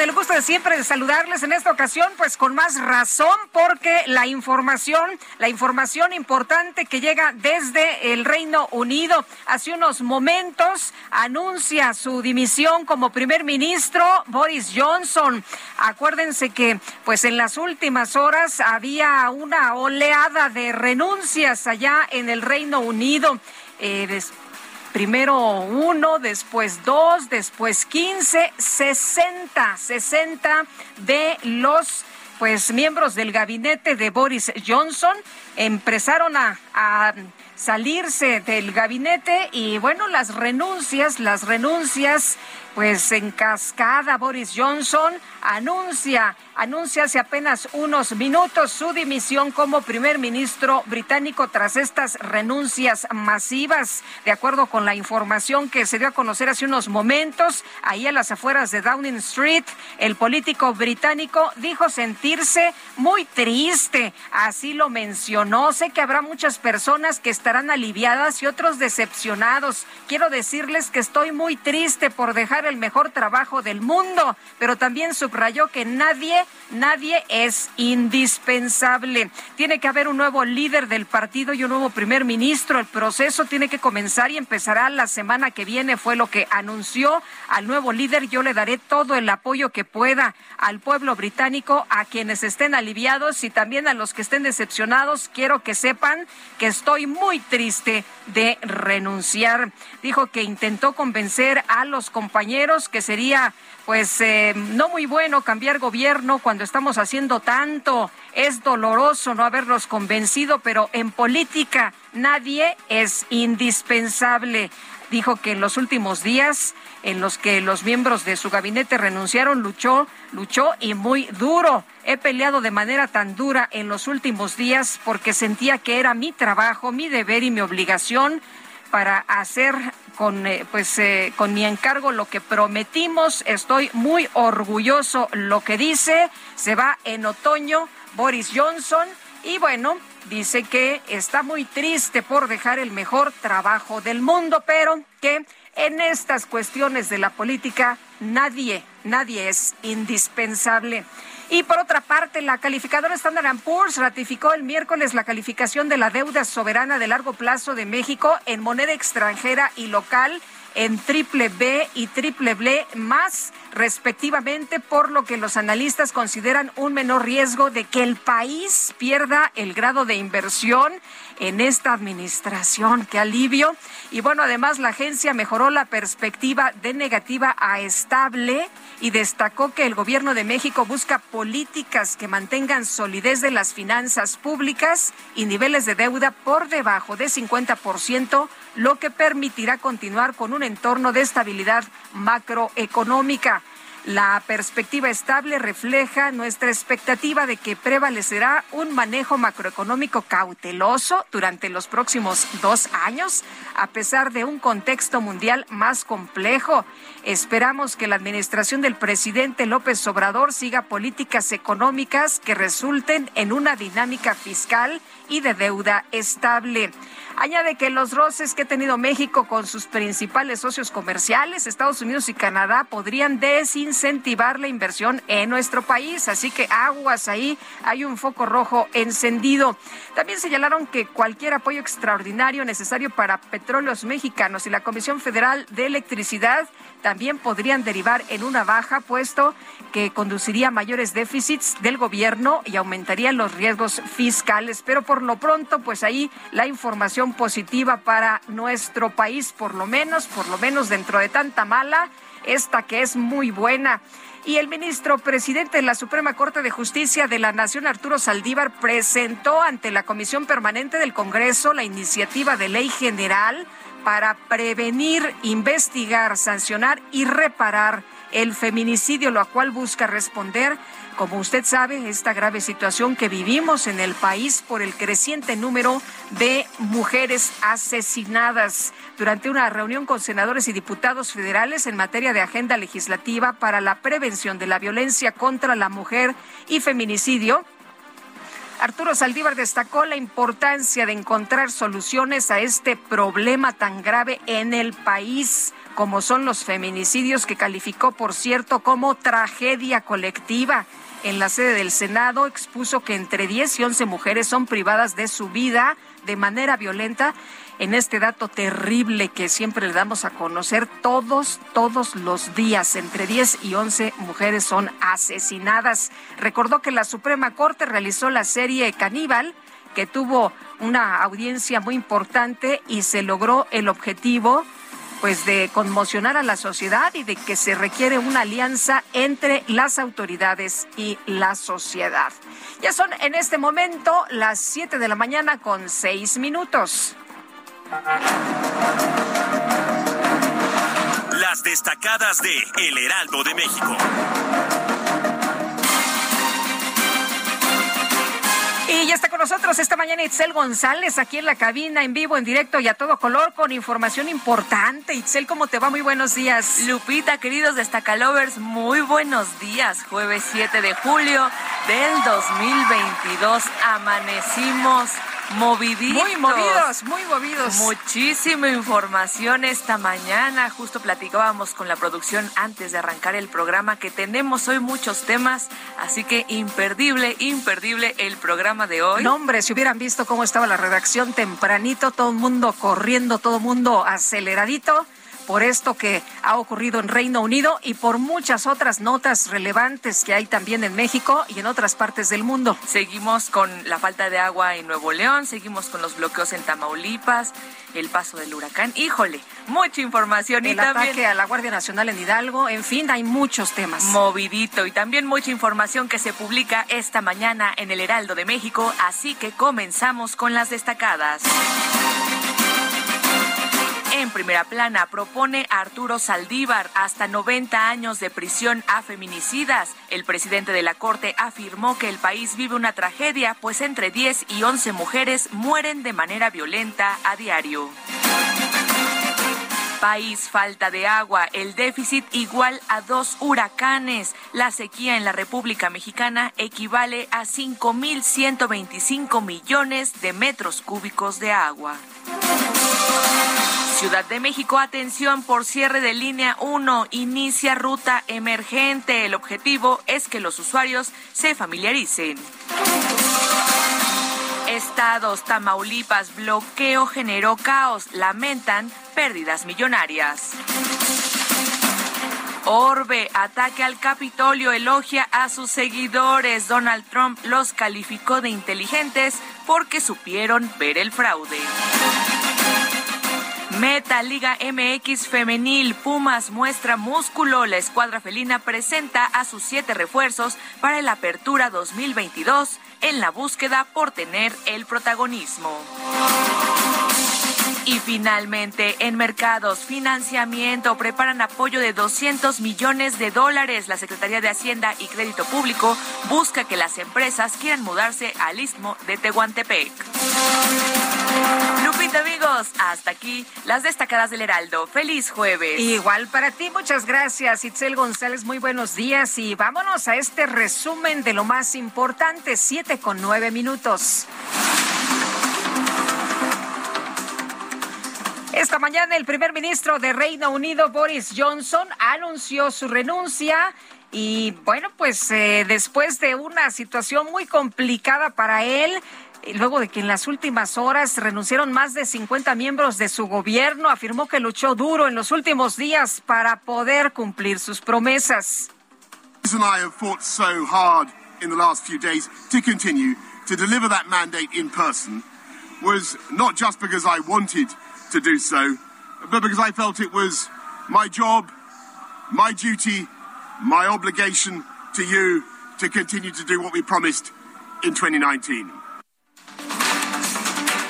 Con el gusto de siempre de saludarles en esta ocasión, pues con más razón, porque la información, la información importante que llega desde el Reino Unido hace unos momentos anuncia su dimisión como primer ministro Boris Johnson. Acuérdense que, pues en las últimas horas había una oleada de renuncias allá en el Reino Unido. Eh, Primero uno, después dos, después quince, sesenta, sesenta de los pues miembros del gabinete de Boris Johnson. Empezaron a, a salirse del gabinete y bueno, las renuncias, las renuncias pues en cascada Boris Johnson anuncia, anuncia hace apenas unos minutos su dimisión como primer ministro británico tras estas renuncias masivas. De acuerdo con la información que se dio a conocer hace unos momentos, ahí a las afueras de Downing Street, el político británico dijo sentirse muy triste, así lo mencionó. Sé que habrá muchas personas que estarán aliviadas y otros decepcionados. Quiero decirles que estoy muy triste por dejar el mejor trabajo del mundo, pero también subrayó que nadie, nadie es indispensable. Tiene que haber un nuevo líder del partido y un nuevo primer ministro. El proceso tiene que comenzar y empezará la semana que viene, fue lo que anunció al nuevo líder. Yo le daré todo el apoyo que pueda al pueblo británico, a quienes estén aliviados y también a los que estén decepcionados. Quiero que sepan que estoy muy triste de renunciar. Dijo que intentó convencer a los compañeros que sería pues eh, no muy bueno cambiar gobierno cuando estamos haciendo tanto. Es doloroso no haberlos convencido, pero en política nadie es indispensable. Dijo que en los últimos días en los que los miembros de su gabinete renunciaron, luchó, luchó y muy duro. He peleado de manera tan dura en los últimos días porque sentía que era mi trabajo, mi deber y mi obligación para hacer con eh, pues eh, con mi encargo lo que prometimos. Estoy muy orgulloso lo que dice. Se va en otoño Boris Johnson y bueno, dice que está muy triste por dejar el mejor trabajo del mundo, pero que en estas cuestiones de la política nadie, nadie es indispensable. Y por otra parte, la calificadora Standard Poor's ratificó el miércoles la calificación de la deuda soberana de largo plazo de México en moneda extranjera y local en triple B y triple B más respectivamente, por lo que los analistas consideran un menor riesgo de que el país pierda el grado de inversión en esta administración. Qué alivio. Y bueno, además la agencia mejoró la perspectiva de negativa a estable y destacó que el gobierno de México busca políticas que mantengan solidez de las finanzas públicas y niveles de deuda por debajo de 50%, lo que permitirá continuar con un entorno de estabilidad macroeconómica. La perspectiva estable refleja nuestra expectativa de que prevalecerá un manejo macroeconómico cauteloso durante los próximos dos años, a pesar de un contexto mundial más complejo. Esperamos que la administración del presidente López Obrador siga políticas económicas que resulten en una dinámica fiscal y de deuda estable. Añade que los roces que ha tenido México con sus principales socios comerciales, Estados Unidos y Canadá, podrían desinflar incentivar la inversión en nuestro país. Así que aguas ahí, hay un foco rojo encendido. También señalaron que cualquier apoyo extraordinario necesario para petróleos mexicanos y la Comisión Federal de Electricidad también podrían derivar en una baja, puesto que conduciría a mayores déficits del gobierno y aumentaría los riesgos fiscales. Pero por lo pronto, pues ahí la información positiva para nuestro país, por lo menos, por lo menos dentro de tanta mala, esta que es muy buena. Y el ministro presidente de la Suprema Corte de Justicia de la Nación, Arturo Saldívar, presentó ante la Comisión Permanente del Congreso la iniciativa de ley general para prevenir, investigar, sancionar y reparar el feminicidio, lo cual busca responder, como usted sabe, esta grave situación que vivimos en el país por el creciente número de mujeres asesinadas. Durante una reunión con senadores y diputados federales en materia de agenda legislativa para la prevención de la violencia contra la mujer y feminicidio, Arturo Saldívar destacó la importancia de encontrar soluciones a este problema tan grave en el país, como son los feminicidios que calificó, por cierto, como tragedia colectiva. En la sede del Senado expuso que entre 10 y 11 mujeres son privadas de su vida de manera violenta en este dato terrible que siempre le damos a conocer todos, todos los días. Entre 10 y 11 mujeres son asesinadas. Recordó que la Suprema Corte realizó la serie Caníbal que tuvo una audiencia muy importante y se logró el objetivo pues de conmocionar a la sociedad y de que se requiere una alianza entre las autoridades y la sociedad. Ya son en este momento las 7 de la mañana con 6 minutos. Las destacadas de El Heraldo de México. Y ya está con nosotros esta mañana Itzel González aquí en la cabina, en vivo, en directo y a todo color con información importante. Itzel, ¿cómo te va? Muy buenos días. Lupita, queridos destacalovers, muy buenos días. Jueves 7 de julio del 2022. Amanecimos moviditos. Muy movidos, muy movidos. Muchísima información esta mañana. Justo platicábamos con la producción antes de arrancar el programa que tenemos hoy muchos temas, así que imperdible, imperdible el programa de hoy. No, hombre, si hubieran visto cómo estaba la redacción tempranito, todo el mundo corriendo, todo el mundo aceleradito por esto que ha ocurrido en Reino Unido y por muchas otras notas relevantes que hay también en México y en otras partes del mundo. Seguimos con la falta de agua en Nuevo León, seguimos con los bloqueos en Tamaulipas, el paso del huracán. Híjole, mucha información. El y ataque a la Guardia Nacional en Hidalgo, en fin, hay muchos temas. Movidito y también mucha información que se publica esta mañana en el Heraldo de México, así que comenzamos con las destacadas. En primera plana propone Arturo Saldívar hasta 90 años de prisión a feminicidas. El presidente de la Corte afirmó que el país vive una tragedia, pues entre 10 y 11 mujeres mueren de manera violenta a diario. País falta de agua, el déficit igual a dos huracanes. La sequía en la República Mexicana equivale a 5.125 millones de metros cúbicos de agua. Ciudad de México, atención por cierre de línea 1, inicia ruta emergente. El objetivo es que los usuarios se familiaricen. Estados, Tamaulipas, bloqueo generó caos, lamentan pérdidas millonarias. Orbe, ataque al Capitolio, elogia a sus seguidores. Donald Trump los calificó de inteligentes porque supieron ver el fraude. Meta Liga MX Femenil, Pumas muestra músculo. La escuadra felina presenta a sus siete refuerzos para la apertura 2022 en la búsqueda por tener el protagonismo. Y finalmente, en mercados, financiamiento, preparan apoyo de 200 millones de dólares. La Secretaría de Hacienda y Crédito Público busca que las empresas quieran mudarse al istmo de Tehuantepec. Lupita, amigos, hasta aquí las destacadas del Heraldo. Feliz jueves. Igual para ti, muchas gracias, Itzel González. Muy buenos días y vámonos a este resumen de lo más importante, siete con nueve minutos. Esta mañana el primer ministro de Reino Unido, Boris Johnson, anunció su renuncia y bueno, pues eh, después de una situación muy complicada para él, luego de que en las últimas horas renunciaron más de 50 miembros de su gobierno, afirmó que luchó duro en los últimos días para poder cumplir sus promesas. In the last few days to continue to deliver that mandate in person was not just because I wanted to do so, but because I felt it was my job, my duty, my obligation to you to continue to do what we promised in 2019.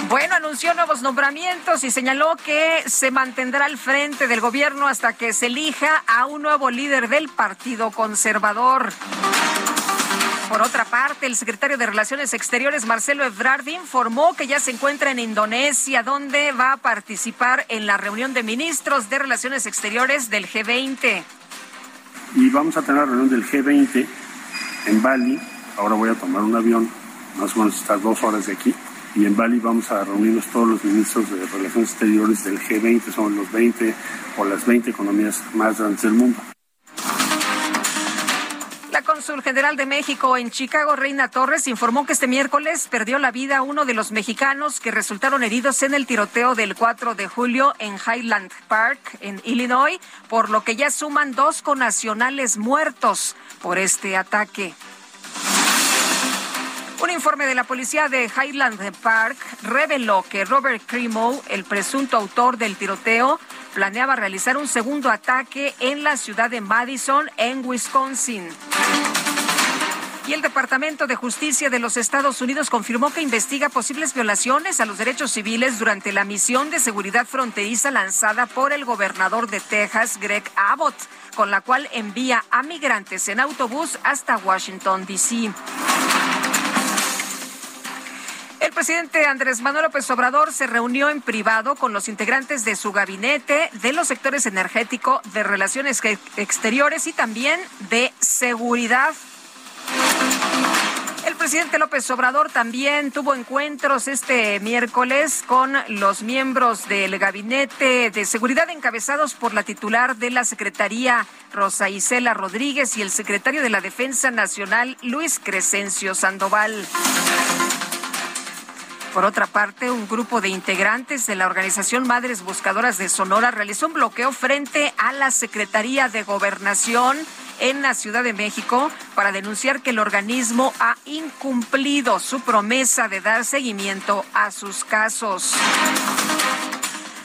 Bueno, anunció nuevos nombramientos y señaló que se mantendrá al frente del gobierno hasta que se elija a un nuevo líder del Partido Conservador. Por otra parte, el secretario de Relaciones Exteriores, Marcelo Ebrard, informó que ya se encuentra en Indonesia, donde va a participar en la reunión de ministros de Relaciones Exteriores del G20. Y vamos a tener la reunión del G20 en Bali. Ahora voy a tomar un avión, más o menos estar dos horas de aquí y en Bali vamos a reunirnos todos los ministros de Relaciones Exteriores del G20, son los 20 o las 20 economías más grandes del mundo. La cónsul general de México en Chicago, Reina Torres, informó que este miércoles perdió la vida uno de los mexicanos que resultaron heridos en el tiroteo del 4 de julio en Highland Park, en Illinois, por lo que ya suman dos conacionales muertos por este ataque. Un informe de la policía de Highland Park reveló que Robert Cremo, el presunto autor del tiroteo, planeaba realizar un segundo ataque en la ciudad de Madison, en Wisconsin. Y el Departamento de Justicia de los Estados Unidos confirmó que investiga posibles violaciones a los derechos civiles durante la misión de seguridad fronteriza lanzada por el gobernador de Texas, Greg Abbott, con la cual envía a migrantes en autobús hasta Washington, D.C. El presidente Andrés Manuel López Obrador se reunió en privado con los integrantes de su gabinete de los sectores energético, de relaciones exteriores y también de seguridad. El presidente López Obrador también tuvo encuentros este miércoles con los miembros del gabinete de seguridad encabezados por la titular de la Secretaría, Rosa Isela Rodríguez, y el secretario de la Defensa Nacional, Luis Crescencio Sandoval. Por otra parte, un grupo de integrantes de la organización Madres Buscadoras de Sonora realizó un bloqueo frente a la Secretaría de Gobernación en la Ciudad de México para denunciar que el organismo ha incumplido su promesa de dar seguimiento a sus casos.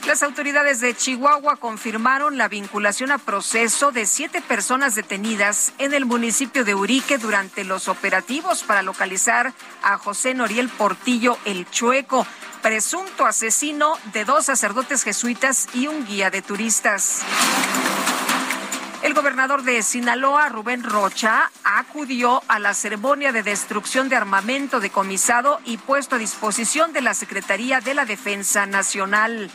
Las autoridades de Chihuahua confirmaron la vinculación a proceso de siete personas detenidas en el municipio de Urique durante los operativos para localizar a José Noriel Portillo el Chueco, presunto asesino de dos sacerdotes jesuitas y un guía de turistas. El gobernador de Sinaloa, Rubén Rocha, acudió a la ceremonia de destrucción de armamento decomisado y puesto a disposición de la Secretaría de la Defensa Nacional.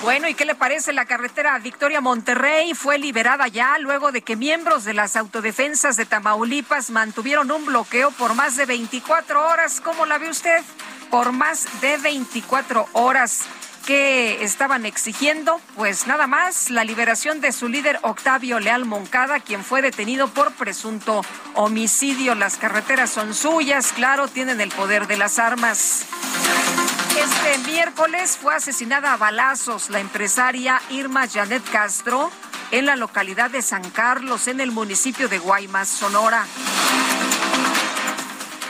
Bueno, ¿y qué le parece? La carretera Victoria Monterrey fue liberada ya luego de que miembros de las autodefensas de Tamaulipas mantuvieron un bloqueo por más de 24 horas. ¿Cómo la ve usted? Por más de 24 horas que estaban exigiendo, pues nada más, la liberación de su líder Octavio Leal Moncada, quien fue detenido por presunto homicidio. Las carreteras son suyas, claro, tienen el poder de las armas. Este miércoles fue asesinada a balazos la empresaria Irma Janet Castro en la localidad de San Carlos, en el municipio de Guaymas, Sonora.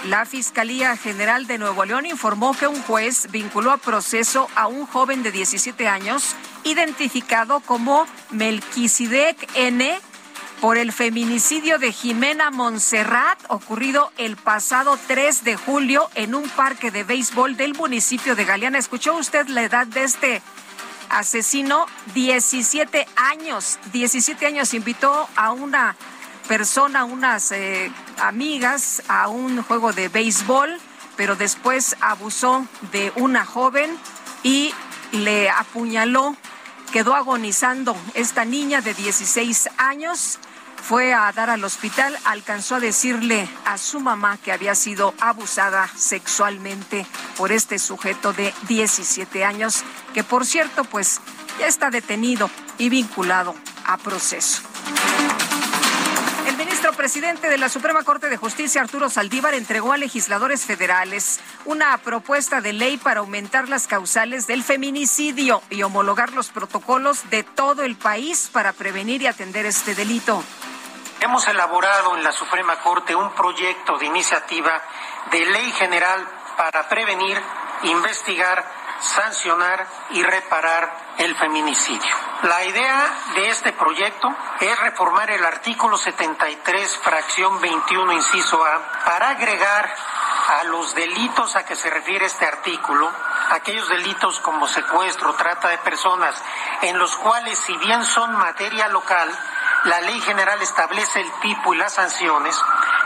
La Fiscalía General de Nuevo León informó que un juez vinculó a proceso a un joven de 17 años identificado como Melquisedec N por el feminicidio de Jimena Montserrat ocurrido el pasado 3 de julio en un parque de béisbol del municipio de Galeana. ¿Escuchó usted la edad de este asesino? 17 años. 17 años invitó a una persona, unas eh, amigas, a un juego de béisbol, pero después abusó de una joven y le apuñaló. Quedó agonizando esta niña de 16 años. fue a dar al hospital, alcanzó a decirle a su mamá que había sido abusada sexualmente por este sujeto de 17 años, que por cierto, pues ya está detenido y vinculado a proceso. Ministro presidente de la Suprema Corte de Justicia, Arturo Saldívar, entregó a legisladores federales una propuesta de ley para aumentar las causales del feminicidio y homologar los protocolos de todo el país para prevenir y atender este delito. Hemos elaborado en la Suprema Corte un proyecto de iniciativa de ley general para prevenir, investigar, sancionar y reparar el feminicidio. La idea de este proyecto es reformar el artículo 73, fracción 21, inciso A, para agregar a los delitos a que se refiere este artículo, aquellos delitos como secuestro, trata de personas, en los cuales si bien son materia local, la ley general establece el tipo y las sanciones,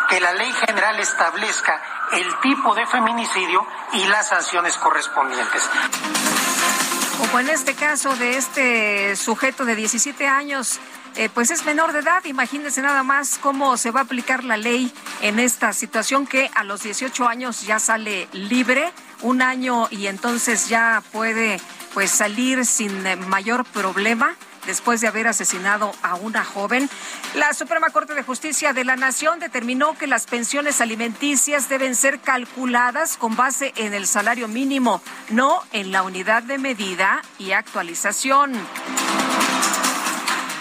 que la ley general establezca el tipo de feminicidio y las sanciones correspondientes. Como en este caso de este sujeto de 17 años, eh, pues es menor de edad. Imagínense nada más cómo se va a aplicar la ley en esta situación que a los 18 años ya sale libre, un año y entonces ya puede pues salir sin mayor problema después de haber asesinado a una joven. La Suprema Corte de Justicia de la Nación determinó que las pensiones alimenticias deben ser calculadas con base en el salario mínimo, no en la unidad de medida y actualización.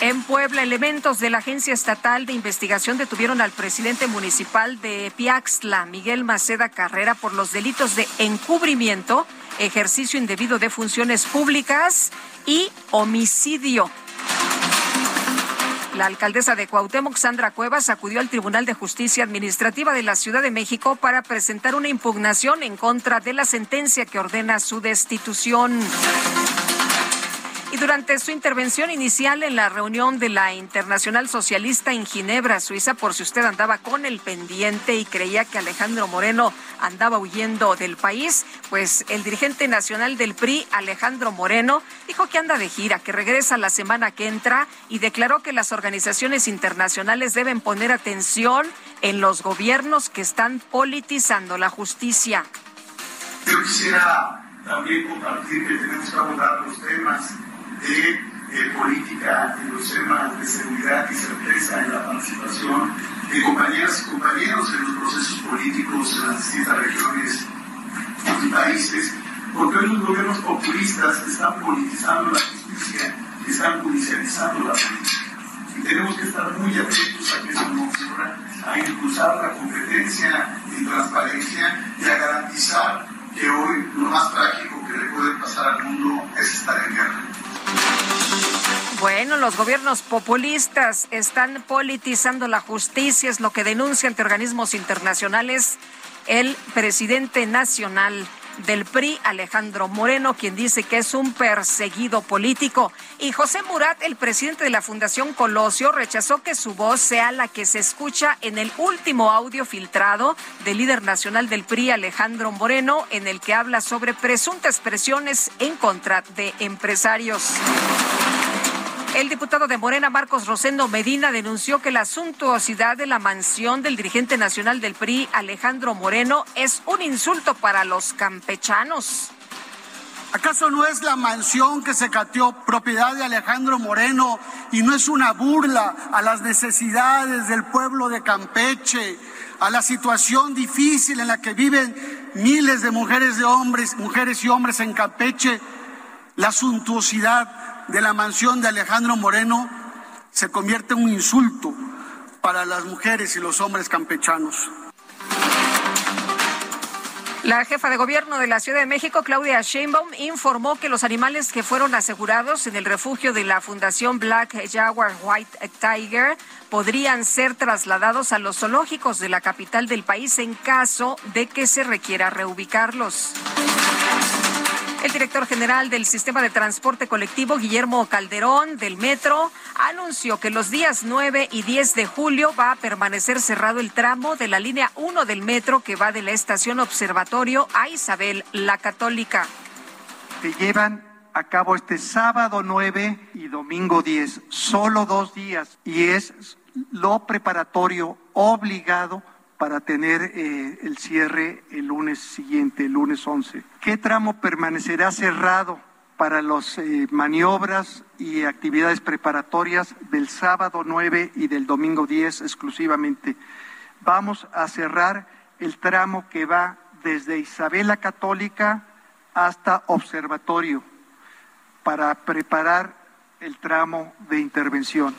En Puebla, elementos de la Agencia Estatal de Investigación detuvieron al presidente municipal de Piaxtla, Miguel Maceda Carrera, por los delitos de encubrimiento, ejercicio indebido de funciones públicas y homicidio. La alcaldesa de Cuauhtémoc, Sandra Cuevas, acudió al Tribunal de Justicia Administrativa de la Ciudad de México para presentar una impugnación en contra de la sentencia que ordena su destitución. Y durante su intervención inicial en la reunión de la Internacional Socialista en Ginebra, Suiza, por si usted andaba con el pendiente y creía que Alejandro Moreno andaba huyendo del país, pues el dirigente nacional del PRI, Alejandro Moreno, dijo que anda de gira, que regresa la semana que entra y declaró que las organizaciones internacionales deben poner atención en los gobiernos que están politizando la justicia. Yo quisiera también compartir que tenemos que abordar los temas de eh, política en los temas de seguridad y certeza en la participación de compañeras y compañeros en los procesos políticos en las distintas regiones y países, porque hoy los gobiernos populistas están politizando la justicia, están judicializando la política. Y tenemos que estar muy atentos a que eso no ocurra, a impulsar la competencia y transparencia y a garantizar que hoy lo más trágico que le puede pasar al mundo es estar en guerra. Bueno, los gobiernos populistas están politizando la justicia, es lo que denuncia ante organismos internacionales el presidente nacional del PRI, Alejandro Moreno, quien dice que es un perseguido político. Y José Murat, el presidente de la Fundación Colosio, rechazó que su voz sea la que se escucha en el último audio filtrado del líder nacional del PRI, Alejandro Moreno, en el que habla sobre presuntas presiones en contra de empresarios. El diputado de Morena, Marcos Rosendo Medina, denunció que la suntuosidad de la mansión del dirigente nacional del PRI, Alejandro Moreno, es un insulto para los campechanos. ¿Acaso no es la mansión que se cateó propiedad de Alejandro Moreno y no es una burla a las necesidades del pueblo de Campeche, a la situación difícil en la que viven miles de mujeres hombres, mujeres y hombres en Campeche? La suntuosidad de la mansión de Alejandro Moreno se convierte en un insulto para las mujeres y los hombres campechanos. La jefa de gobierno de la Ciudad de México, Claudia Sheinbaum, informó que los animales que fueron asegurados en el refugio de la Fundación Black Jaguar White Tiger podrían ser trasladados a los zoológicos de la capital del país en caso de que se requiera reubicarlos. El director general del Sistema de Transporte Colectivo, Guillermo Calderón, del Metro, anunció que los días 9 y 10 de julio va a permanecer cerrado el tramo de la línea 1 del Metro que va de la estación Observatorio a Isabel la Católica. Se llevan a cabo este sábado 9 y domingo 10, solo dos días, y es lo preparatorio obligado para tener eh, el cierre el lunes siguiente, el lunes 11. ¿Qué tramo permanecerá cerrado para las eh, maniobras y actividades preparatorias del sábado 9 y del domingo 10 exclusivamente? Vamos a cerrar el tramo que va desde Isabela Católica hasta Observatorio para preparar el tramo de intervención.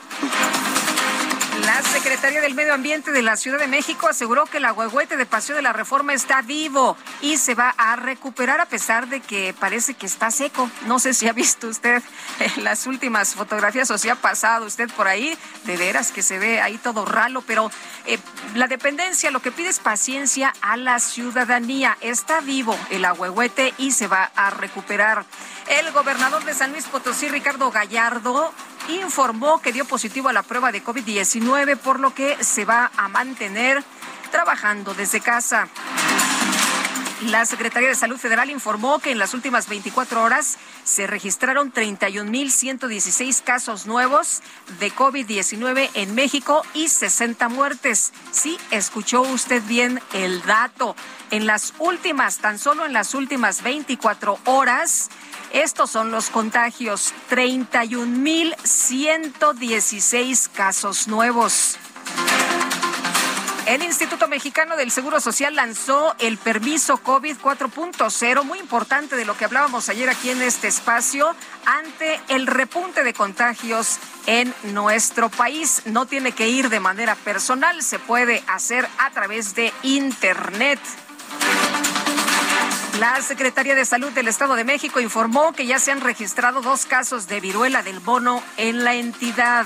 La Secretaría del Medio Ambiente de la Ciudad de México aseguró que el agüehuete de Paseo de la Reforma está vivo y se va a recuperar a pesar de que parece que está seco. No sé si ha visto usted las últimas fotografías o si ha pasado usted por ahí. De veras que se ve ahí todo ralo, pero eh, la dependencia lo que pide es paciencia a la ciudadanía. Está vivo el agüehuete y se va a recuperar. El gobernador de San Luis Potosí, Ricardo Gallardo, informó que dio positivo a la prueba de COVID-19, por lo que se va a mantener trabajando desde casa. La Secretaría de Salud Federal informó que en las últimas 24 horas se registraron 31.116 casos nuevos de COVID-19 en México y 60 muertes. Sí, escuchó usted bien el dato. En las últimas, tan solo en las últimas 24 horas, estos son los contagios, 31.116 casos nuevos. El Instituto Mexicano del Seguro Social lanzó el permiso COVID 4.0, muy importante de lo que hablábamos ayer aquí en este espacio, ante el repunte de contagios en nuestro país. No tiene que ir de manera personal, se puede hacer a través de Internet. La Secretaría de Salud del Estado de México informó que ya se han registrado dos casos de viruela del mono en la entidad.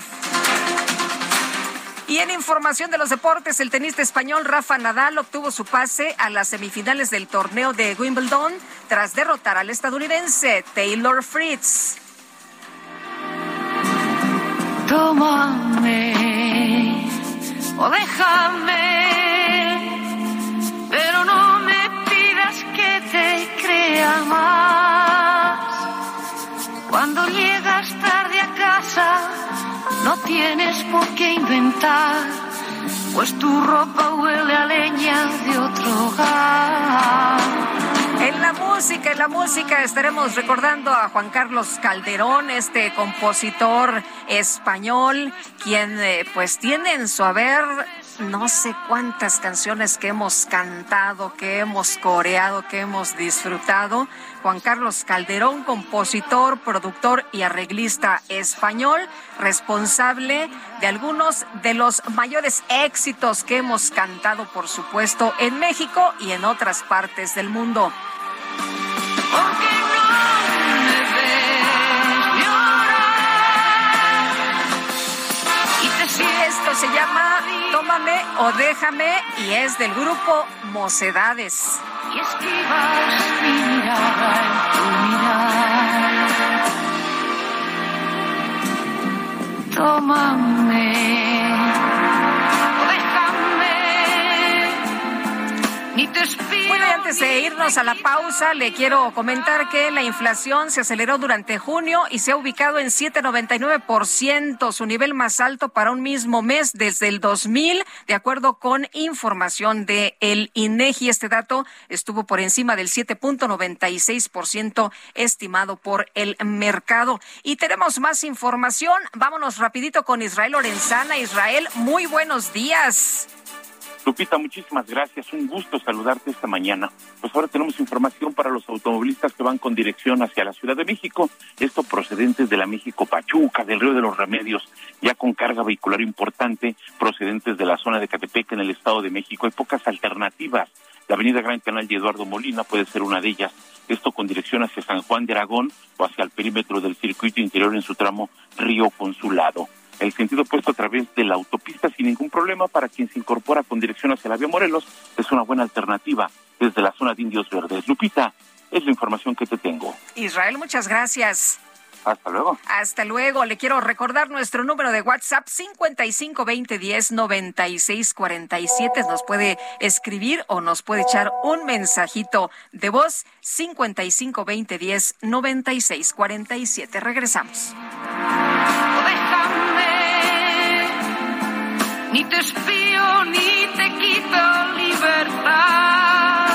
Y en información de los deportes, el tenista español Rafa Nadal obtuvo su pase a las semifinales del torneo de Wimbledon tras derrotar al estadounidense Taylor Fritz. Tómame o déjame te más. Cuando llegas tarde a casa, no tienes por qué inventar, pues tu ropa huele a leña de otro hogar. En la música, en la música estaremos recordando a Juan Carlos Calderón, este compositor español, quien eh, pues tiene en su haber no sé cuántas canciones que hemos cantado, que hemos coreado, que hemos disfrutado. Juan Carlos Calderón, compositor, productor y arreglista español, responsable de algunos de los mayores éxitos que hemos cantado, por supuesto, en México y en otras partes del mundo. Se llama Tómame o Déjame y es del grupo Mocedades. Y esquivas mi mirada en tu Tómame Bueno, y antes de irnos a la pausa, le quiero comentar que la inflación se aceleró durante junio y se ha ubicado en 7,99%, su nivel más alto para un mismo mes desde el 2000, de acuerdo con información de el INEGI. Este dato estuvo por encima del 7.96% estimado por el mercado. Y tenemos más información. Vámonos rapidito con Israel Lorenzana. Israel, muy buenos días. Lupita, muchísimas gracias. Un gusto saludarte esta mañana. Pues ahora tenemos información para los automovilistas que van con dirección hacia la Ciudad de México. Esto procedentes de la México Pachuca, del Río de los Remedios, ya con carga vehicular importante, procedentes de la zona de Catepec en el Estado de México. Hay pocas alternativas. La avenida Gran Canal de Eduardo Molina puede ser una de ellas. Esto con dirección hacia San Juan de Aragón o hacia el perímetro del circuito interior en su tramo Río Consulado el sentido opuesto a través de la autopista sin ningún problema para quien se incorpora con dirección hacia la vía Morelos. Es una buena alternativa desde la zona de Indios Verdes. Lupita, es la información que te tengo. Israel, muchas gracias. Hasta luego. Hasta luego. Le quiero recordar nuestro número de WhatsApp 5520109647. Nos puede escribir o nos puede echar un mensajito de voz 5520109647. Regresamos. Ni te espío, ni te quito libertad.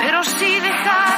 Pero si dejas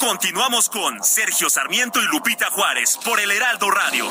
Continuamos con Sergio Sarmiento y Lupita Juárez por el Heraldo Radio.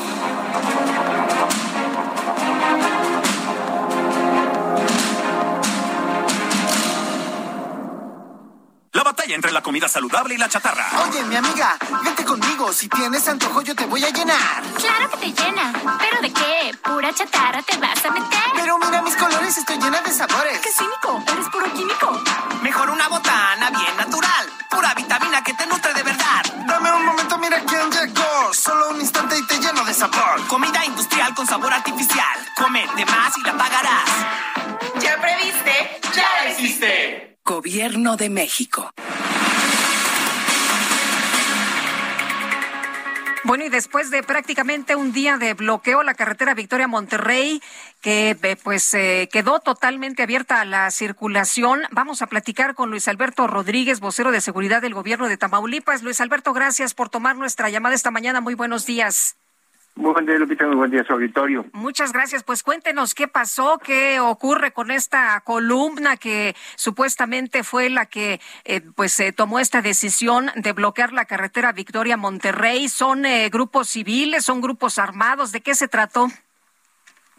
La batalla entre la comida saludable y la chatarra. Oye, mi amiga, vente conmigo. Si tienes antojo, yo te voy a llenar. Claro que te llena. ¿Pero de qué? ¿Pura chatarra te vas a meter? Pero mira mis colores, estoy llena de sabores. ¡Qué cínico! Eres puro químico. Mejor una botana bien natural. Pura vitamina que te nutre de verdad. Dame un momento, mira quién llegó. Solo un instante y te lleno de sabor. Comida industrial con sabor artificial. Come de más y la pagarás. ¿Ya previste? ¡Ya la hiciste! Gobierno de México. Bueno, y después de prácticamente un día de bloqueo, la carretera Victoria Monterrey, que eh, pues eh, quedó totalmente abierta a la circulación, vamos a platicar con Luis Alberto Rodríguez, vocero de seguridad del gobierno de Tamaulipas. Luis Alberto, gracias por tomar nuestra llamada esta mañana. Muy buenos días. Muy buen día, Lupita. Muy buen día, su auditorio. Muchas gracias. Pues cuéntenos qué pasó, qué ocurre con esta columna que supuestamente fue la que eh, pues eh, tomó esta decisión de bloquear la carretera Victoria Monterrey. ¿Son eh, grupos civiles? ¿Son grupos armados? ¿De qué se trató?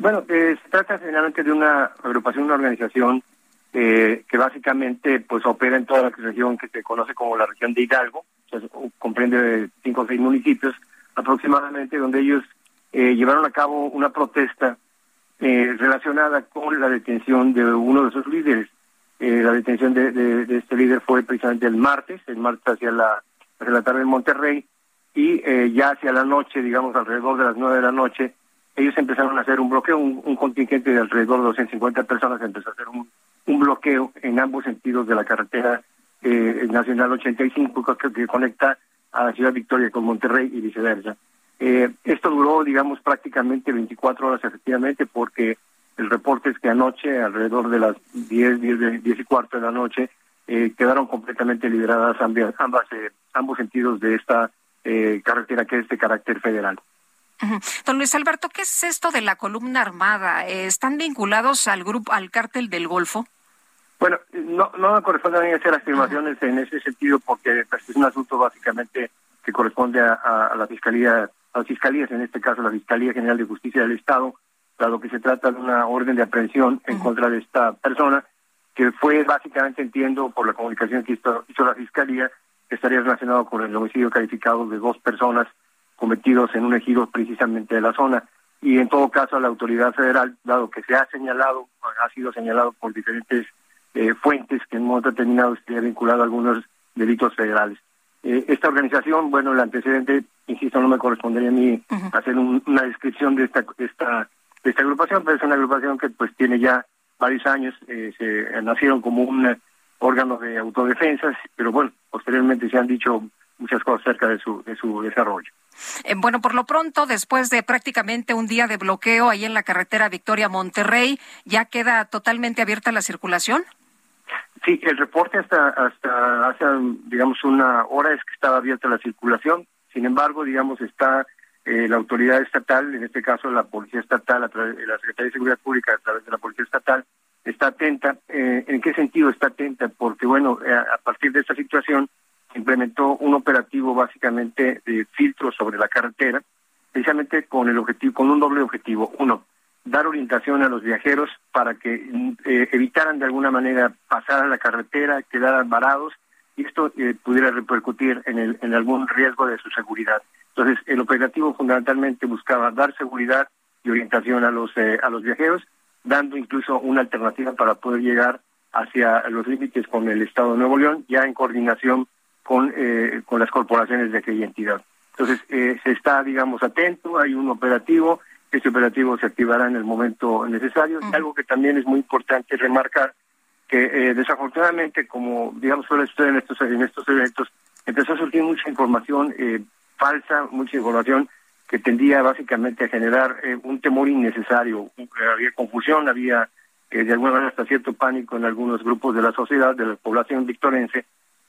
Bueno, eh, se trata finalmente de una agrupación, una organización eh, que básicamente pues opera en toda la región que se conoce como la región de Hidalgo, o sea, comprende cinco o seis municipios aproximadamente, donde ellos eh, llevaron a cabo una protesta eh, relacionada con la detención de uno de sus líderes. Eh, la detención de, de, este líder fue precisamente el martes, el martes hacia la, hacia la tarde en Monterrey, y eh, ya hacia la noche, digamos alrededor de las nueve de la noche, ellos empezaron a hacer un bloqueo, un, contingente de alrededor de 250 personas empezó a hacer un, un bloqueo en ambos sentidos de la carretera eh, nacional 85 que, que conecta a la ciudad Victoria con Monterrey y viceversa. Eh, esto duró, digamos, prácticamente 24 horas efectivamente, porque el reporte es que anoche, alrededor de las 10, 10, 10 y cuarto de la noche, eh, quedaron completamente liberadas ambas, eh, ambos sentidos de esta eh, carretera que es de carácter federal. Don Luis Alberto, ¿qué es esto de la columna armada? ¿Están vinculados al grupo, al cártel del Golfo? Bueno, no, no me corresponde a mí hacer afirmaciones en ese sentido porque pues, es un asunto básicamente que corresponde a, a, a, la fiscalía, a las fiscalías, en este caso la Fiscalía General de Justicia del Estado, dado que se trata de una orden de aprehensión en uh -huh. contra de esta persona, que fue básicamente, entiendo, por la comunicación que hizo, hizo la Fiscalía, que estaría relacionado con el homicidio calificado de dos personas cometidos en un ejido precisamente de la zona. Y en todo caso, a la autoridad federal, dado que se ha señalado, ha sido señalado por diferentes eh, fuentes que en un momento determinado estaría vinculado a algunos delitos federales. Eh, esta organización, bueno, el antecedente, insisto, no me correspondería a mí uh -huh. hacer un, una descripción de esta, esta, de esta agrupación, pero es una agrupación que pues tiene ya varios años, eh, se nacieron como un órgano de autodefensas, pero bueno, posteriormente se han dicho muchas cosas acerca de su, de su desarrollo. Eh, bueno, por lo pronto, después de prácticamente un día de bloqueo ahí en la carretera Victoria Monterrey, ¿ya queda totalmente abierta la circulación? Sí, el reporte hasta hasta hace, digamos, una hora es que estaba abierta la circulación. Sin embargo, digamos, está eh, la autoridad estatal, en este caso la Policía Estatal, a través la Secretaría de Seguridad Pública, a través de la Policía Estatal, está atenta. Eh, ¿En qué sentido está atenta? Porque, bueno, eh, a partir de esta situación implementó un operativo básicamente de filtro sobre la carretera, precisamente con el objetivo, con un doble objetivo. Uno, dar orientación a los viajeros para que eh, evitaran de alguna manera pasar a la carretera, quedaran varados y esto eh, pudiera repercutir en, el, en algún riesgo de su seguridad. Entonces, el operativo fundamentalmente buscaba dar seguridad y orientación a los, a los viajeros, dando incluso una alternativa para poder llegar hacia los límites con el Estado de Nuevo León, ya en coordinación con, eh, con las corporaciones de aquella entidad. Entonces, eh, se está, digamos, atento, hay un operativo, este operativo se activará en el momento necesario. Algo que también es muy importante remarcar, que eh, desafortunadamente, como digamos suele suceder en estos, en estos eventos, empezó a surgir mucha información falsa, mucha información que tendía básicamente a generar un temor innecesario. Había confusión, había de alguna manera hasta cierto pánico en algunos grupos de la sociedad, de la población victorense,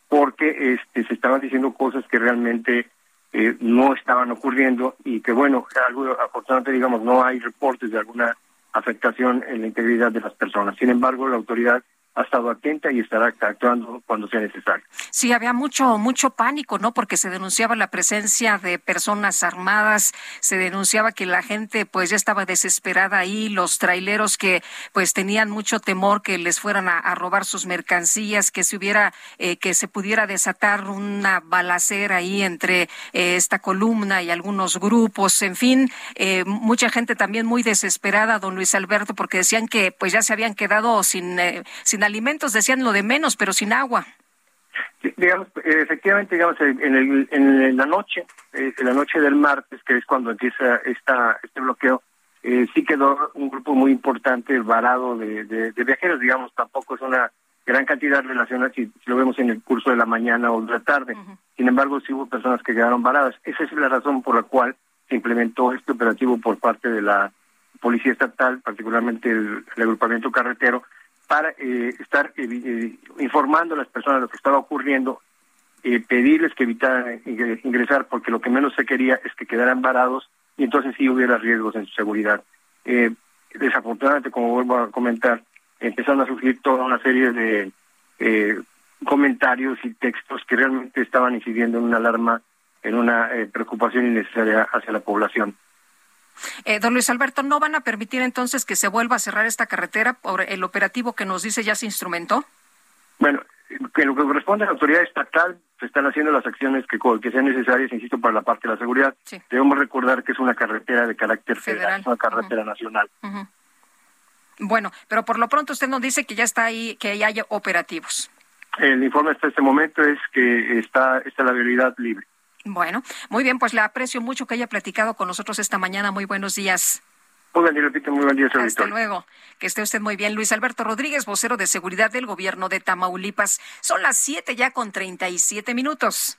porque este, se estaban diciendo cosas que realmente eh, no estaban ocurriendo y que, bueno, algo, afortunadamente, digamos, no hay reportes de alguna afectación en la integridad de las personas. Sin embargo, la autoridad ha estado atenta y estará actuando cuando sea necesario. Sí, había mucho mucho pánico, ¿no? Porque se denunciaba la presencia de personas armadas, se denunciaba que la gente pues ya estaba desesperada ahí, los traileros que pues tenían mucho temor que les fueran a, robar sus mercancías, que se hubiera eh, que se pudiera desatar una balacera ahí entre eh, esta columna y algunos grupos, en fin, eh, mucha gente también muy desesperada, don Luis Alberto, porque decían que pues ya se habían quedado sin sin alimentos, decían lo de menos, pero sin agua. digamos, efectivamente, digamos, en, el, en la noche, eh, en la noche del martes, que es cuando empieza esta, este bloqueo, eh, sí quedó un grupo muy importante varado de, de, viajeros, digamos, tampoco es una gran cantidad relacionada si, lo vemos en el curso de la mañana o de la tarde. Sin embargo, sí hubo personas que quedaron varadas. Esa es la razón por la cual se implementó este operativo por parte de la Policía Estatal, particularmente el agrupamiento carretero, para eh, estar eh, eh, informando a las personas de lo que estaba ocurriendo, pedirles que evitaran ingresar, porque lo que menos se quería es que quedaran varados y entonces sí hubiera riesgos en su seguridad. desafortunadamente, como vuelvo a comentar, empezaron a surgir toda una serie de comentarios y textos que realmente estaban incidiendo en una alarma, en una preocupación innecesaria hacia la población. Eh, don Luis Alberto, ¿no van a permitir entonces que se vuelva a cerrar esta carretera por el operativo que nos dice ya se instrumentó? Bueno, en lo que corresponde a la autoridad estatal, se están haciendo las acciones que, que sean necesarias, insisto, para la parte de la seguridad. Debemos recordar que es una carretera de carácter federal, una carretera nacional. Bueno, pero por lo pronto usted nos dice que ya está ahí, que ya hay operativos. El informe hasta este momento es que está, está la vialidad libre. Bueno, muy bien, pues le aprecio mucho que haya platicado con nosotros esta mañana. Muy buenos días. Muy buen día, muy buen día, Hasta luego. Que esté usted muy bien. Luis Alberto Rodríguez, vocero de seguridad del gobierno de Tamaulipas. Son las siete ya con treinta y siete minutos.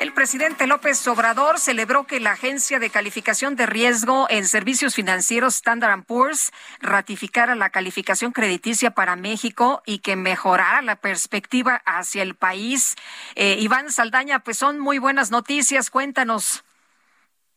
El presidente López Obrador celebró que la agencia de calificación de riesgo en servicios financieros Standard Poor's ratificara la calificación crediticia para México y que mejorara la perspectiva hacia el país. Eh, Iván Saldaña, pues son muy buenas noticias. Cuéntanos.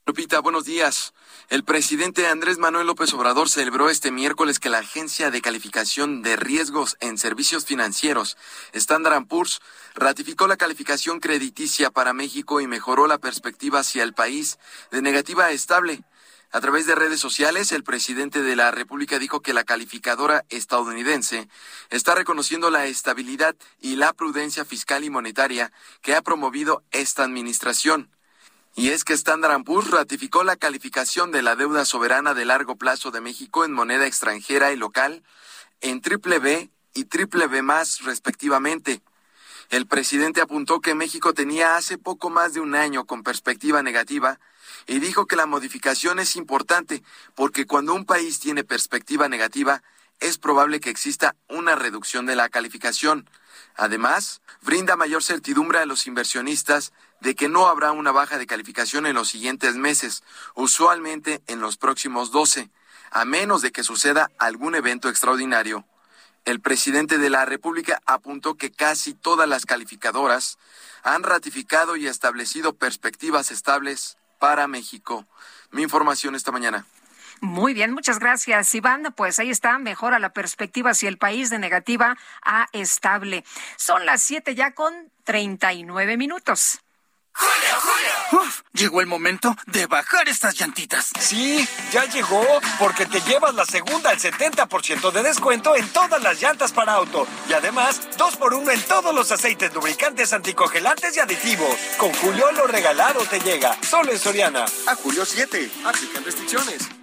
Lupita, buenos días. El presidente Andrés Manuel López Obrador celebró este miércoles que la Agencia de Calificación de Riesgos en Servicios Financieros, Standard Poor's, ratificó la calificación crediticia para México y mejoró la perspectiva hacia el país de negativa a estable. A través de redes sociales, el presidente de la República dijo que la calificadora estadounidense está reconociendo la estabilidad y la prudencia fiscal y monetaria que ha promovido esta administración. Y es que Standard Poor's ratificó la calificación de la deuda soberana de largo plazo de México en moneda extranjera y local en triple B y triple B más respectivamente. El presidente apuntó que México tenía hace poco más de un año con perspectiva negativa y dijo que la modificación es importante porque cuando un país tiene perspectiva negativa es probable que exista una reducción de la calificación. Además, brinda mayor certidumbre a los inversionistas de que no habrá una baja de calificación en los siguientes meses, usualmente en los próximos 12, a menos de que suceda algún evento extraordinario. el presidente de la República apuntó que casi todas las calificadoras han ratificado y establecido perspectivas estables para México. Mi información esta mañana. Muy bien, muchas gracias, Iván. Pues ahí está, mejora la perspectiva si el país de negativa a estable. Son las siete ya con treinta y nueve minutos. ¡Julio, Julio! Uf, llegó el momento de bajar estas llantitas. Sí, ya llegó, porque te llevas la segunda al 70% de descuento en todas las llantas para auto. Y además, dos por uno en todos los aceites lubricantes, anticongelantes y aditivos. Con Julio lo regalado te llega, solo en Soriana. A Julio 7, aplican restricciones.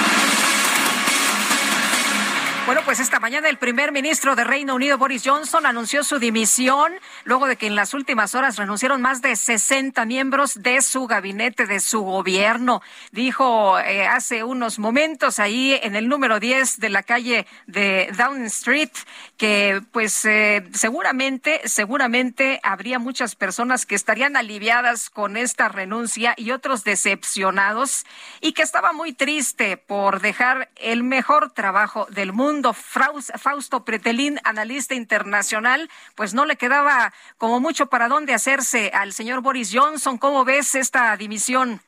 Bueno, pues esta mañana el primer ministro de Reino Unido, Boris Johnson, anunció su dimisión luego de que en las últimas horas renunciaron más de 60 miembros de su gabinete, de su gobierno. Dijo eh, hace unos momentos ahí en el número 10 de la calle de Downing Street que pues eh, seguramente, seguramente habría muchas personas que estarían aliviadas con esta renuncia y otros decepcionados y que estaba muy triste por dejar el mejor trabajo del mundo Fausto Pretelín, analista internacional, pues no le quedaba como mucho para dónde hacerse al señor Boris Johnson. ¿Cómo ves esta dimisión?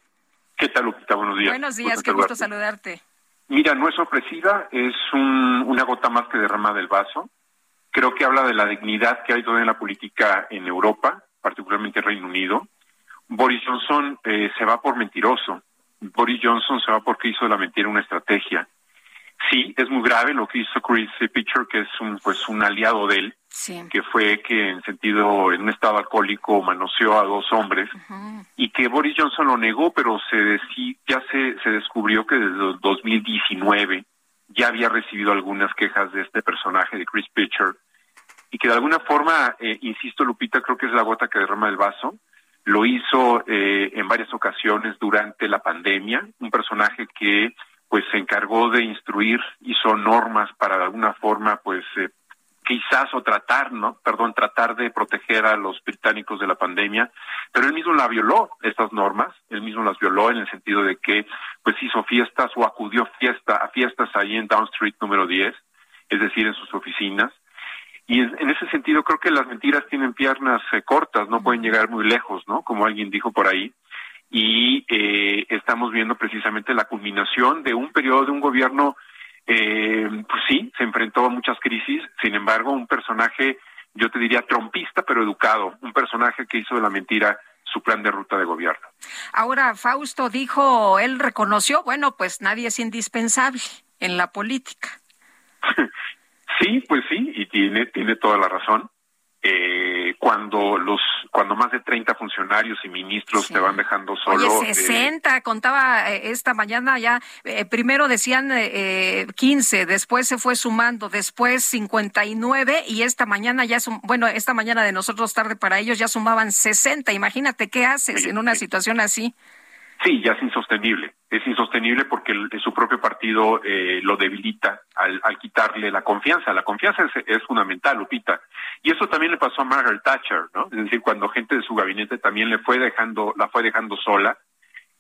¿Qué tal, Lupita? Buenos días. Buenos días, qué gusto saludarte. Mira, no es sorpresiva, es una gota más que derrama del vaso. Creo que habla de la dignidad que hay todavía en la política en Europa, particularmente en Reino Unido. Boris Johnson eh, se va por mentiroso. Boris Johnson se va porque hizo de la mentira una estrategia sí, es muy grave lo que hizo Chris Pitcher, que es un, pues, un aliado de él, que fue que en sentido, en un estado alcohólico, manoseó a dos hombres, y que Boris Johnson lo negó, pero se ya se, se descubrió que desde 2019 ya había recibido algunas quejas de este personaje de Chris Pitcher, y que de alguna forma, eh, insisto, Lupita, creo que es la gota que derrama el vaso, lo hizo eh, en varias ocasiones durante la pandemia, un personaje que pues se encargó de instruir, hizo normas para de alguna forma, pues eh, quizás o tratar, ¿no? Perdón, tratar de proteger a los británicos de la pandemia, pero él mismo la violó, estas normas, él mismo las violó en el sentido de que, pues hizo fiestas o acudió fiesta, a fiestas ahí en Down Street número 10, es decir, en sus oficinas. Y en, ese sentido creo que las mentiras tienen piernas eh, cortas, no pueden llegar muy lejos, ¿no? Como alguien dijo por ahí y eh, estamos viendo precisamente la culminación de un periodo de un gobierno, eh, pues sí, se enfrentó a muchas crisis, sin embargo, un personaje, yo te diría, trompista, pero educado, un personaje que hizo de la mentira su plan de ruta de gobierno. Ahora, Fausto dijo, él reconoció, bueno, pues nadie es indispensable en la política. sí, pues sí, y tiene, tiene toda la razón eh, cuando los cuando más de 30 funcionarios y ministros te van dejando solo. Oye, 60, eh, contaba eh, esta mañana ya, eh, primero decían eh, 15, después se fue sumando, después 59 y esta mañana ya, bueno, esta mañana de nosotros tarde para ellos ya sumaban 60. Imagínate qué haces en una situación así. Sí, ya es insostenible. Es insostenible porque su propio partido eh, lo debilita al, quitarle la confianza. La confianza es, fundamental, Lupita. Y eso también le pasó a Margaret Thatcher, ¿no? Es decir, cuando gente de su gabinete también le fue dejando, la fue dejando sola,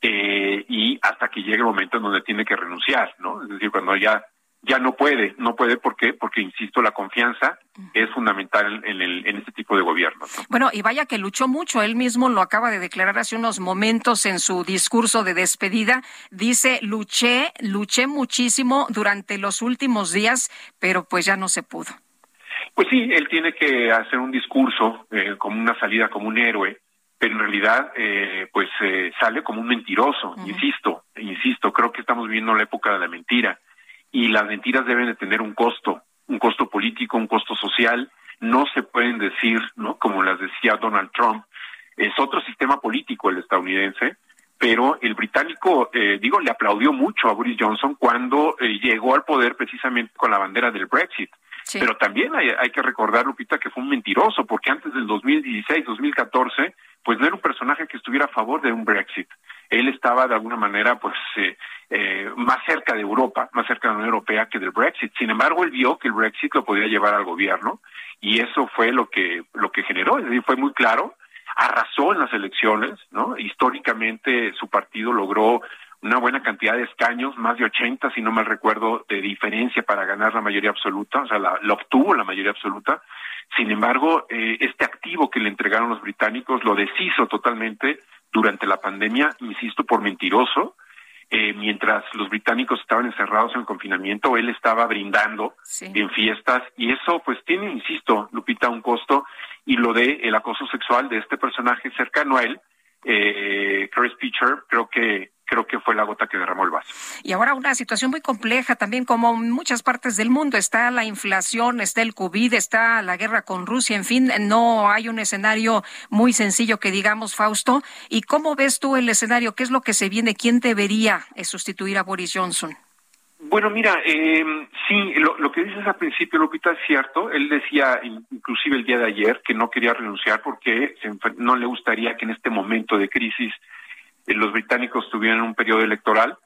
eh, y hasta que llegue el momento en donde tiene que renunciar, ¿no? Es decir, cuando ya ya no puede, no puede, ¿por qué? Porque, insisto, la confianza es fundamental en, el, en este tipo de gobierno. Bueno, y vaya que luchó mucho, él mismo lo acaba de declarar hace unos momentos en su discurso de despedida, dice, luché, luché muchísimo durante los últimos días, pero pues ya no se pudo. Pues sí, él tiene que hacer un discurso eh, como una salida como un héroe, pero en realidad eh, pues eh, sale como un mentiroso, insisto, insisto, creo que estamos viviendo la época de la mentira y las mentiras deben de tener un costo, un costo político, un costo social, no se pueden decir, ¿no? Como las decía Donald Trump, es otro sistema político el estadounidense, pero el británico, eh, digo, le aplaudió mucho a Boris Johnson cuando eh, llegó al poder precisamente con la bandera del Brexit. Pero también hay, hay, que recordar, Lupita, que fue un mentiroso, porque antes del 2016, 2014, pues no era un personaje que estuviera a favor de un Brexit. Él estaba de alguna manera, pues, eh, eh, más cerca de Europa, más cerca de la Unión Europea que del Brexit. Sin embargo, él vio que el Brexit lo podía llevar al gobierno y eso fue lo que lo que generó, es decir, fue muy claro, arrasó en las elecciones, ¿no? Históricamente su partido logró una buena cantidad de escaños, más de 80, si no mal recuerdo, de diferencia para ganar la mayoría absoluta, o sea, la, obtuvo la mayoría absoluta. Sin embargo, eh, este activo que le entregaron los británicos lo deshizo totalmente durante la pandemia, insisto, por mentiroso. Eh, mientras los británicos estaban encerrados en confinamiento, él estaba brindando en fiestas y eso pues tiene, insisto, Lupita, un costo y lo de el acoso sexual de este personaje cercano a él, eh, Chris Pitcher, creo que creo que fue la gota que derramó el vaso. Y ahora una situación muy compleja también, como en muchas partes del mundo, está la inflación, está el COVID, está la guerra con Rusia, en fin, no hay un escenario muy sencillo que digamos, Fausto. ¿Y cómo ves tú el escenario? ¿Qué es lo que se viene? ¿Quién debería sustituir a Boris Johnson? Bueno, mira, eh, sí, lo, lo, que dices al principio, Lupita, es cierto. Él decía, inclusive el día de ayer, que no quería renunciar porque no le gustaría que en este momento de crisis eh, los británicos tuvieran un periodo electoral,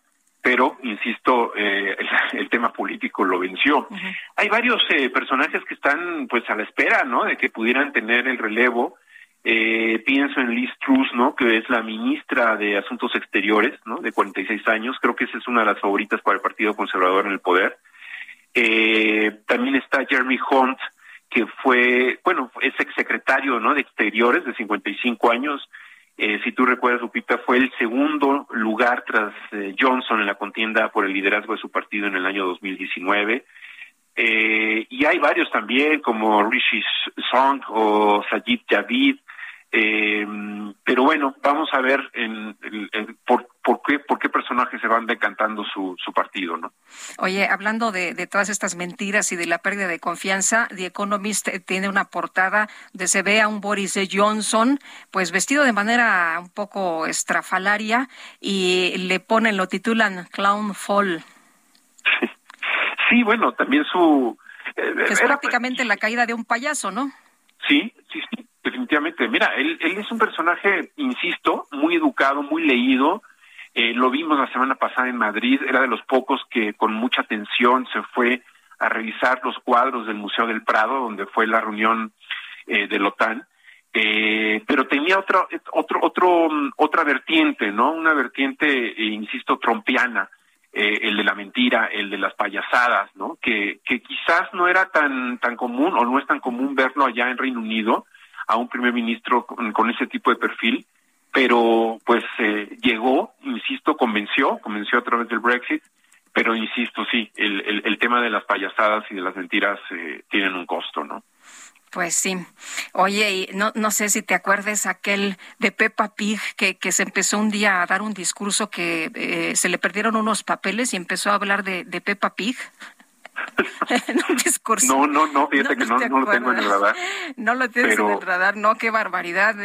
pero, insisto, eh, el, tema político lo venció. Hay varios eh, personajes que están pues a la espera, ¿no?, de que pudieran tener el relevo. Pienso en Liz Truss, ¿no?, que es la ministra de Asuntos Exteriores, ¿no?, de 46 años. Creo que esa es una de las favoritas para el Partido Conservador en el poder. también está Jeremy Hunt, que fue, bueno, es exsecretario, ¿no?, de Exteriores de 55 años eh, si tú recuerdas, Lupita, fue el segundo lugar tras eh, Johnson en la contienda por el liderazgo de su partido en el año 2019. Eh, y hay varios también, como Rishi Song o Sajid Javid, eh, pero bueno, vamos a ver en, por, por, qué, por qué personajes se van decantando su, su partido, ¿no? Oye, hablando de, de, todas estas mentiras y de la pérdida de confianza, The Economist tiene una portada de se ve a un Boris Johnson, pues vestido de manera un poco estrafalaria y le ponen, lo titulan Clown Fall. Sí, bueno, también su... Eh, es prácticamente la caída de un payaso, ¿no? Sí definitivamente. Mira, él, él es un personaje, insisto, muy educado, muy leído. Eh, lo vimos la semana pasada en Madrid, era de los pocos que con mucha atención se fue a revisar los cuadros del Museo del Prado, donde fue la reunión eh, de la OTAN. Eh, pero tenía otro, otro, otro, otra vertiente, ¿no? Una vertiente, eh, insisto, trompiana, el de la mentira, el de las payasadas, ¿no? Que, que quizás no era tan, tan común o no es tan común verlo allá en Reino Unido, a un primer ministro con, ese tipo de perfil, pero pues eh, llegó, insisto, convenció, convenció a través del Brexit, pero insisto, sí, el, el, tema de las payasadas y de las mentiras eh, tienen un costo, ¿no? Pues sí. Oye, y no, no sé si te acuerdes aquel de Peppa Pig que, que se empezó un día a dar un discurso que eh, se le perdieron unos papeles y empezó a hablar de, de Peppa Pig. No, no, no, fíjate que no, lo tengo en el radar. No lo tienes en el radar, no, qué barbaridad.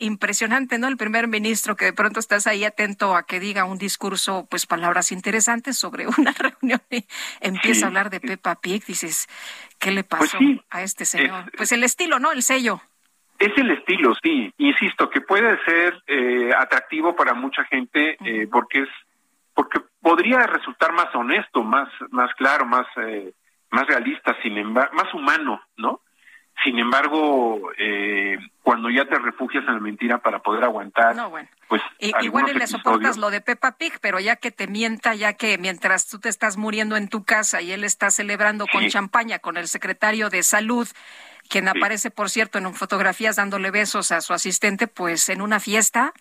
impresionante, ¿no? El primer ministro que de pronto estás ahí atento a que diga un discurso, pues palabras interesantes sobre una reunión y empieza a hablar de Peppa Pig, dices, ¿qué le pues pasó a este señor? pues el estilo, ¿no? El sello. Es el estilo, sí. Insisto, que puede ser eh, atractivo para mucha gente eh, porque es porque podría resultar más honesto, más, más claro, más, eh, más realista, sin embargo, más humano, ¿no? Sin embargo, eh, cuando ya te refugias en la mentira para poder aguantar, pues igual le soportas lo de Peppa Pig, pero ya que te mienta, ya que mientras tú te estás muriendo en tu casa y él está celebrando con champaña con el secretario de salud, quien aparece, por cierto, en fotografías dándole besos a su asistente, pues en una fiesta,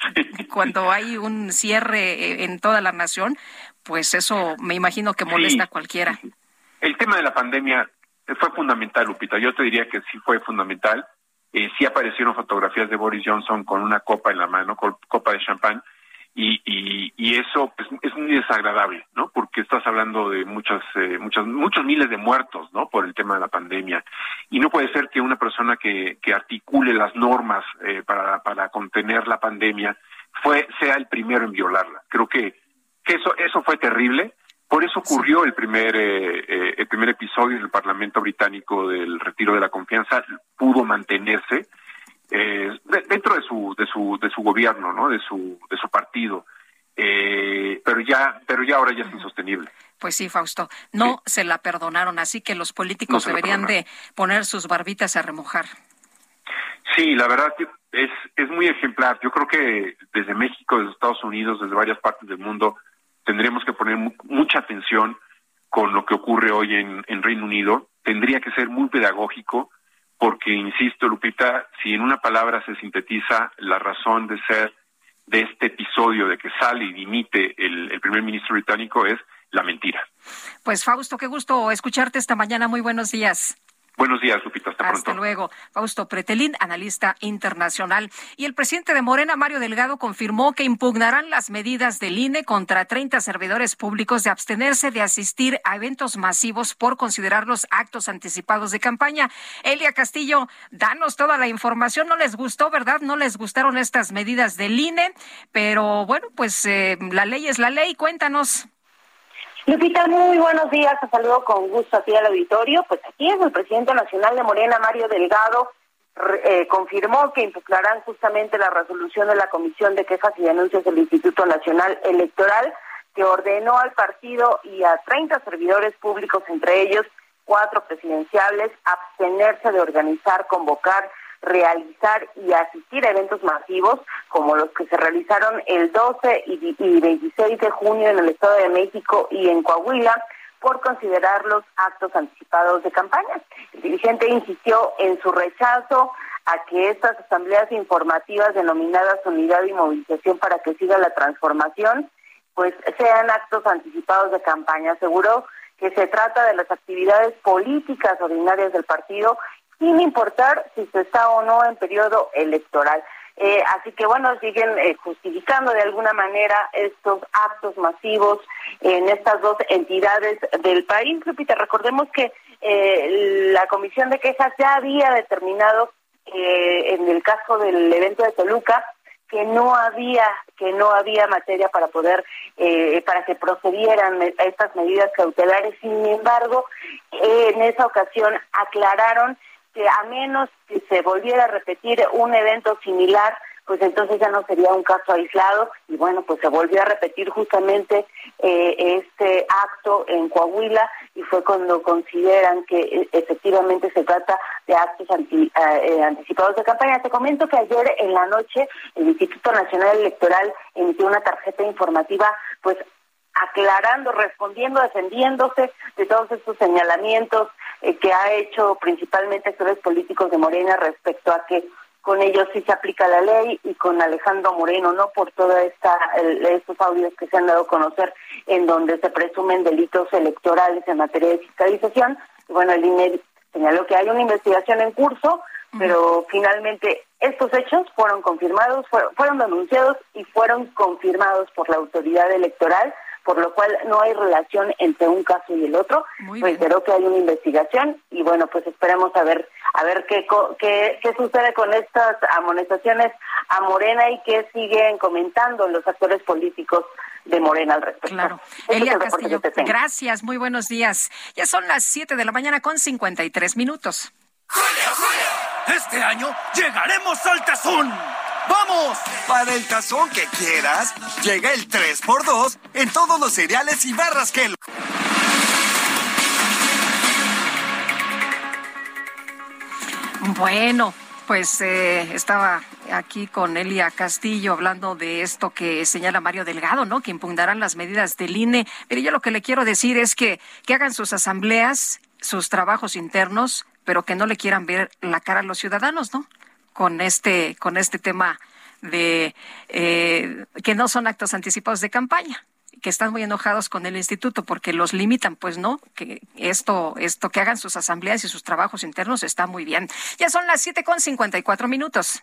cuando hay un cierre en toda la nación, pues eso me imagino que molesta a cualquiera. El tema de la pandemia fue fundamental, Lupita. Yo te diría que sí fue fundamental. Eh, sí aparecieron fotografías de Boris Johnson con una copa en la mano, copa de champán, y, y, y, eso pues, es muy desagradable, ¿no? Porque estás hablando de muchas, eh, muchas, muchos miles de muertos, ¿no? Por el tema de la pandemia. Y no puede ser que una persona que, articule las normas eh, para, para contener la pandemia fue, sea el primero en violarla. Creo que, que eso, eso fue terrible. Por eso ocurrió el primer, eh, eh, el primer episodio del Parlamento británico del retiro de la confianza, pudo mantenerse eh, dentro de su de su de su gobierno no de su de su partido. Eh, pero ya pero ya ahora ya es insostenible. Pues sí Fausto no se la perdonaron así que los políticos deberían de poner sus barbitas a remojar. Sí la verdad es, es muy ejemplar. Yo creo que desde México, desde Estados Unidos, desde varias partes del mundo, tendríamos que poner mucha atención con lo que ocurre hoy en, Reino Unido. Tendría que ser muy pedagógico, porque, insisto, Lupita, si en una palabra se sintetiza la razón de ser de este episodio de que sale y dimite el, el primer ministro británico es la mentira. Pues Fausto, qué gusto escucharte esta mañana. Muy buenos días. Buenos días, Lupita. Hasta, hasta luego. Fausto Pretelín, analista internacional. Y el presidente de Morena, Mario Delgado, confirmó que impugnarán las medidas del INE contra 30 servidores públicos de abstenerse de asistir a eventos masivos por considerarlos actos anticipados de campaña. Elia Castillo, danos toda la información. No les gustó, ¿verdad? No les gustaron estas medidas del INE, pero bueno, pues eh, la ley es la ley. Cuéntanos. Lupita, muy buenos días. Te saludo con gusto aquí al auditorio. Pues aquí es el presidente nacional de Morena, Mario Delgado, eh, confirmó que impugnarán justamente la resolución de la Comisión de Quejas y Denuncias del Instituto Nacional Electoral, que ordenó al partido y a 30 servidores públicos, entre ellos cuatro presidenciales, abstenerse de organizar, convocar, realizar y asistir a eventos masivos como los que se realizaron el 12 y 26 de junio en el Estado de México y en Coahuila por considerarlos actos anticipados de campaña. El dirigente insistió en su rechazo a que estas asambleas informativas denominadas unidad y movilización para que siga la transformación, pues sean actos anticipados de campaña. Aseguró que se trata de las actividades políticas ordinarias del partido sin importar si se está o no en periodo electoral. Eh, así que bueno, siguen eh, justificando de alguna manera estos actos masivos en estas dos entidades del país. Lupita, recordemos que eh, la Comisión de Quejas ya había determinado en el caso del evento de Toluca que no había que no había materia para poder para que procedieran estas medidas cautelares. Sin embargo, en esa ocasión aclararon a menos que se volviera a repetir un evento similar, pues entonces ya no sería un caso aislado y bueno, pues se volvió a repetir justamente eh, este acto en Coahuila y fue cuando consideran que eh, efectivamente se trata de actos eh, anticipados de campaña. Te comento que ayer en la noche el Instituto Nacional Electoral emitió una tarjeta informativa pues aclarando, respondiendo, defendiéndose de todos estos señalamientos eh, que ha hecho principalmente actores políticos de Morena respecto a que con ellos sí se aplica la ley y con Alejandro Moreno no por toda esta estos audios que se han dado a conocer en donde se presumen delitos electorales en materia de fiscalización. Bueno el INE señaló que hay una investigación en curso pero finalmente estos hechos fueron confirmados fueron denunciados y fueron confirmados por la autoridad electoral por lo cual no hay relación entre un caso y el otro. Reitero que hay una investigación y bueno, pues esperemos a ver a ver qué, qué, qué sucede con estas amonestaciones a Morena y qué siguen comentando los actores políticos de Morena al respecto. Claro. Elia Castillo, gracias, muy buenos días. Ya son las 7 de la mañana con 53 minutos. ¡Julio, Julio! Este año llegaremos al tazón. ¡Vamos! Para el tazón que quieras, llega el 3x2 en todos los cereales y barras que... Bueno, pues eh, estaba aquí con Elia Castillo hablando de esto que señala Mario Delgado, ¿no? Que impugnarán las medidas del INE. Pero yo lo que le quiero decir es que, que hagan sus asambleas, sus trabajos internos, pero que no le quieran ver la cara a los ciudadanos, ¿no? Con este, con este tema de eh, que no son actos anticipados de campaña que están muy enojados con el instituto porque los limitan, pues no, que esto, esto que hagan sus asambleas y sus trabajos internos está muy bien. Ya son las siete con cincuenta y cuatro minutos.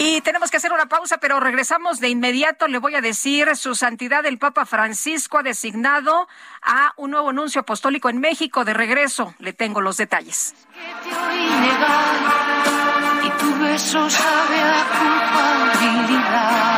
Y tenemos que hacer una pausa, pero regresamos de inmediato. Le voy a decir, su santidad el Papa Francisco ha designado a un nuevo anuncio apostólico en México. De regreso, le tengo los detalles. Y tu beso sabe a culpabilidad.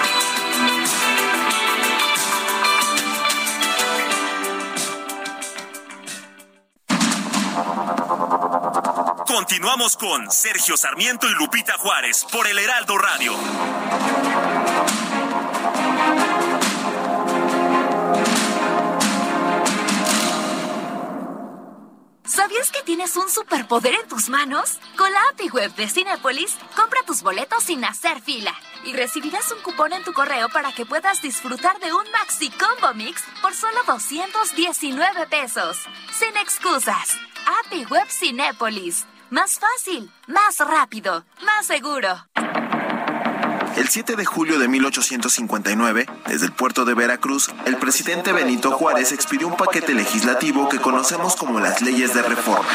Continuamos con Sergio Sarmiento y Lupita Juárez por el Heraldo Radio. ¿Sabías que tienes un superpoder en tus manos? Con la API Web de Cinepolis, compra tus boletos sin hacer fila y recibirás un cupón en tu correo para que puedas disfrutar de un Maxi Combo Mix por solo 219 pesos. Sin excusas. API Web Cinépolis. Más fácil, más rápido, más seguro. El 7 de julio de 1859, desde el puerto de Veracruz, el presidente Benito Juárez expidió un paquete legislativo que conocemos como las leyes de reforma.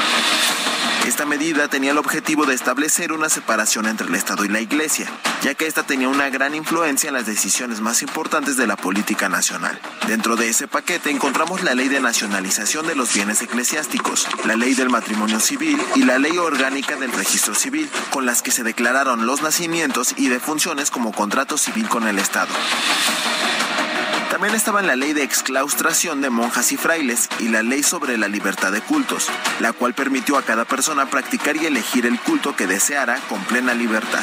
Esta medida tenía el objetivo de establecer una separación entre el Estado y la Iglesia, ya que esta tenía una gran influencia en las decisiones más importantes de la política nacional. Dentro de ese paquete encontramos la ley de nacionalización de los bienes eclesiásticos, la ley del matrimonio civil y la ley orgánica del registro civil, con las que se declararon los nacimientos y defunciones como contrato civil con el Estado. También estaban la ley de exclaustración de monjas y frailes y la ley sobre la libertad de cultos, la cual permitió a cada persona practicar y elegir el culto que deseara con plena libertad.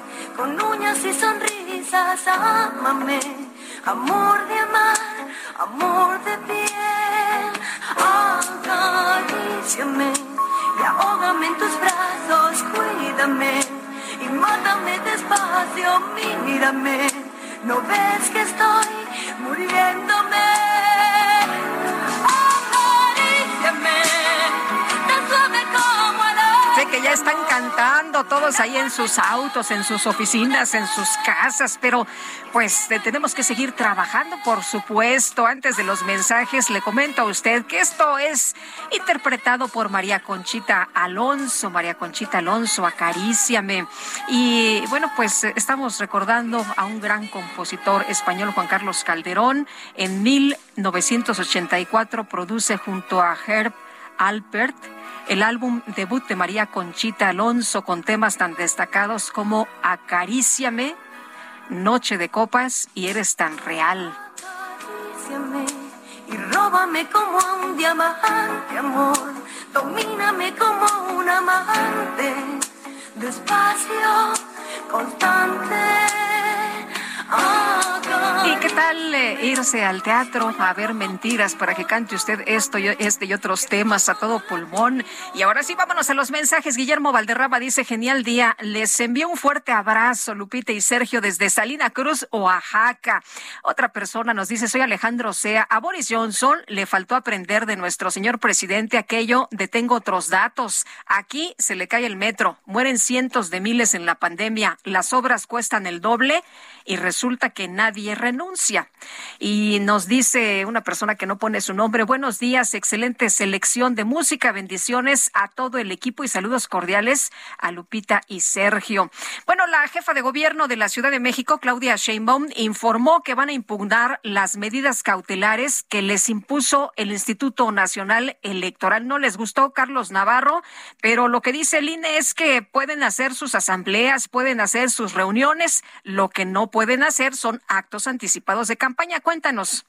ámame, amor de amar, amor de piel, acaríciame y ahógame en tus brazos, cuídame y mátame despacio, mírame, no ves que estoy muriéndome, están cantando todos ahí en sus autos, en sus oficinas, en sus casas, pero pues tenemos que seguir trabajando, por supuesto. Antes de los mensajes, le comento a usted que esto es interpretado por María Conchita Alonso. María Conchita Alonso, acaríciame. Y bueno, pues estamos recordando a un gran compositor español, Juan Carlos Calderón. En 1984 produce junto a Herb Alpert el álbum debut de María Conchita Alonso con temas tan destacados como Acaríciame, Noche de Copas y Eres tan real. Acaríciame y róbame como a un diamante, amor. Domíname como un amante. Despacio, constante. ¿Y qué tal eh, irse al teatro a ver mentiras para que cante usted esto y este y otros temas a todo pulmón? Y ahora sí, vámonos a los mensajes. Guillermo Valderrama dice, genial día. Les envío un fuerte abrazo, Lupita y Sergio, desde Salina Cruz, Oaxaca. Otra persona nos dice, soy Alejandro Sea. A Boris Johnson le faltó aprender de nuestro señor presidente aquello de tengo otros datos. Aquí se le cae el metro. Mueren cientos de miles en la pandemia. Las obras cuestan el doble y resulta que nadie renuncia. Y nos dice una persona que no pone su nombre, buenos días, excelente selección de música, bendiciones a todo el equipo y saludos cordiales a Lupita y Sergio. Bueno, la jefa de gobierno de la Ciudad de México, Claudia Sheinbaum, informó que van a impugnar las medidas cautelares que les impuso el Instituto Nacional Electoral. No les gustó Carlos Navarro, pero lo que dice el INE es que pueden hacer sus asambleas, pueden hacer sus reuniones, lo que no pueden hacer son actos anticipados de campaña. Cuéntanos.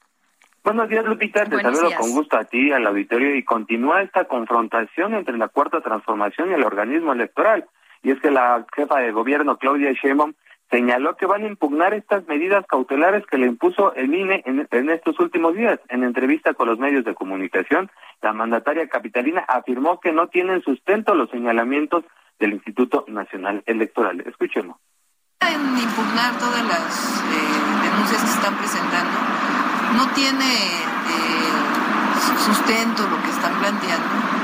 Buenos días, Lupita. Te Buenos saludo días. con gusto a ti, al auditorio, y continúa esta confrontación entre la Cuarta Transformación y el organismo electoral. Y es que la jefa de gobierno, Claudia Sheinbaum, señaló que van a impugnar estas medidas cautelares que le impuso el INE en, en estos últimos días. En entrevista con los medios de comunicación, la mandataria capitalina afirmó que no tienen sustento los señalamientos del Instituto Nacional Electoral. Escuchemos. En impugnar todas las eh, denuncias que se están presentando, no tiene eh, sustento lo que están planteando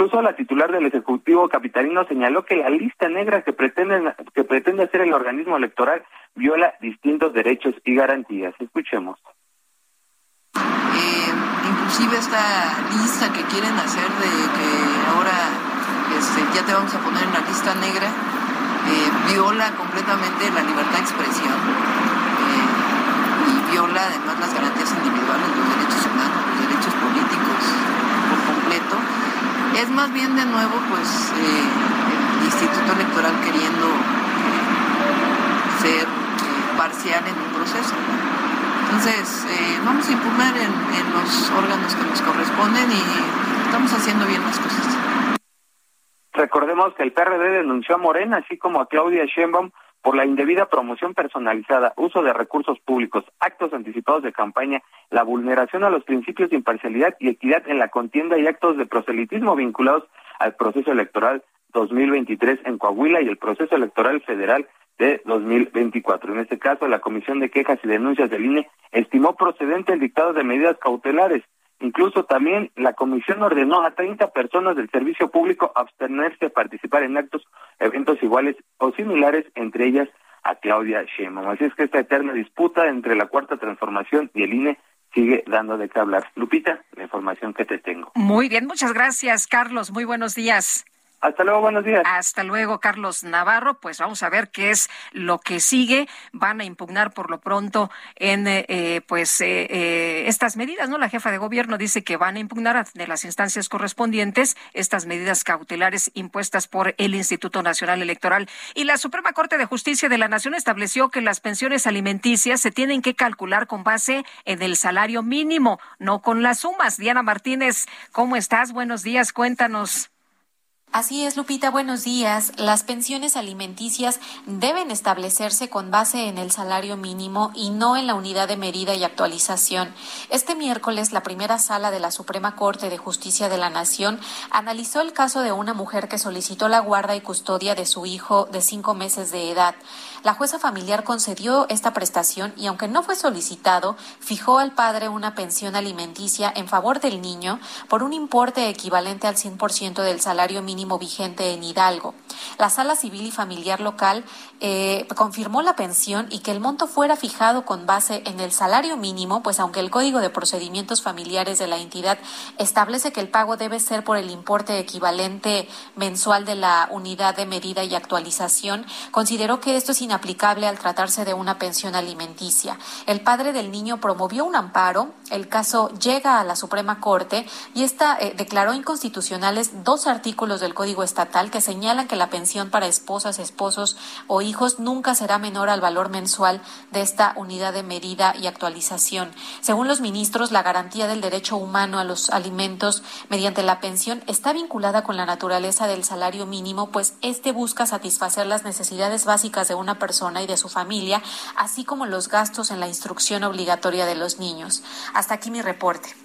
Incluso la titular del Ejecutivo Capitalino señaló que la lista negra que pretende, que pretende hacer el organismo electoral viola distintos derechos y garantías. Escuchemos. Eh, inclusive esta lista que quieren hacer de que ahora este, ya te vamos a poner en la lista negra, viola completamente la libertad de expresión eh, y viola además las garantías individuales, los derechos humanos, los derechos políticos por completo es más bien de nuevo pues eh, el Instituto Electoral queriendo ser eh, parcial en un proceso. Entonces, vamos a impugnar en, en los órganos que nos corresponden y estamos haciendo bien las cosas. Recordemos que el PRD denunció a Morena, así como a Claudia Sheinbaum, por la indebida promoción personalizada, uso de recursos públicos, actos anticipados de campaña, la vulneración a los principios de imparcialidad y equidad en la contienda y actos de proselitismo vinculados al proceso electoral 2023 en Coahuila y el proceso electoral federal de 2024. En este caso, la Comisión de Quejas y Denuncias del INE estimó procedente el dictado de medidas cautelares Incluso también la comisión ordenó a 30 personas del servicio público abstenerse de participar en actos, eventos iguales o similares, entre ellas a Claudia Sheinbaum. Así es que esta eterna disputa entre la Cuarta Transformación y el INE sigue dando de qué hablar. Lupita, la información que te tengo. Muy bien, muchas gracias, Carlos. Muy buenos días. Hasta luego, buenos días. Hasta luego, Carlos Navarro. Pues vamos a ver qué es lo que sigue. Van a impugnar por lo pronto en eh, eh, pues eh, estas medidas, ¿no? La jefa de gobierno dice que van a impugnar de las instancias correspondientes estas medidas cautelares impuestas por el Instituto Nacional Electoral. Y la Suprema Corte de Justicia de la Nación estableció que las pensiones alimenticias se tienen que calcular con base en el salario mínimo, no con las sumas. Diana Martínez, ¿cómo estás? Buenos días, cuéntanos. Así es, Lupita, buenos días. Las pensiones alimenticias deben establecerse con base en el salario mínimo y no en la unidad de medida y actualización. Este miércoles, la primera sala de la Suprema Corte de Justicia de la Nación analizó el caso de una mujer que solicitó la guarda y custodia de su hijo de cinco meses de edad. La jueza familiar concedió esta prestación y aunque no fue solicitado, fijó al padre una pensión alimenticia en favor del niño por un importe equivalente al 100% del salario mínimo vigente en Hidalgo. La sala civil y familiar local eh, confirmó la pensión y que el monto fuera fijado con base en el salario mínimo, pues aunque el Código de Procedimientos Familiares de la entidad establece que el pago debe ser por el importe equivalente mensual de la unidad de medida y actualización, consideró que esto es inaplicable al tratarse de una pensión alimenticia. El padre del niño promovió un amparo, el caso llega a la Suprema Corte y esta eh, declaró inconstitucionales dos artículos del Código Estatal que señalan que la pensión para esposas, esposos o hijos nunca será menor al valor mensual de esta unidad de medida y actualización. Según los ministros, la garantía del derecho humano a los alimentos mediante la pensión está vinculada con la naturaleza del salario mínimo, pues este busca satisfacer las necesidades básicas de una persona y de su familia, así como los gastos en la instrucción obligatoria de los niños. Hasta aquí mi reporte.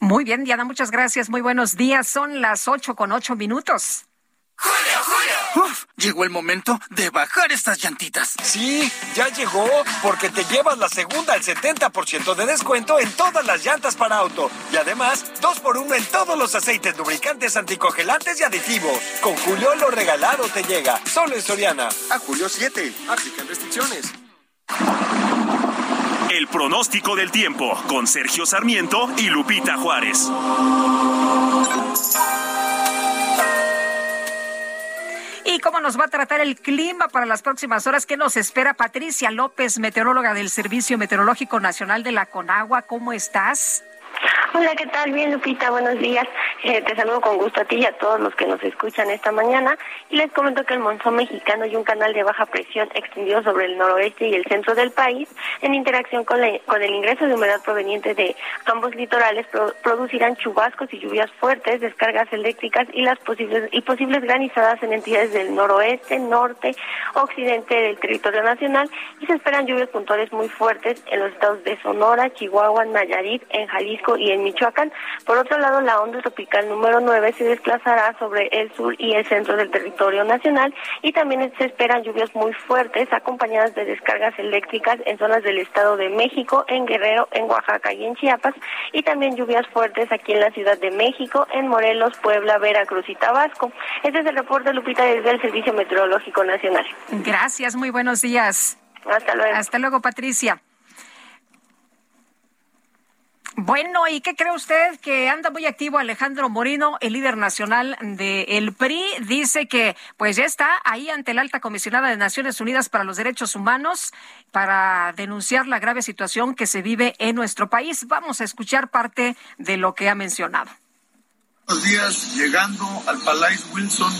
Muy bien, Diana, muchas gracias. Muy buenos días. Son las ocho con ocho minutos. ¡Julio, Julio! Uf, llegó el momento de bajar estas llantitas. Sí, ya llegó, porque te llevas la segunda al 70% de descuento en todas las llantas para auto. Y además, dos por uno en todos los aceites lubricantes, anticongelantes y aditivos. Con Julio lo regalado te llega, solo en Soriana. A Julio 7, aplican restricciones. El pronóstico del tiempo con Sergio Sarmiento y Lupita Juárez. ¿Y cómo nos va a tratar el clima para las próximas horas? ¿Qué nos espera Patricia López, meteoróloga del Servicio Meteorológico Nacional de la Conagua? ¿Cómo estás? Hola, ¿qué tal? Bien, Lupita, buenos días. Eh, te saludo con gusto a ti y a todos los que nos escuchan esta mañana. Y les comento que el monzón mexicano y un canal de baja presión extendido sobre el noroeste y el centro del país, en interacción con, con el ingreso de humedad proveniente de ambos litorales, producirán chubascos y lluvias fuertes, descargas eléctricas y las posibles y posibles granizadas en entidades del noroeste, norte, occidente del territorio nacional. Y se esperan lluvias puntuales muy fuertes en los estados de Sonora, Chihuahua, Nayarit, en Jalisco y en Michoacán. Por otro lado, la onda tropical número 9 se desplazará sobre el sur y el centro del territorio nacional y también se esperan lluvias muy fuertes acompañadas de descargas eléctricas en zonas del Estado de México, en Guerrero, en Oaxaca y en Chiapas y también lluvias fuertes aquí en la Ciudad de México, en Morelos, Puebla, Veracruz y Tabasco. Este es el reporte, Lupita, desde el Servicio Meteorológico Nacional. Gracias, muy buenos días. Hasta luego. Hasta luego, Patricia. Bueno, ¿y qué cree usted que anda muy activo Alejandro Moreno, el líder nacional del PRI? Dice que pues ya está ahí ante la alta comisionada de Naciones Unidas para los Derechos Humanos para denunciar la grave situación que se vive en nuestro país. Vamos a escuchar parte de lo que ha mencionado. Buenos días, llegando al Palais Wilson,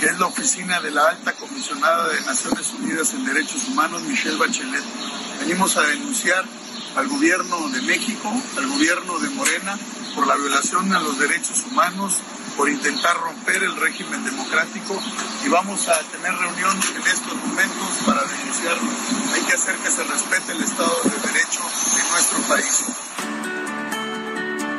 que es la oficina de la alta comisionada de Naciones Unidas en Derechos Humanos, Michelle Bachelet. Venimos a denunciar al gobierno de México, al gobierno de Morena, por la violación a los derechos humanos, por intentar romper el régimen democrático y vamos a tener reunión en estos momentos para denunciarlo. Hay que hacer que se respete el Estado de Derecho en nuestro país.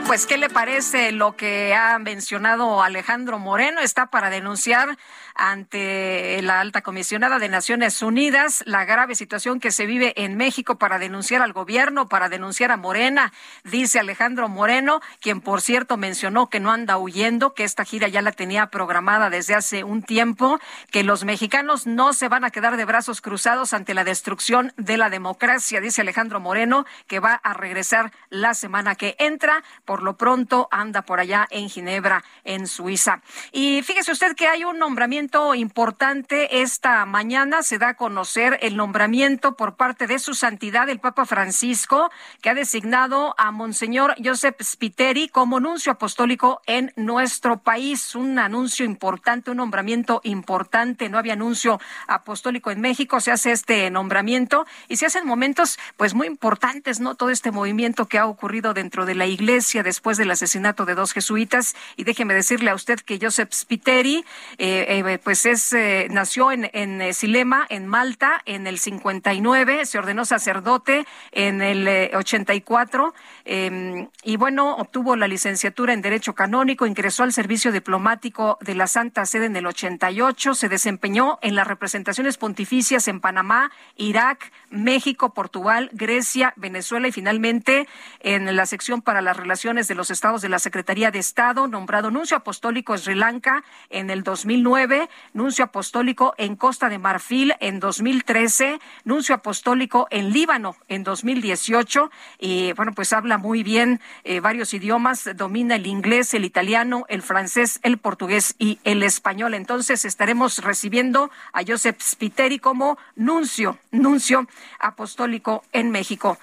Pues, ¿qué le parece lo que ha mencionado Alejandro Moreno? Está para denunciar ante la alta comisionada de Naciones Unidas la grave situación que se vive en México para denunciar al gobierno, para denunciar a Morena, dice Alejandro Moreno, quien por cierto mencionó que no anda huyendo, que esta gira ya la tenía programada desde hace un tiempo, que los mexicanos no se van a quedar de brazos cruzados ante la destrucción de la democracia, dice Alejandro Moreno, que va a regresar la semana que entra. Por lo pronto anda por allá en Ginebra, en Suiza. Y fíjese usted que hay un nombramiento importante esta mañana. Se da a conocer el nombramiento por parte de su santidad, el Papa Francisco, que ha designado a Monseñor Joseph Spiteri como nuncio apostólico en nuestro país. Un anuncio importante, un nombramiento importante. No había anuncio apostólico en México. Se hace este nombramiento y se hacen momentos, pues, muy importantes, ¿no? Todo este movimiento que ha ocurrido dentro de la iglesia después del asesinato de dos jesuitas. Y déjeme decirle a usted que Joseph Spiteri, eh, eh, pues es eh, nació en, en eh, Silema, en Malta, en el 59, se ordenó sacerdote en el 84 eh, em, y bueno, obtuvo la licenciatura en Derecho Canónico, ingresó al servicio diplomático de la Santa Sede en el 88, se desempeñó en las representaciones pontificias en Panamá, Irak, México, Portugal, Grecia, Venezuela y finalmente en la sección para las relaciones de los estados de la Secretaría de Estado, nombrado nuncio apostólico Sri Lanka en el 2009 nuncio apostólico en Costa de Marfil en 2013, nuncio apostólico en Líbano en 2018. Y bueno, pues habla muy bien eh, varios idiomas, domina el inglés, el italiano, el francés, el portugués y el español. Entonces estaremos recibiendo a Joseph Spiteri como nuncio, nuncio apostólico en México.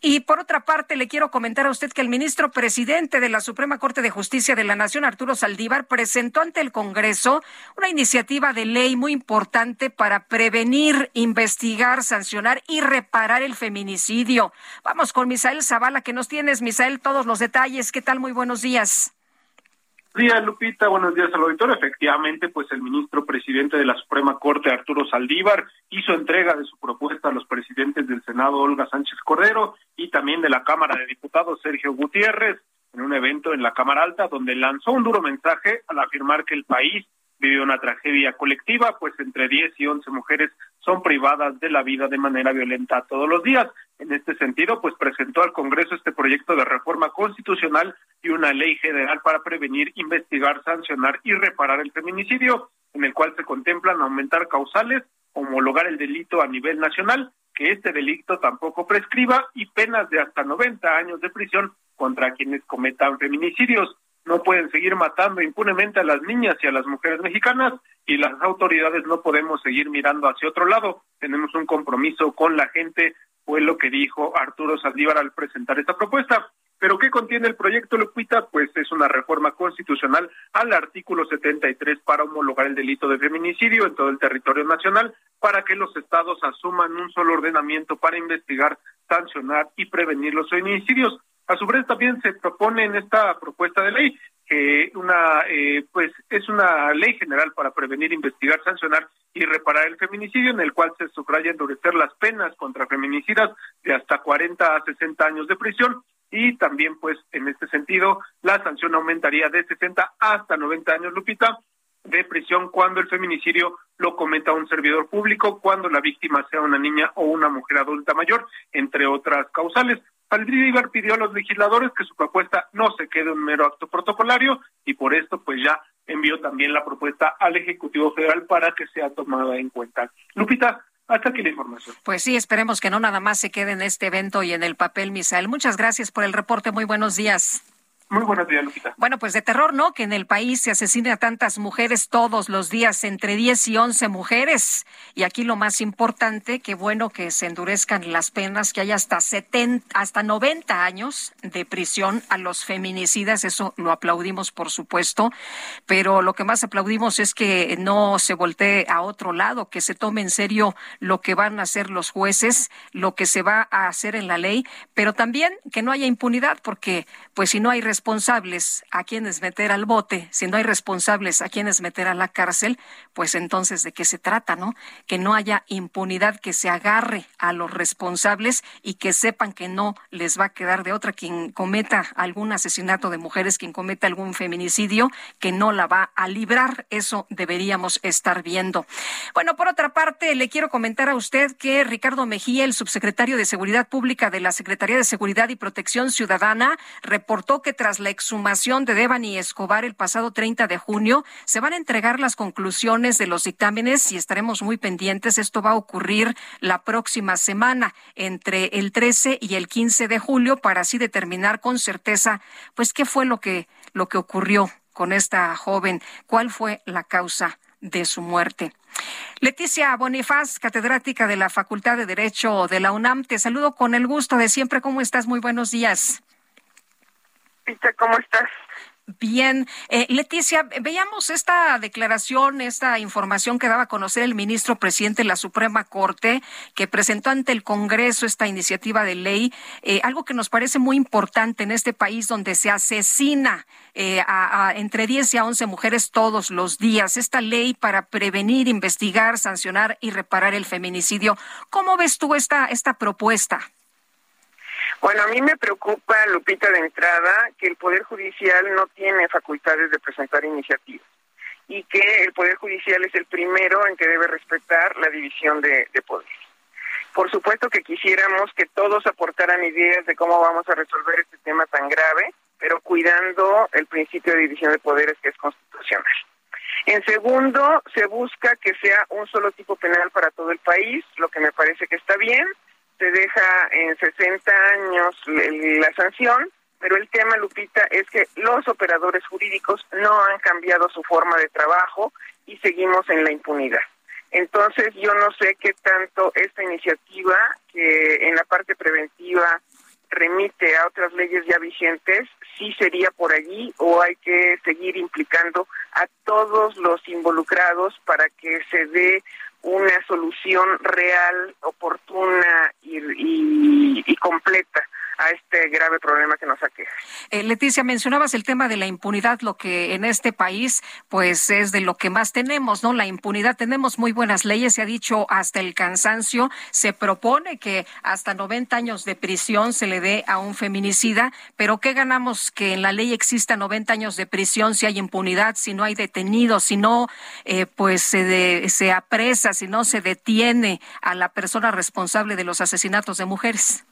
Y por otra parte, le quiero comentar a usted que el ministro presidente de la Suprema Corte de Justicia de la Nación, Arturo Saldívar, presentó ante el Congreso una iniciativa de ley muy importante para prevenir, investigar, sancionar y reparar el feminicidio. Vamos con Misael Zavala, que nos tienes, Misael, todos los detalles. ¿Qué tal? Muy buenos días días, Lupita. Buenos días al auditorio. Efectivamente, pues el ministro presidente de la Suprema Corte, Arturo Saldívar, hizo entrega de su propuesta a los presidentes del Senado, Olga Sánchez Cordero, y también de la Cámara de Diputados, Sergio Gutiérrez, en un evento en la Cámara Alta, donde lanzó un duro mensaje al afirmar que el país vive una tragedia colectiva, pues entre 10 y 11 mujeres son privadas de la vida de manera violenta todos los días. En este sentido, pues presentó al Congreso este proyecto de reforma constitucional y una ley general para prevenir, investigar, sancionar y reparar el feminicidio, en el cual se contemplan aumentar causales, homologar el delito a nivel nacional, que este delito tampoco prescriba y penas de hasta 90 años de prisión contra quienes cometan feminicidios no pueden seguir matando impunemente a las niñas y a las mujeres mexicanas y las autoridades no podemos seguir mirando hacia otro lado. Tenemos un compromiso con la gente, fue lo que dijo Arturo Saldívar al presentar esta propuesta. ¿Pero qué contiene el proyecto Lupita? Pues es una reforma constitucional al artículo 73 para homologar el delito de feminicidio en todo el territorio nacional, para que los estados asuman un solo ordenamiento para investigar, sancionar y prevenir los feminicidios. A su vez también se propone en esta propuesta de ley que una eh, pues es una ley general para prevenir, investigar, sancionar y reparar el feminicidio en el cual se subraya endurecer las penas contra feminicidas de hasta 40 a 60 años de prisión y también pues en este sentido la sanción aumentaría de 60 hasta 90 años, Lupita, de prisión cuando el feminicidio lo cometa un servidor público, cuando la víctima sea una niña o una mujer adulta mayor, entre otras causales. Saldívar pidió a los legisladores que su propuesta no se quede un mero acto protocolario y por esto pues ya envió también la propuesta al Ejecutivo Federal para que sea tomada en cuenta. Lupita, hasta aquí la información. Pues sí, esperemos que no nada más se quede en este evento y en el papel, Misael. Muchas gracias por el reporte. Muy buenos días. Muy buenos días, Lupita. Bueno, pues de terror, ¿no? Que en el país se asesine a tantas mujeres todos los días, entre 10 y 11 mujeres. Y aquí lo más importante, que bueno que se endurezcan las penas, que haya hasta 70, hasta 90 años de prisión a los feminicidas. Eso lo aplaudimos, por supuesto. Pero lo que más aplaudimos es que no se voltee a otro lado, que se tome en serio lo que van a hacer los jueces, lo que se va a hacer en la ley, pero también que no haya impunidad, porque pues si no hay responsables a quienes meter al bote, si no hay responsables a quienes meter a la cárcel, pues entonces de qué se trata, ¿no? Que no haya impunidad, que se agarre a los responsables y que sepan que no les va a quedar de otra quien cometa algún asesinato de mujeres, quien cometa algún feminicidio, que no la va a librar. Eso deberíamos estar viendo. Bueno, por otra parte, le quiero comentar a usted que Ricardo Mejía, el subsecretario de Seguridad Pública de la Secretaría de Seguridad y Protección Ciudadana, reportó que tras la exhumación de Devani Escobar el pasado 30 de junio, se van a entregar las conclusiones de los dictámenes y estaremos muy pendientes. Esto va a ocurrir la próxima semana, entre el 13 y el 15 de julio, para así determinar con certeza, pues, qué fue lo que, lo que ocurrió con esta joven, cuál fue la causa de su muerte. Leticia Bonifaz, catedrática de la Facultad de Derecho de la UNAM, te saludo con el gusto de siempre. ¿Cómo estás? Muy buenos días. ¿Cómo estás? Bien, eh, Leticia, veíamos esta declaración, esta información que daba a conocer el ministro presidente de la Suprema Corte, que presentó ante el Congreso esta iniciativa de ley, eh, algo que nos parece muy importante en este país donde se asesina eh, a, entre 10 y a 11 mujeres todos los días. Esta ley para prevenir, investigar, sancionar y reparar el feminicidio. ¿Cómo ves tú esta, esta propuesta? Bueno, a mí me preocupa, Lupita, de entrada, que el Poder Judicial no tiene facultades de presentar iniciativas y que el Poder Judicial es el primero en que debe respetar la división de, de poderes. Por supuesto que quisiéramos que todos aportaran ideas de cómo vamos a resolver este tema tan grave, pero cuidando el principio de división de poderes que es constitucional. En segundo, se busca que sea un solo tipo penal para todo el país, lo que me parece que está bien, se deja en 60 años la sanción, pero el tema, Lupita, es que los operadores jurídicos no han cambiado su forma de trabajo y seguimos en la impunidad. Entonces, yo no sé qué tanto esta iniciativa, que en la parte preventiva remite a otras leyes ya vigentes, sí sería por allí o hay que seguir implicando a todos los involucrados para que se dé una solución real, oportuna y, y completa a este grave problema que nos aqueja. Eh, Leticia, mencionabas el tema de la impunidad, lo que en este país pues es de lo que más tenemos, ¿no? La impunidad, tenemos muy buenas leyes, se ha dicho hasta el cansancio, se propone que hasta 90 años de prisión se le dé a un feminicida, pero ¿qué ganamos que en la ley exista 90 años de prisión si hay impunidad, si no hay detenidos, si no eh, pues se, se apresa, si no se detiene a la persona responsable de los asesinatos de mujeres?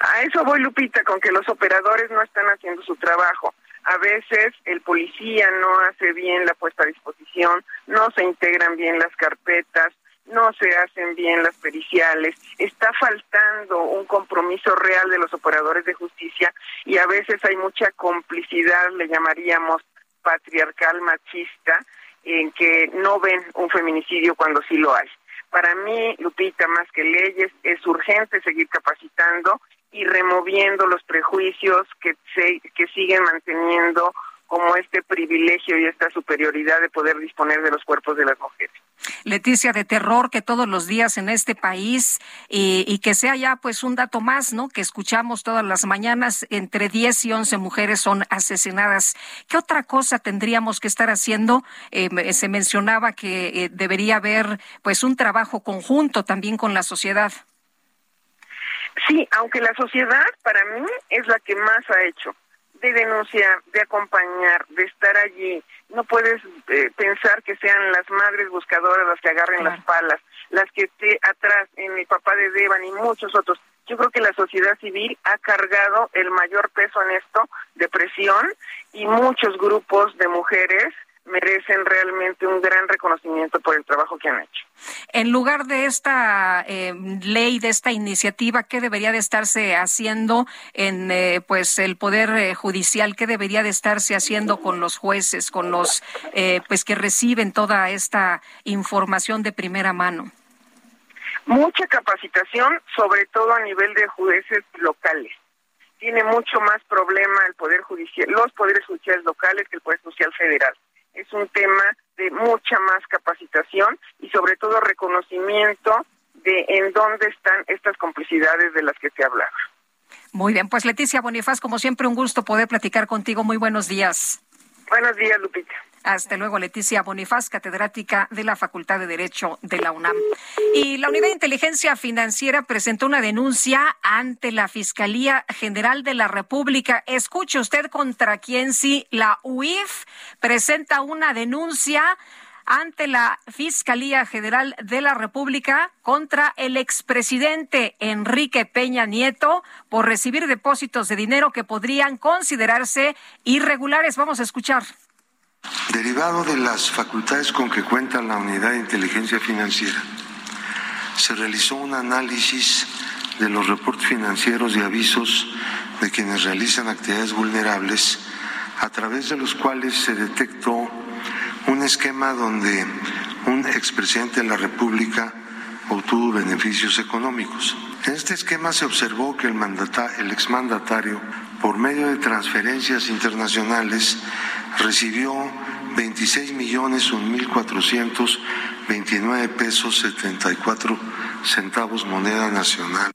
A eso voy, Lupita, con que los operadores no están haciendo su trabajo. A veces el policía no hace bien la puesta a disposición, no se integran bien las carpetas, no se hacen bien las periciales, está faltando un compromiso real de los operadores de justicia y a veces hay mucha complicidad, le llamaríamos patriarcal machista, en que no ven un feminicidio cuando sí lo hay. Para mí, Lupita, más que leyes, es urgente seguir capacitando y removiendo los prejuicios que, se, que siguen manteniendo como este privilegio y esta superioridad de poder disponer de los cuerpos de las mujeres. Leticia, de terror que todos los días en este país y, que sea ya pues un dato más, ¿no? Que escuchamos todas las mañanas, entre 10 y 11 mujeres son asesinadas. ¿Qué otra cosa tendríamos que estar haciendo? Eh, se mencionaba que eh, debería haber pues un trabajo conjunto también con la sociedad. Sí, aunque la sociedad para mí es la que más ha hecho de denunciar, de acompañar, de estar allí. No puedes eh, pensar que sean las madres buscadoras las que agarren las palas, las que esté atrás en mi papá de Devan y muchos otros. Yo creo que la sociedad civil ha cargado el mayor peso en esto de presión y muchos grupos de mujeres merecen realmente un gran reconocimiento por el trabajo que han hecho. En lugar de esta eh, ley, de esta iniciativa, ¿qué debería de estarse haciendo en eh, pues el poder eh, judicial? ¿Qué debería de estarse haciendo con los jueces, con los pues que reciben toda esta información de primera mano? Mucha capacitación, sobre todo a nivel de jueces locales tiene mucho más problema el poder judicial, los poderes judiciales locales que el poder judicial federal es un tema de mucha más capacitación y sobre todo reconocimiento de en dónde están estas complicidades de las que se hablaba. Muy bien, pues Leticia Bonifaz, como siempre, un gusto poder platicar contigo. Muy buenos días. Buenos días, Lupita. Hasta luego, Leticia Bonifaz, catedrática de la Facultad de Derecho de la UNAM. Y la Unidad de Inteligencia Financiera presentó una denuncia ante la Fiscalía General de la República. Escuche usted contra quién sí la UIF presenta una denuncia ante la Fiscalía General de la República contra el expresidente Enrique Peña Nieto por recibir depósitos de dinero que podrían considerarse irregulares. Vamos a escuchar. Derivado de las facultades con que cuenta la Unidad de Inteligencia Financiera, se realizó un análisis de los reportes financieros y avisos de quienes realizan actividades vulnerables, a través de los cuales se detectó un esquema donde un expresidente de la República obtuvo beneficios económicos. En este esquema se observó que el, el exmandatario, por medio de transferencias internacionales, recibió 26 millones mil pesos 74 centavos moneda nacional.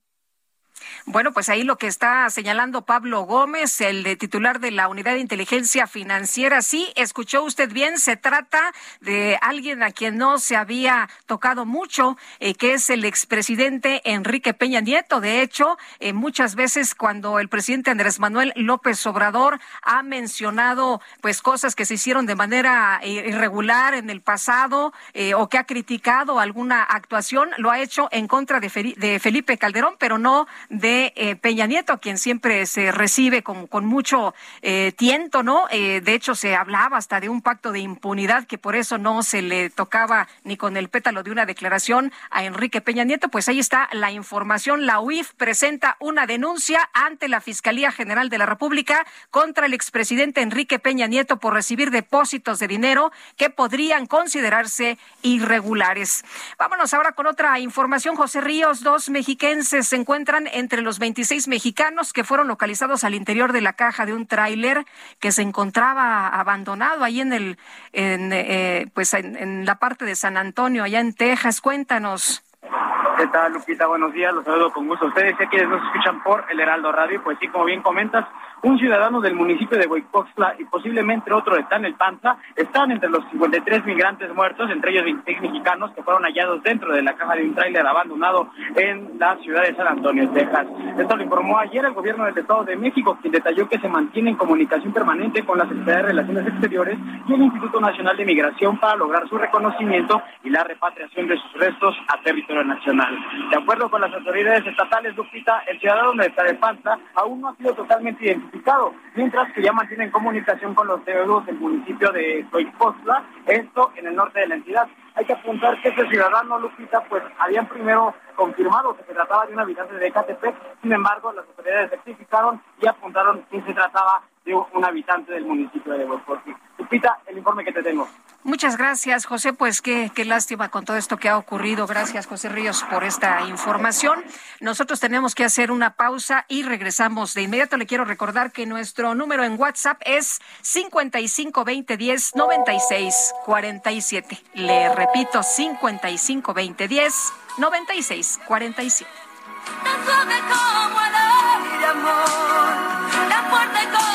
Bueno, pues ahí lo que está señalando Pablo Gómez, el titular de la Unidad de Inteligencia Financiera. Sí, escuchó usted bien, se trata de alguien a quien no se había tocado mucho, eh, que es el expresidente Enrique Peña Nieto. De hecho, eh, muchas veces cuando el presidente Andrés Manuel López Obrador ha mencionado pues cosas que se hicieron de manera eh, irregular en el pasado o que ha criticado alguna actuación, lo ha hecho en contra de Felipe Calderón, pero no de eh, Peña Nieto, quien siempre se recibe con, mucho eh, tiento, ¿no? Eh, de hecho, se hablaba hasta de un pacto de impunidad que por eso no se le tocaba ni con el pétalo de una declaración a Enrique Peña Nieto. Pues ahí está la información. La UIF presenta una denuncia ante la Fiscalía General de la República contra el expresidente Enrique Peña Nieto por recibir depósitos de dinero que podrían considerarse irregulares. Vámonos ahora con otra información. José Ríos, dos mexiquenses se encuentran entre los 26 mexicanos que fueron localizados al interior de la caja de un tráiler que se encontraba abandonado ahí en el, en, eh, pues en, la parte de San Antonio, allá en Texas. Cuéntanos. ¿Qué tal, Lupita? Buenos días, los saludo con gusto ustedes. Sé quienes nos escuchan por el Heraldo Radio, pues sí, como bien comentas, un ciudadano del municipio de Huaypoxtla y posiblemente otro de Tanelpanza están entre los 53 migrantes muertos, entre ellos 26 mexicanos que fueron hallados dentro de la caja de un tráiler abandonado en la ciudad de San Antonio, Texas. Esto lo informó ayer el gobierno del Estado de México, quien detalló que se mantiene en comunicación permanente con la Secretaría de Relaciones Exteriores y el Instituto Nacional de Migración para lograr su reconocimiento y la repatriación de sus restos a territorio nacional. De acuerdo con las autoridades estatales, Lupita, el ciudadano de Tanelpanza aún no ha sido totalmente identificado mientras que ya mantienen comunicación con los deudos del municipio de Soypostla, esto en el norte de la entidad. Hay que apuntar que este ciudadano, Lupita, pues habían primero confirmado que se trataba de un habitante de Ecatepec, sin embargo, las autoridades certificaron y apuntaron que se trataba de un habitante del municipio de Huepotlán. Lupita, el informe que te tengo. Muchas gracias, José. Pues qué, qué lástima con todo esto que ha ocurrido. Gracias, José Ríos, por esta información. Nosotros tenemos que hacer una pausa y regresamos de inmediato. Le quiero recordar que nuestro número en WhatsApp es 552010 9647. Le repito, 552010 9647. Tan suave como el amor, tan fuerte como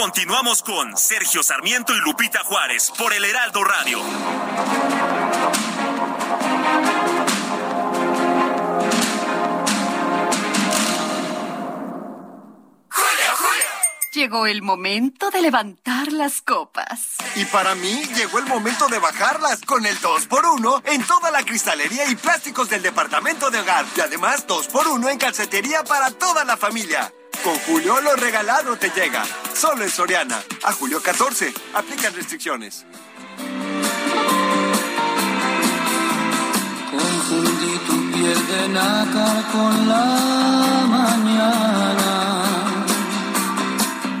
Continuamos con Sergio Sarmiento y Lupita Juárez por el Heraldo Radio. Llegó el momento de levantar las copas. Y para mí llegó el momento de bajarlas con el 2x1 en toda la cristalería y plásticos del departamento de hogar. Y además 2x1 en calcetería para toda la familia. Con Julio lo regalado te llega. Solo en Soriana. A julio 14. Aplican restricciones. Confundí tu piel de nácar con la mañana.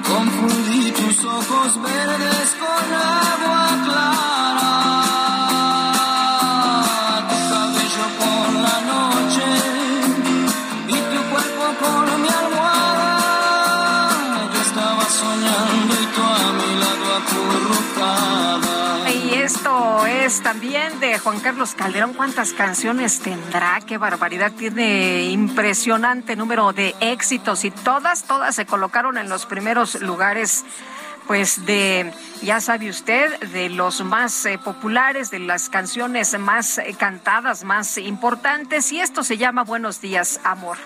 Confundí tus ojos verdes con agua esto es también de Juan Carlos Calderón. ¿Cuántas canciones tendrá? Qué barbaridad. Tiene impresionante número de éxitos y todas, todas se colocaron en los primeros lugares. Pues de, ya sabe usted, de los más eh, populares, de las canciones más eh, cantadas, más importantes. Y esto se llama Buenos días, amor.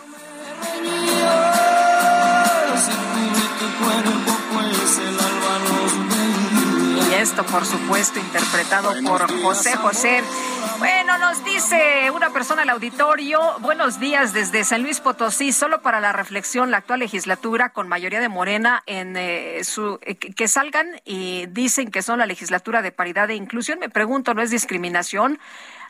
Esto, por supuesto, interpretado por José José. Bueno, nos dice una persona al auditorio, buenos días desde San Luis Potosí, solo para la reflexión, la actual legislatura con mayoría de Morena en eh, su eh, que salgan y dicen que son la legislatura de paridad e inclusión. Me pregunto, ¿no es discriminación?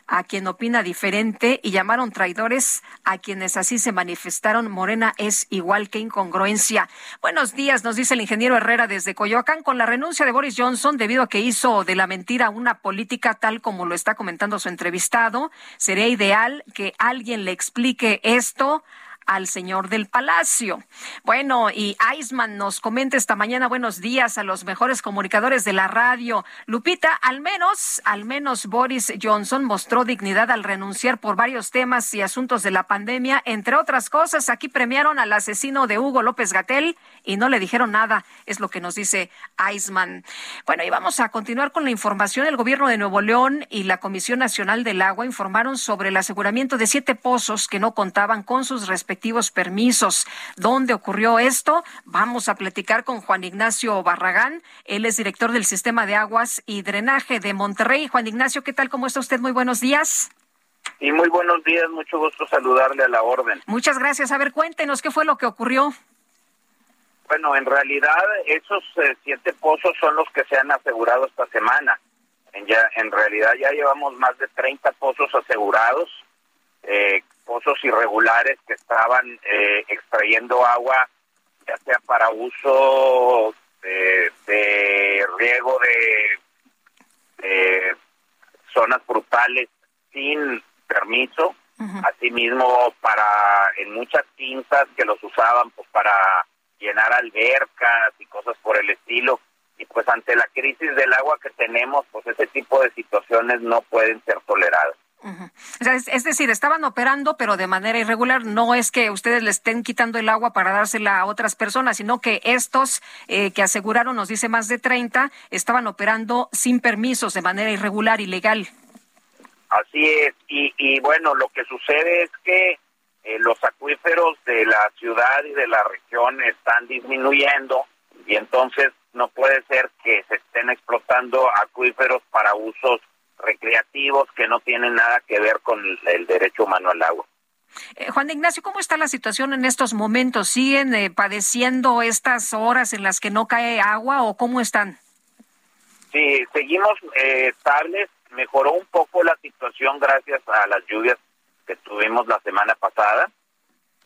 A quien opina diferente y llamaron traidores a quienes así se manifestaron. Morena es igual que incongruencia. Buenos días, nos dice el ingeniero Herrera desde Coyoacán. Con la renuncia de Boris Johnson, debido a que hizo de la mentira una política tal como lo está comentando su entrevistado, sería ideal que alguien le explique esto al señor del palacio. Bueno, y Eisman nos comenta esta mañana buenos días a los mejores comunicadores de la radio. Lupita, al menos, al menos Boris Johnson mostró dignidad al renunciar por varios temas y asuntos de la pandemia. Entre otras cosas, aquí premiaron al asesino de Hugo López Gatel y no le dijeron nada, es lo que nos dice Eisman. Bueno, y vamos a continuar con la información. El gobierno de Nuevo León y la Comisión Nacional del Agua informaron sobre el aseguramiento de siete pozos que no contaban con sus respectivos permisos. ¿Dónde ocurrió esto? Vamos a platicar con Juan Ignacio Barragán. Él es director del Sistema de Aguas y Drenaje de Monterrey. Juan Ignacio, ¿qué tal? ¿Cómo está usted? Muy buenos días. Y muy buenos días, mucho gusto saludarle a la orden. Muchas gracias. A ver, cuéntenos qué fue lo que ocurrió. Bueno, en realidad esos eh, siete pozos son los que se han asegurado esta semana. En, ya, en realidad ya llevamos más de 30 pozos asegurados, eh, pozos irregulares que estaban eh, extrayendo agua, ya sea para uso de, de riego de, de zonas brutales sin permiso, asimismo para en muchas pinzas que los usaban pues para llenar albercas y cosas por el estilo y pues ante la crisis del agua que tenemos pues ese tipo de situaciones no pueden ser toleradas. O sea, es, decir, estaban operando, pero de manera irregular. No es que ustedes le estén quitando el agua para dársela a otras personas, sino que estos eh, que aseguraron, nos dice más de 30, estaban operando sin permisos, de manera irregular, ilegal. Así es, y, y bueno, lo que sucede es que eh, los acuíferos de la ciudad y de la región están disminuyendo y entonces no puede ser que se estén explotando acuíferos para usos recreativos que no tienen nada que ver con el, el derecho humano al agua. Eh, Juan Ignacio, ¿cómo está la situación en estos momentos? ¿Siguen eh, padeciendo estas horas en las que no cae agua o cómo están? Sí, seguimos eh, estables. Mejoró un poco la situación gracias a las lluvias que tuvimos la semana pasada,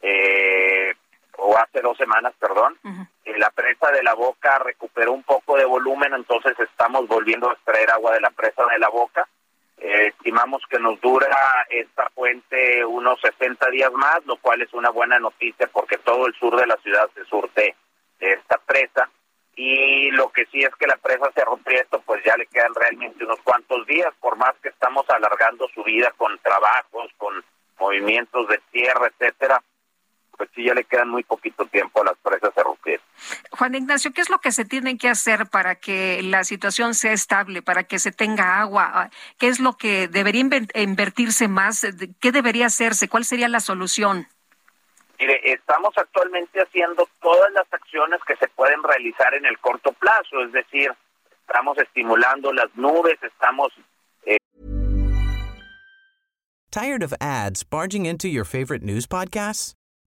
eh, o hace dos semanas, perdón. Eh, la presa de la boca recuperó un poco de volumen, entonces estamos volviendo a extraer agua de la presa de la boca. Eh, estimamos que nos dura esta fuente unos 60 días más, lo cual es una buena noticia porque todo el sur de la ciudad se surte de esta presa. Y lo que sí es que la presa Cerro Prieto, pues ya le quedan realmente unos cuantos días, por más que estamos alargando su vida con trabajos, con movimientos de tierra, etcétera, pues sí ya le quedan muy poquito tiempo a las presas Cerro Prieto. Juan Ignacio, ¿qué es lo que se tiene que hacer para que la situación sea estable, para que se tenga agua? ¿Qué es lo que debería invertirse más? ¿Qué debería hacerse? ¿Cuál sería la solución? Mire, estamos actualmente haciendo todas las acciones que se pueden realizar en el corto plazo, es decir, estamos estimulando las nubes, estamos... Eh... Tired of ads barging into your favorite news podcasts?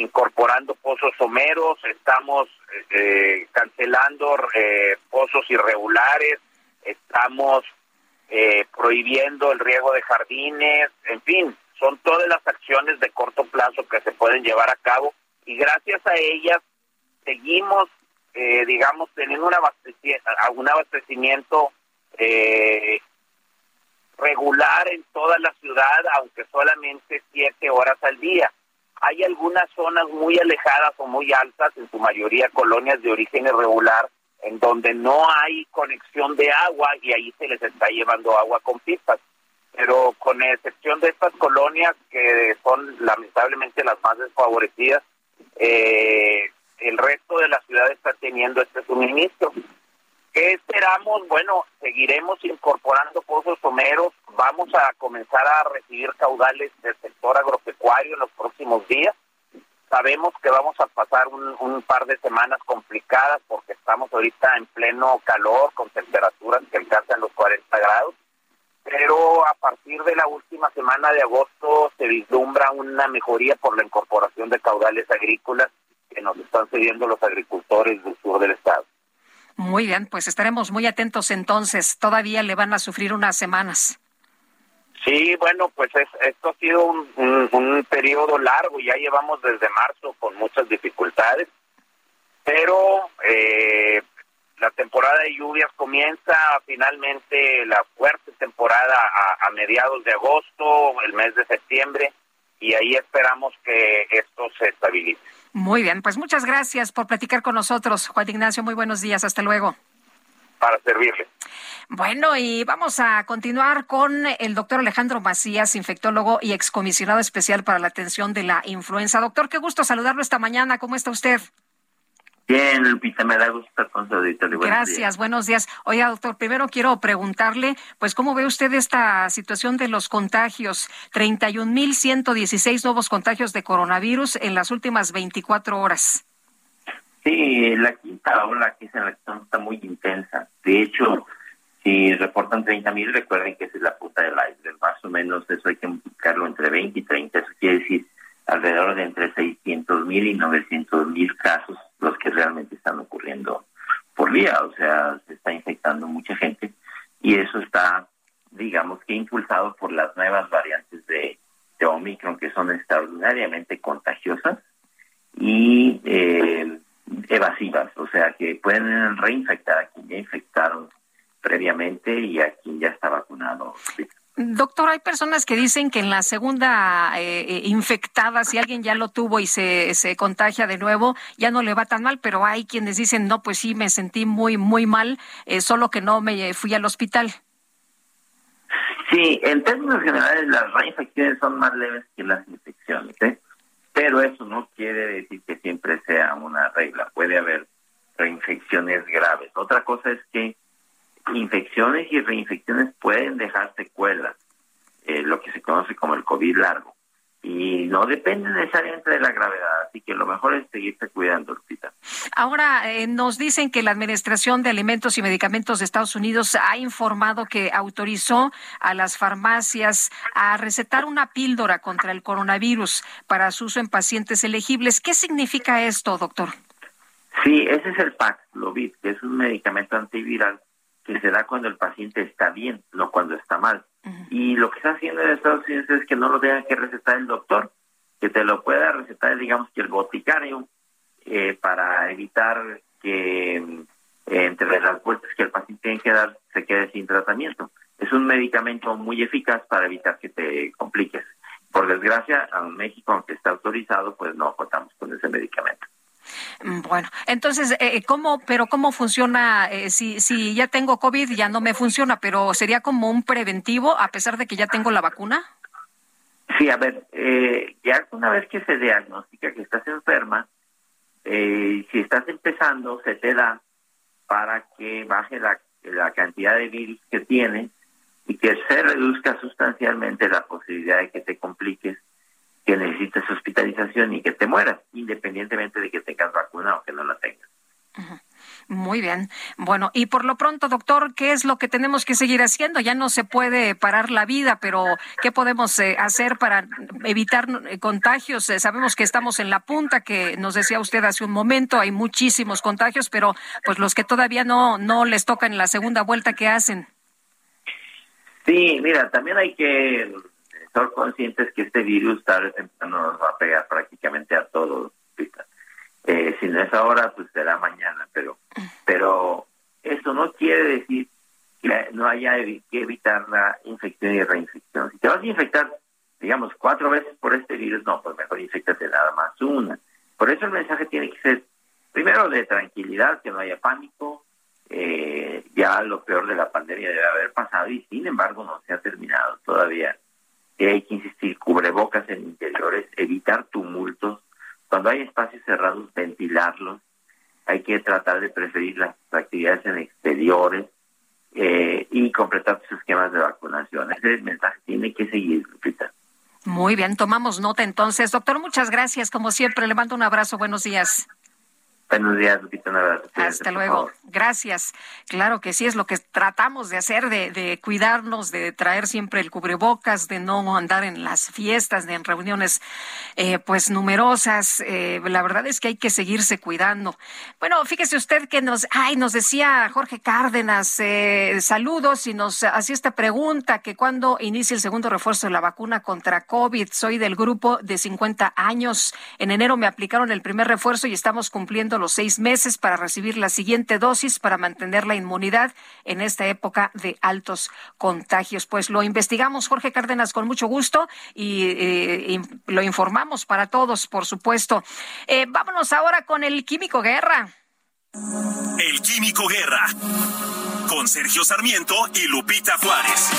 incorporando pozos someros, estamos eh, cancelando eh, pozos irregulares, estamos eh, prohibiendo el riego de jardines, en fin, son todas las acciones de corto plazo que se pueden llevar a cabo y gracias a ellas seguimos eh, digamos, teniendo un abastecimiento, un abastecimiento eh, regular en toda la ciudad, aunque solamente siete horas al día. Hay algunas zonas muy alejadas o muy altas, en su mayoría colonias de origen irregular, en donde no hay conexión de agua y ahí se les está llevando agua con pipas. Pero con excepción de estas colonias que son lamentablemente las más desfavorecidas, eh, el resto de la ciudad está teniendo este suministro. ¿Qué esperamos? Bueno, seguiremos incorporando pozos someros, vamos a comenzar a recibir caudales del sector agropecuario en los próximos días. Sabemos que vamos a pasar un, par de semanas complicadas porque estamos ahorita en pleno calor con temperaturas que alcanzan los 40 grados, pero a partir de la última semana de agosto se vislumbra una mejoría por la incorporación de caudales agrícolas que nos están cediendo los agricultores del sur del estado. Muy bien, pues estaremos muy atentos entonces. Todavía le van a sufrir unas semanas. Sí, bueno, pues esto ha sido un, periodo largo, ya llevamos desde marzo con muchas dificultades, pero eh, la temporada de lluvias comienza finalmente la fuerte temporada a mediados de agosto, el mes de septiembre, y ahí esperamos que esto se estabilice. Muy bien, pues muchas gracias por platicar con nosotros, Juan Ignacio. Muy buenos días, hasta luego. Para servirle. Bueno, y vamos a continuar con el doctor Alejandro Macías, infectólogo y excomisionado especial para la atención de la influenza. Doctor, qué gusto saludarlo esta mañana. ¿Cómo está usted? Bien, Lupita, me da gusto estar con su auditorio. Gracias, buenos días. Oiga, doctor, primero quiero preguntarle, pues, ¿cómo ve usted esta situación de los contagios? 31.116 nuevos contagios de coronavirus en las últimas 24 horas. Sí, la quinta ola que es en la que está muy intensa. De hecho, si reportan 30.000, recuerden que esa es la puta del aire. Más o menos eso hay que multiplicarlo entre 20 y 30. Eso quiere decir alrededor de entre 600 mil y 900 mil casos los que realmente están ocurriendo por día, o sea, se está infectando mucha gente y eso está, digamos que impulsado por las nuevas variantes de, Omicron que son extraordinariamente contagiosas y eh, evasivas, o sea, que pueden reinfectar a quien ya infectaron previamente y a quien ya está vacunado. Doctor, hay personas que dicen que en la segunda eh, eh, infectada, si alguien ya lo tuvo y se, se contagia de nuevo, ya no le va tan mal, pero hay quienes dicen, no, pues sí, me sentí muy, muy mal, eh, solo que no me fui al hospital. Sí, en términos generales las reinfecciones son más leves que las infecciones, pero eso no quiere decir que siempre sea una regla, puede haber reinfecciones graves. Otra cosa es que infecciones y reinfecciones pueden dejar secuelas, eh, lo que se conoce como el COVID largo. y no depende necesariamente de la gravedad, así que lo mejor es seguirse cuidando, Lupita. Ahora, eh, nos dicen que la Administración de Alimentos y Medicamentos de Estados Unidos ha informado que autorizó a las farmacias a recetar una píldora contra el coronavirus para su uso en pacientes elegibles. ¿Qué significa esto, doctor? Sí, ese es el Paxlovid, que es un medicamento antiviral que se da cuando el paciente está bien, no cuando está mal. Y lo que está haciendo en Estados Unidos es que no lo tenga que recetar el doctor, que te lo pueda recetar, digamos que el boticario, eh, para evitar que eh, entre las vueltas que el paciente tiene que dar se quede sin tratamiento. Es un medicamento muy eficaz para evitar que te compliques. Por desgracia, en México, aunque está autorizado, pues no contamos con ese medicamento. Mm, bueno, entonces, eh, ¿cómo, pero cómo funciona? Eh, si, si ya tengo COVID, ya no me funciona, pero ¿sería como un preventivo a pesar de que ya tengo la vacuna? Sí, a ver, eh, ya una vez que se diagnostica que estás enferma, eh, si estás empezando, se te da para que baje la, la cantidad de virus que tienes y que se reduzca sustancialmente la posibilidad de que te compliques que necesites hospitalización y que te mueras, independientemente de que tengas vacuna o que no la tengas. Muy bien. Bueno, y por lo pronto, doctor, ¿qué es lo que tenemos que seguir haciendo? Ya no se puede parar la vida, pero ¿qué podemos eh, hacer para evitar eh, contagios? Eh, sabemos que estamos en la punta, que nos decía usted hace un momento, hay muchísimos contagios, pero pues los que todavía no, no les tocan en la segunda vuelta, ¿qué hacen? Sí, mira, también hay que ser conscientes que este virus tarde o temprano nos va a pegar prácticamente a todos. Eh, si no es ahora, pues será mañana, pero, pero eso no quiere decir que no haya que evitar la infección y reinfección. Si te vas a infectar, digamos, cuatro veces por este virus, no, pues mejor infectate nada más una. Por eso el mensaje tiene que ser, primero, de tranquilidad, que no haya pánico, eh, ya lo peor de la pandemia debe haber pasado y sin embargo no se ha terminado todavía hay que insistir, cubrebocas en interiores, evitar tumultos, cuando hay espacios cerrados, ventilarlos, hay que tratar de preferir las actividades en exteriores eh, y completar sus esquemas de vacunación. Ese mensaje tiene que seguir, Lupita. Muy bien, tomamos nota entonces. Doctor, muchas gracias. Como siempre, le mando un abrazo. Buenos días. Buenos días, Lupita. Abrazo. Hasta luego. Gracias. Claro que sí, es lo que tratamos de hacer, de, de, cuidarnos, de traer siempre el cubrebocas, de no andar en las fiestas, de en reuniones eh, pues numerosas. Eh, la verdad es que hay que seguirse cuidando. Bueno, fíjese usted que nos, ay, nos decía Jorge Cárdenas, eh, saludos y nos hacía esta pregunta, que cuando inicia el segundo refuerzo de la vacuna contra COVID, soy del grupo de 50 años. En enero me aplicaron el primer refuerzo y estamos cumpliendo los seis meses para recibir la siguiente dosis para mantener la inmunidad en esta época de altos contagios. Pues lo investigamos, Jorge Cárdenas, con mucho gusto y, eh, lo informamos para todos, por supuesto. Eh, vámonos ahora con el Químico Guerra. El Químico Guerra, con Sergio Sarmiento y Lupita Juárez.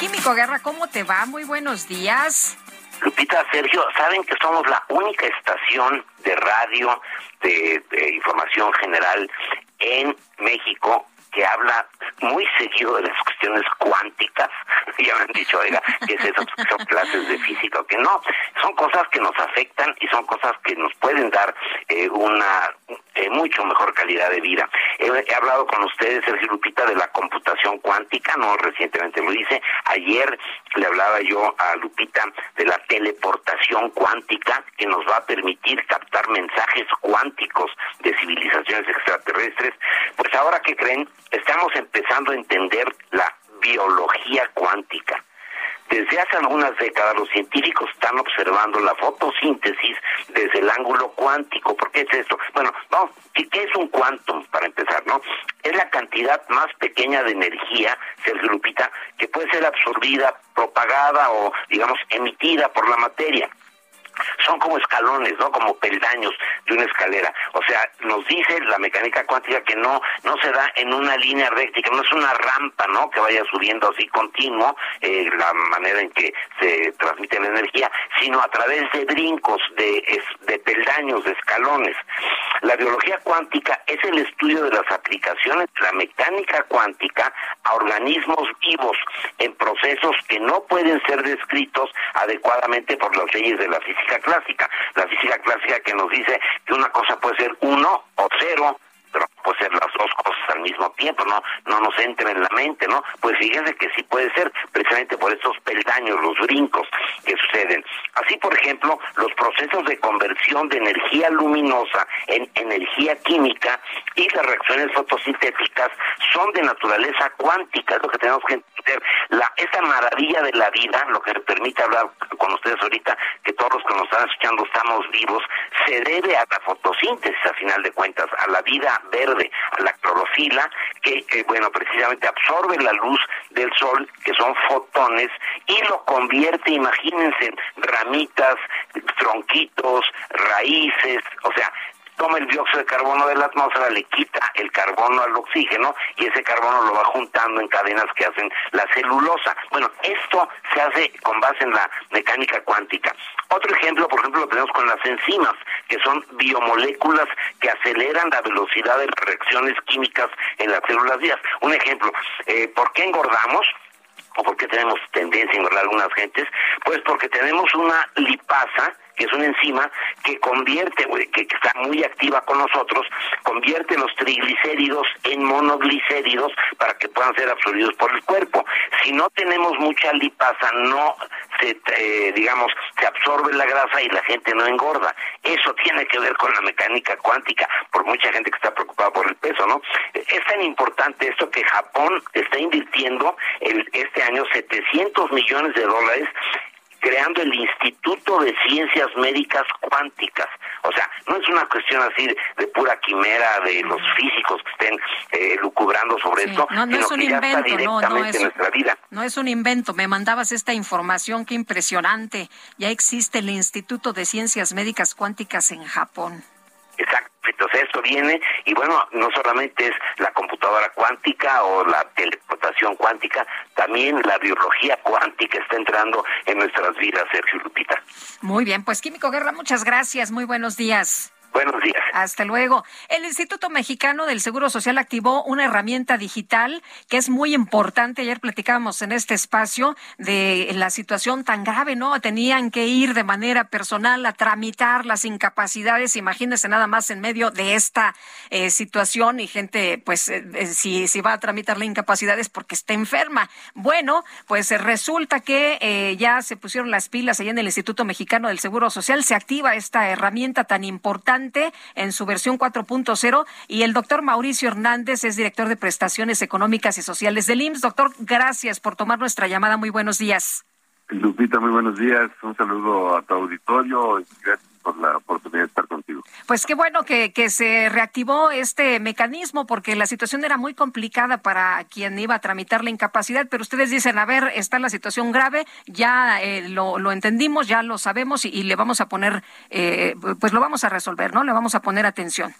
Químico Guerra, ¿cómo te va? Muy buenos días. Lupita, Sergio, saben que somos la única estación de radio de, información general en México que habla muy seguido de las cuestiones cuánticas. ya me han dicho, oiga, ¿qué es eso? ¿Son clases de física o que no? Son cosas que nos afectan y son cosas que nos pueden dar eh, una eh, mucho mejor calidad de vida. He, he, hablado con ustedes, Sergio Lupita, de la computación cuántica, no recientemente lo hice. Ayer le hablaba yo a Lupita de la teleportación cuántica que nos va a permitir captar mensajes cuánticos de civilizaciones extraterrestres. Pues ahora que creen, estamos empezando a entender la biología cuántica. Desde hace algunas décadas los científicos están observando la fotosíntesis desde el ángulo cuántico. ¿Por qué es esto? Bueno, vamos, ¿qué es un quantum para empezar, no? Es la cantidad más pequeña de energía, Sergio Lupita, que puede ser absorbida, propagada o, digamos, emitida por la materia son como escalones, ¿no? Como peldaños de una escalera. O sea, nos dice la mecánica cuántica que no no se da en una línea recta, que no es una rampa, ¿no? Que vaya subiendo así continuo eh, la manera en que se transmite la energía, sino a través de brincos, de, de peldaños, de escalones. La biología cuántica es el estudio de las aplicaciones de la mecánica cuántica a organismos vivos en procesos que no pueden ser descritos adecuadamente por las leyes de la física clásica. La física clásica que nos dice que una cosa puede ser uno o cero, pero puede ser las dos cosas al mismo tiempo, no no nos entra en la mente, ¿no? Pues fíjense que sí puede ser, precisamente por estos peldaños, los brincos que suceden. Así, por ejemplo, los procesos de conversión de energía luminosa en energía química y las reacciones fotosintéticas son de naturaleza cuántica, es lo que tenemos que entender. La, esta maravilla de la vida, lo que permite hablar con ustedes ahorita, que todos los que nos están escuchando estamos vivos, se debe a la fotosíntesis, a final de cuentas, a la vida verde, a la clorofila, que, que, bueno, precisamente absorbe la luz del sol, que son fotones, y lo convierte, imagínense, en ramitas, tronquitos, raíces, o sea, toma el dióxido de carbono de la atmósfera, le quita el carbono al oxígeno y ese carbono lo va juntando en cadenas que hacen la celulosa. Bueno, esto se hace con base en la mecánica cuántica. Otro ejemplo, por ejemplo, lo tenemos con las enzimas, que son biomoléculas que aceleran la velocidad de reacciones químicas en las células vivas. Un ejemplo, eh, ¿por qué engordamos? o por qué tenemos tendencia a engordar algunas gentes, pues porque tenemos una lipasa que es una enzima que convierte, que, está muy activa con nosotros, convierte los triglicéridos en monoglicéridos para que puedan ser absorbidos por el cuerpo. Si no tenemos mucha lipasa, no se, eh, digamos, se absorbe la grasa y la gente no engorda. Eso tiene que ver con la mecánica cuántica, por mucha gente que está preocupada por el peso, ¿no? Es tan importante esto que Japón está invirtiendo el, este año 700 millones de dólares creando el Instituto de Ciencias Médicas Cuánticas. O sea, no es una cuestión así de, pura quimera de los físicos que estén eh, lucubrando sobre esto, no, sino es un que ya invento, está directamente en nuestra vida. No es un invento, me mandabas esta información, qué impresionante. Ya existe el Instituto de Ciencias Médicas Cuánticas en Japón. Exacto. Entonces esto viene y bueno, no solamente es la computadora cuántica o la teleportación cuántica, también la biología cuántica está entrando en nuestras vidas, Sergio Lupita. Muy bien, pues Químico Guerra, muchas gracias, muy buenos días. Buenos días. Hasta luego. El Instituto Mexicano del Seguro Social activó una herramienta digital que es muy importante. Ayer platicábamos en este espacio de la situación tan grave, ¿no? Tenían que ir de manera personal a tramitar las incapacidades. Imagínense nada más en medio de esta eh, situación y gente, pues, eh, eh, si, si va a tramitar la incapacidad es porque está enferma. Bueno, pues resulta que ya se pusieron las pilas allá en el Instituto Mexicano del Seguro Social. Se activa esta herramienta tan importante en su versión 4.0 y el doctor Mauricio Hernández es director de prestaciones económicas y sociales del IMSS. Doctor, gracias por tomar nuestra llamada. Muy buenos días. Lupita, muy buenos días. Un saludo a tu auditorio gracias por la oportunidad de estar contigo. Pues qué bueno que, que se reactivó este mecanismo porque la situación era muy complicada para quien iba a tramitar la incapacidad, pero ustedes dicen, a ver, está la situación grave, ya eh, lo, lo, entendimos, ya lo sabemos y, y le vamos a poner, eh, pues lo vamos a resolver, ¿no? Le vamos a poner atención.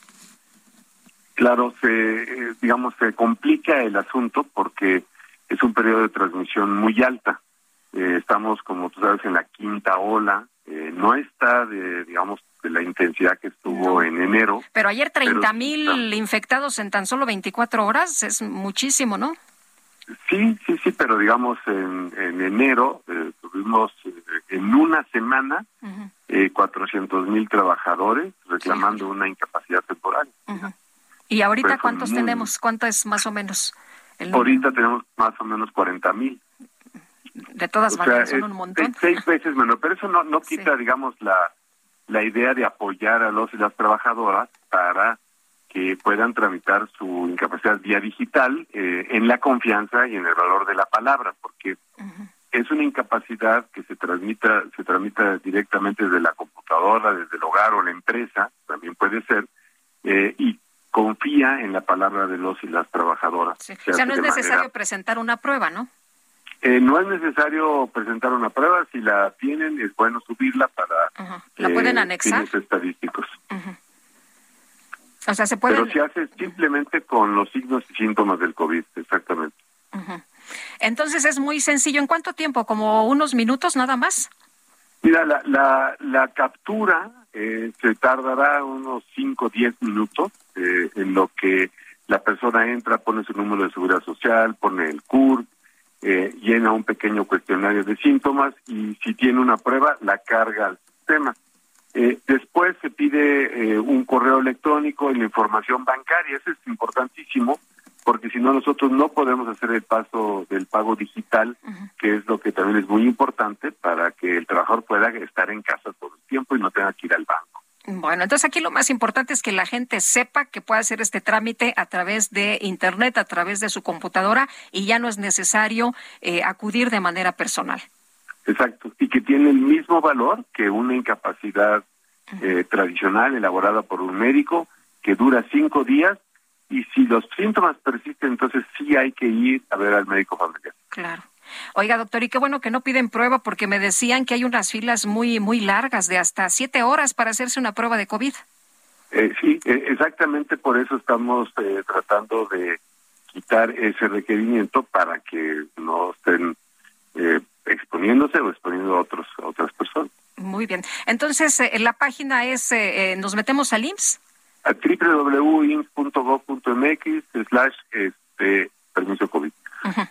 Claro, se, eh, digamos, se complica el asunto porque es un periodo de transmisión muy alta. Eh, estamos, como tú sabes, en la quinta ola eh, no está de, digamos, de la intensidad que estuvo en enero. Pero ayer 30 mil infectados en tan solo 24 horas es muchísimo, ¿no? Sí, sí, sí, pero digamos en, en enero eh, tuvimos eh, en una semana uh 400 mil trabajadores reclamando una incapacidad temporal. ¿Y ahorita cuántos tenemos? ¿Cuánto es más o menos? El ahorita tenemos más o menos 40 mil de todas maneras son un montón. Seis veces menos, pero eso no, no quita, digamos, la, la idea de apoyar a los y las trabajadoras para que puedan tramitar su incapacidad vía digital eh, en la confianza y en el valor de la palabra, porque es una incapacidad que se transmita, se tramita directamente desde la computadora, desde el hogar o la empresa, también puede ser, eh, y confía en la palabra de los y las trabajadoras. O sea, no es necesario presentar una prueba, ¿no? Eh, no es necesario presentar una prueba, si la tienen es bueno subirla para ¿La pueden anexar? fines estadísticos. O sea, se puede... Pero se hace simplemente con los signos y síntomas del COVID, exactamente. Entonces es muy sencillo. ¿En cuánto tiempo? ¿Como unos minutos nada más? Mira, la, la, la captura eh, se tardará unos 5 o 10 minutos eh, en lo que la persona entra, pone su número de seguridad social, pone el CURP, eh, llena un pequeño cuestionario de síntomas y si tiene una prueba la carga al sistema. Eh, después se pide eh, un correo electrónico y la información bancaria, eso es importantísimo porque si no nosotros no podemos hacer el paso del pago digital, que es lo que también es muy importante para que el trabajador pueda estar en casa todo el tiempo y no tenga que ir al banco. Bueno, entonces aquí lo más importante es que la gente sepa que puede hacer este trámite a través de Internet, a través de su computadora y ya no es necesario eh, acudir de manera personal. Exacto, y que tiene el mismo valor que una incapacidad eh, tradicional elaborada por un médico que dura cinco días y si los síntomas persisten, entonces sí hay que ir a ver al médico familiar. Claro. Oiga, doctor, y qué bueno que no piden prueba porque me decían que hay unas filas muy, muy largas de hasta siete horas para hacerse una prueba de COVID. Eh, sí, eh, exactamente por eso estamos eh, tratando de quitar ese requerimiento para que no estén eh, exponiéndose o exponiendo a, otros, a otras personas. Muy bien. Entonces, eh, la página es, eh, eh, nos metemos al IMSS. A www.ins.gov.mx slash este, permiso COVID.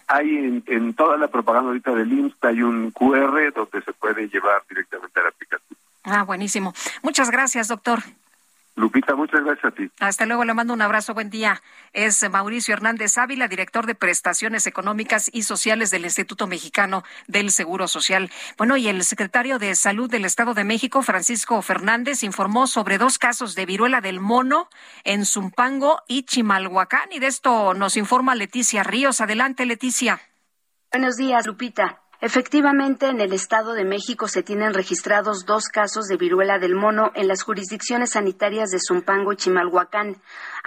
Hay en, en toda la propaganda ahorita del IMSS hay un QR donde se puede llevar directamente a la aplicación. Ah, buenísimo. Muchas gracias, doctor. Lupita, muchas gracias a ti. Hasta luego, le mando un abrazo, buen día. Es Mauricio Hernández Ávila, director de prestaciones económicas y sociales del Instituto Mexicano del Seguro Social. Bueno, y el secretario de Salud del Estado de México, Francisco Fernández, informó sobre dos casos de viruela del mono en Zumpango y Chimalhuacán. Y de esto nos informa Leticia Ríos. Adelante, Leticia. Buenos días, Lupita. Efectivamente, en el Estado de México se tienen registrados dos casos de viruela del mono en las jurisdicciones sanitarias de Zumpango y Chimalhuacán.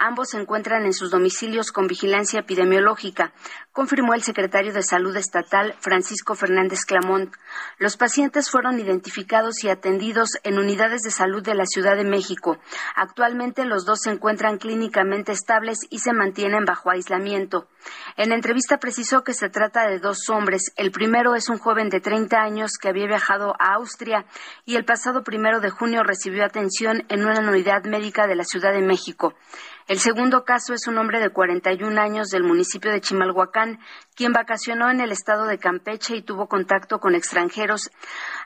Ambos se encuentran en sus domicilios con vigilancia epidemiológica, confirmó el secretario de Salud Estatal, Francisco Fernández Clamont. Los pacientes fueron identificados y atendidos en unidades de salud de la Ciudad de México. Actualmente los dos se encuentran clínicamente estables y se mantienen bajo aislamiento. En entrevista precisó que se trata de dos hombres. El primero es un joven de 30 años que había viajado a Austria y el pasado primero de junio recibió atención en una unidad médica de la Ciudad de México. El segundo caso es un hombre de 41 años del municipio de Chimalhuacán, quien vacacionó en el estado de Campeche y tuvo contacto con extranjeros.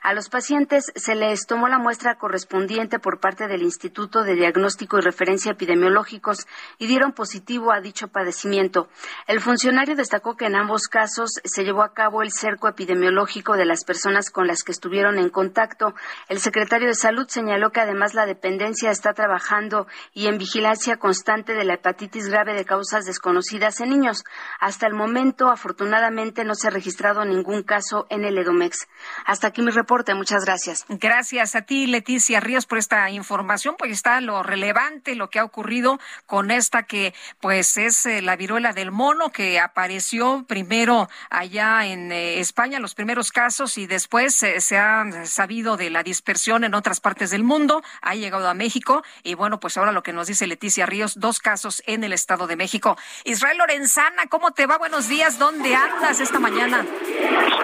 A los pacientes se les tomó la muestra correspondiente por parte del Instituto de Diagnóstico y Referencia Epidemiológicos y dieron positivo a dicho padecimiento. El funcionario destacó que en ambos casos se llevó a cabo el cerco epidemiológico de las personas con las que estuvieron en contacto. El secretario de Salud señaló que además la dependencia está trabajando y en vigilancia constante de la hepatitis grave de causas desconocidas en niños. Hasta el momento, afortunadamente, no se ha registrado ningún caso en el Edomex. Hasta aquí mi reporte. Muchas gracias. Gracias a ti, Leticia Ríos, por esta información. Pues está lo relevante, lo que ha ocurrido con esta que, pues, es eh, la viruela del mono que apareció primero allá en eh, España, los primeros casos, y después eh, se ha sabido de la dispersión en otras partes del mundo. Ha llegado a México y bueno, pues ahora lo que nos dice Leticia Ríos, dos casos en el Estado de México. Israel Lorenzana, ¿cómo te va? Buenos días. ¿Dónde andas esta mañana?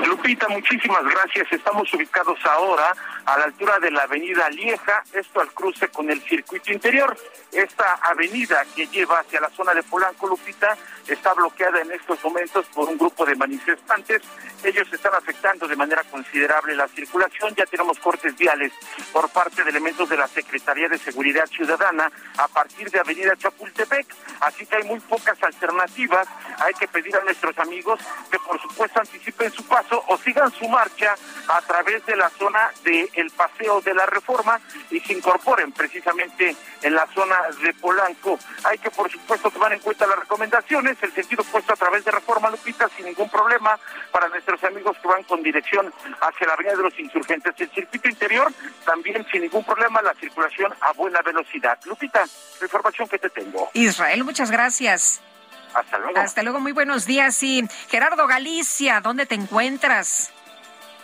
Lupita, muchísimas gracias. Estamos ubicados ahora a la altura de la avenida Lieja, esto al cruce con el circuito interior. Esta avenida que lleva hacia la zona de Polanco, Lupita, está bloqueada en estos momentos por un grupo de manifestantes. Ellos están afectando de manera considerable la circulación. Ya tenemos cortes viales por parte de elementos de la Secretaría de Seguridad Ciudadana a partir de Avenida Chapultepec. Así que hay muy pocas alternativas. Hay que pedir a nuestros amigos que por supuesto anticipen su paso o sigan su marcha a través de la zona del Paseo de la Reforma y se incorporen precisamente en la zona de Polanco. Hay que por supuesto tomar en cuenta las recomendaciones el sentido puesto a través de Reforma Lupita sin ningún problema para nuestros amigos que van con dirección hacia la Avenida de los Insurgentes. El circuito interior también sin ningún problema la circulación a buena velocidad. Lupita, la información que te tengo. Israel, muchas gracias. Hasta luego. Hasta luego, muy buenos días. Y Gerardo Galicia, ¿dónde te encuentras?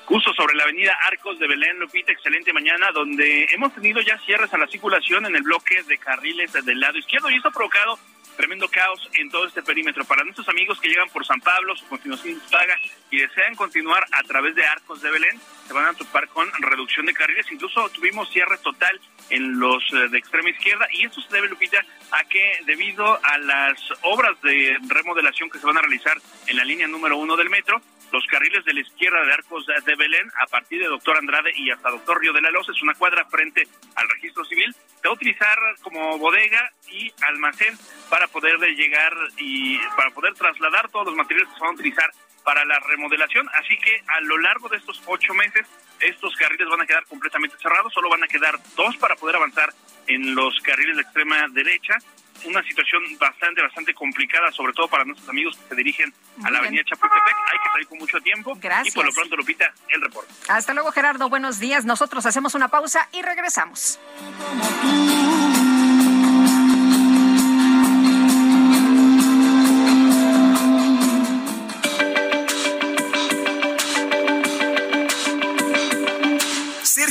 Justo sobre la avenida Arcos de Belén, Lupita, excelente mañana, donde hemos tenido ya cierres a la circulación en el bloque de carriles del lado izquierdo y esto ha provocado tremendo caos en todo este perímetro. Para nuestros amigos que llegan por San Pablo, su continuación paga y desean continuar a través de Arcos de Belén, se van a topar con reducción de carriles. Incluso tuvimos cierre total en los eh, de extrema izquierda y esto se debe, Lupita, a que debido a las obras de remodelación que se van a realizar en la línea número uno del metro, los carriles de la izquierda de Arcos de Belén, a partir de Doctor Andrade y hasta Doctor Río de la Loza, es una cuadra frente al registro civil, se va a utilizar como bodega y almacén para poder llegar y para poder trasladar todos los materiales que se van a utilizar para la remodelación. Así que a lo largo de estos ocho meses, estos carriles van a quedar completamente cerrados, solo van a quedar dos para poder avanzar en los carriles de extrema derecha una situación bastante, bastante complicada, sobre todo para nuestros amigos que se dirigen a la avenida Chapultepec. Hay que salir con mucho tiempo. Gracias. Y por lo pronto, Lupita, el reporte. Hasta luego, Gerardo. Buenos días. Nosotros hacemos una pausa y regresamos.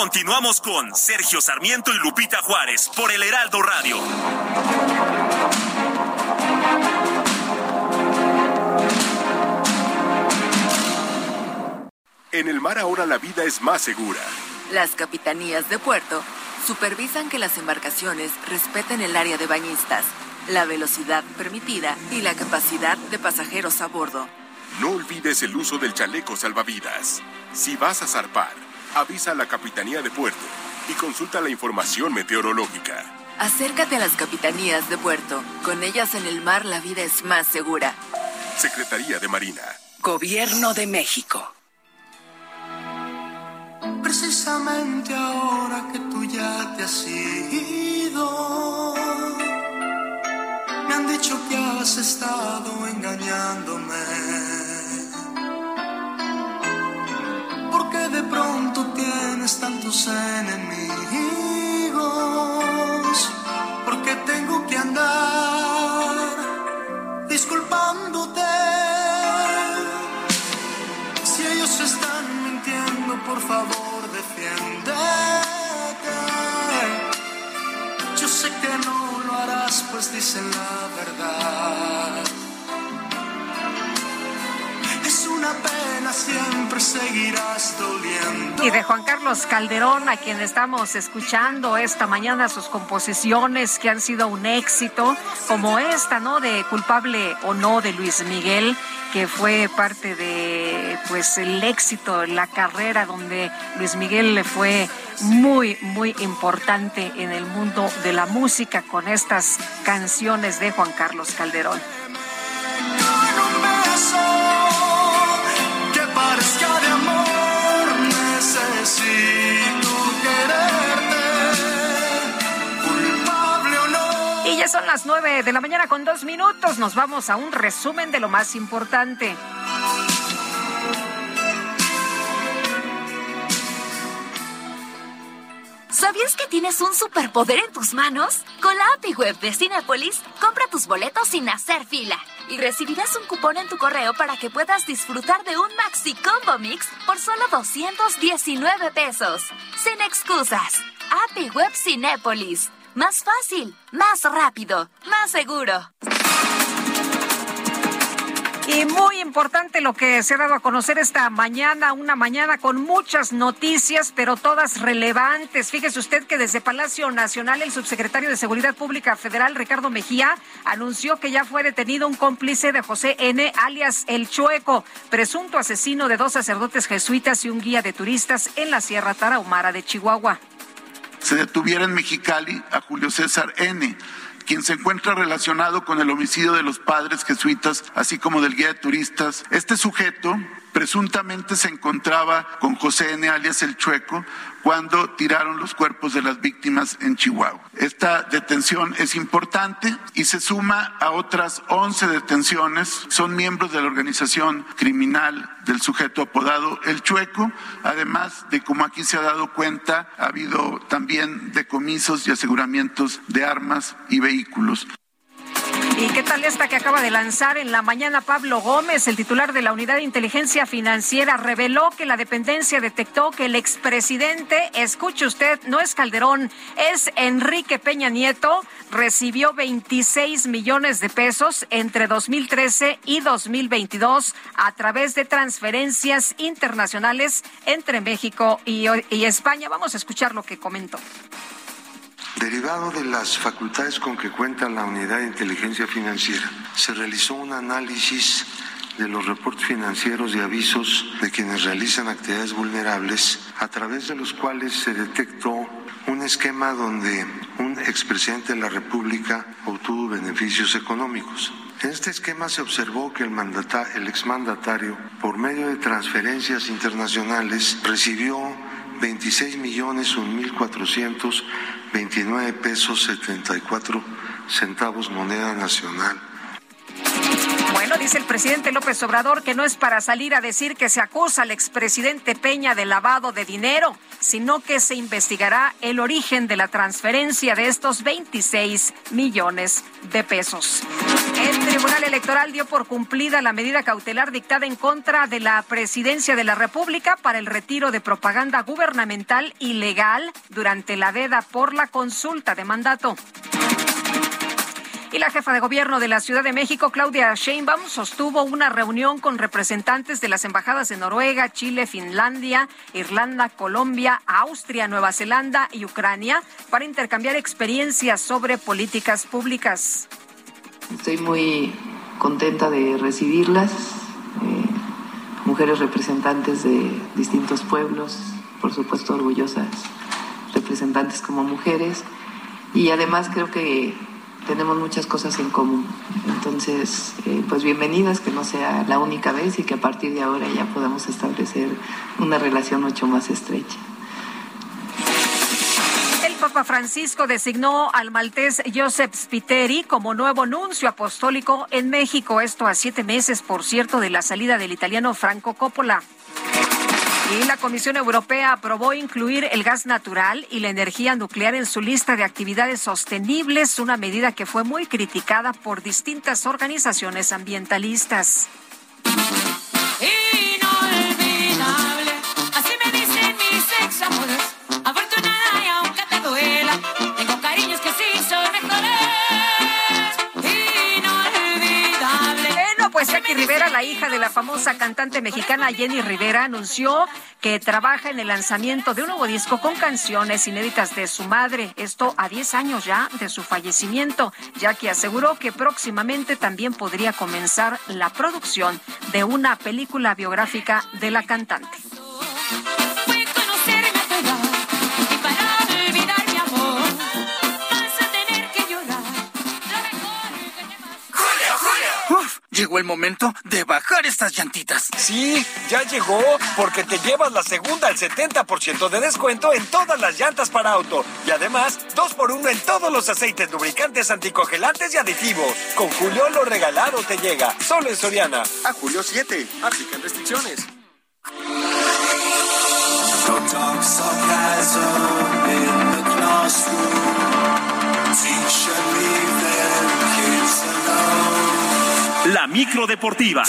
Continuamos con Sergio Sarmiento y Lupita Juárez por el Heraldo Radio. En el mar ahora la vida es más segura. Las capitanías de puerto supervisan que las embarcaciones respeten el área de bañistas, la velocidad permitida y la capacidad de pasajeros a bordo. No olvides el uso del chaleco salvavidas. Si vas a zarpar, avisa a la Capitanía de Puerto y consulta la información meteorológica. Acércate a las capitanías de puerto. Con ellas en el mar la vida es más segura. Secretaría de Marina. Gobierno de México. Precisamente ahora que tú ya te has ido, me han dicho que has estado engañándome. De pronto tienes tantos enemigos, porque tengo que andar disculpándote. Si ellos están mintiendo, por favor, defiéndete. Yo sé que no lo harás, pues dicen la verdad. Y de Juan Carlos Calderón, a quien estamos escuchando esta mañana sus composiciones que han sido un éxito, como esta, ¿no? De culpable o no de Luis Miguel, que fue parte de, pues, el éxito, la carrera donde Luis Miguel le fue muy, muy importante en el mundo de la música con estas canciones de Juan Carlos Calderón. Son las nueve de la mañana con dos minutos. Nos vamos a un resumen de lo más importante. ¿Sabías que tienes un superpoder en tus manos? Con la API Web de Cinepolis, compra tus boletos sin hacer fila y recibirás un cupón en tu correo para que puedas disfrutar de un Maxi Combo Mix por solo 219 pesos. Sin excusas. API Web Cinépolis. Más fácil, más rápido, más seguro. Y muy importante lo que se ha dado a conocer esta mañana, una mañana con muchas noticias, pero todas relevantes. Fíjese usted que desde Palacio Nacional el subsecretario de Seguridad Pública Federal, Ricardo Mejía, anunció que ya fue detenido un cómplice de José N., alias El Chueco, presunto asesino de dos sacerdotes jesuitas y un guía de turistas en la Sierra Tarahumara de Chihuahua. Se detuviera en Mexicali a Julio César N., quien se encuentra relacionado con el homicidio de los padres jesuitas, así como del guía de turistas. Este sujeto presuntamente se encontraba con José N. alias El Chueco cuando tiraron los cuerpos de las víctimas en Chihuahua. Esta detención es importante y se suma a otras 11 detenciones. Son miembros de la organización criminal del sujeto apodado El Chueco, además de, como aquí se ha dado cuenta, ha habido también decomisos y aseguramientos de armas y vehículos. ¿Y qué tal esta que acaba de lanzar en la mañana Pablo Gómez, el titular de la Unidad de Inteligencia Financiera, reveló que la dependencia detectó que el expresidente, escuche usted, no es Calderón, es Enrique Peña Nieto, recibió 26 millones de pesos entre 2013 y 2022 a través de transferencias internacionales entre México y, y España. Vamos a escuchar lo que comentó. Derivado de las facultades con que cuenta la Unidad de Inteligencia Financiera, se realizó un análisis de los reportes financieros y avisos de quienes realizan actividades vulnerables, a través de los cuales se detectó un esquema donde un expresidente de la República obtuvo beneficios económicos. En este esquema se observó que el, mandata, el exmandatario, por medio de transferencias internacionales, recibió 26 millones mil cuatrocientos 29 pesos 74 centavos moneda nacional. Bueno, dice el presidente López Obrador que no es para salir a decir que se acusa al expresidente Peña de lavado de dinero, sino que se investigará el origen de la transferencia de estos 26 millones de pesos. El Tribunal Electoral dio por cumplida la medida cautelar dictada en contra de la Presidencia de la República para el retiro de propaganda gubernamental ilegal durante la veda por la consulta de mandato. Y la jefa de gobierno de la Ciudad de México, Claudia Sheinbaum, sostuvo una reunión con representantes de las embajadas de Noruega, Chile, Finlandia, Irlanda, Colombia, Austria, Nueva Zelanda y Ucrania para intercambiar experiencias sobre políticas públicas. Estoy muy contenta de recibirlas, eh, mujeres representantes de distintos pueblos, por supuesto orgullosas representantes como mujeres y además creo que tenemos muchas cosas en común. Entonces, eh, pues bienvenidas, que no sea la única vez y que a partir de ahora ya podamos establecer una relación mucho más estrecha. El Papa Francisco designó al maltés Joseph Spiteri como nuevo nuncio apostólico en México, esto a siete meses, por cierto, de la salida del italiano Franco Coppola. Y la Comisión Europea aprobó incluir el gas natural y la energía nuclear en su lista de actividades sostenibles, una medida que fue muy criticada por distintas organizaciones ambientalistas. Rivera, la hija de la famosa cantante mexicana Jenny Rivera, anunció que trabaja en el lanzamiento de un nuevo disco con canciones inéditas de su madre. Esto a 10 años ya de su fallecimiento. Jackie aseguró que próximamente también podría comenzar la producción de una película biográfica de la cantante. Llegó el momento de bajar estas llantitas. Sí, ya llegó, porque te llevas la segunda al 70% de descuento en todas las llantas para auto. Y además, dos por uno en todos los aceites lubricantes, anticongelantes y aditivos. Con Julio lo regalado te llega, solo en Soriana. A julio 7, aplican restricciones. La micro deportiva.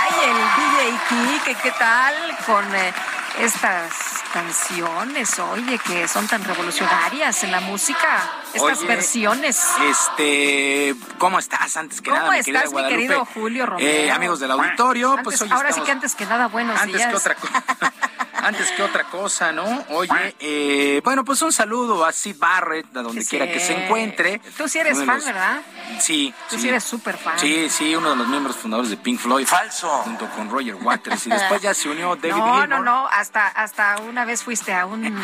Ay, el DJ Kike, ¿qué tal con eh, estas canciones, oye, que son tan revolucionarias en la música? Estas Oye, versiones. Este, ¿cómo estás? Antes que ¿Cómo nada, mi estás, querida mi Guadalupe? querido Julio Romero? Eh, amigos del auditorio, Antes- pues hoy ahora sí que antes que nada, buenos Antes días. que otra cosa. Antes que otra cosa, ¿no? Oye, eh, bueno, pues un saludo a Sid Barrett, a donde quiera que se encuentre. Tú sí eres fan, ¿verdad? Sí. Tú sí, eres súper fan. Sí, sí, uno de los miembros fundadores de Pink Floyd. Falso. Junto con Roger Waters. Y después ya se unió David No, Gilmour. no, no. Hasta, hasta una vez fuiste a un,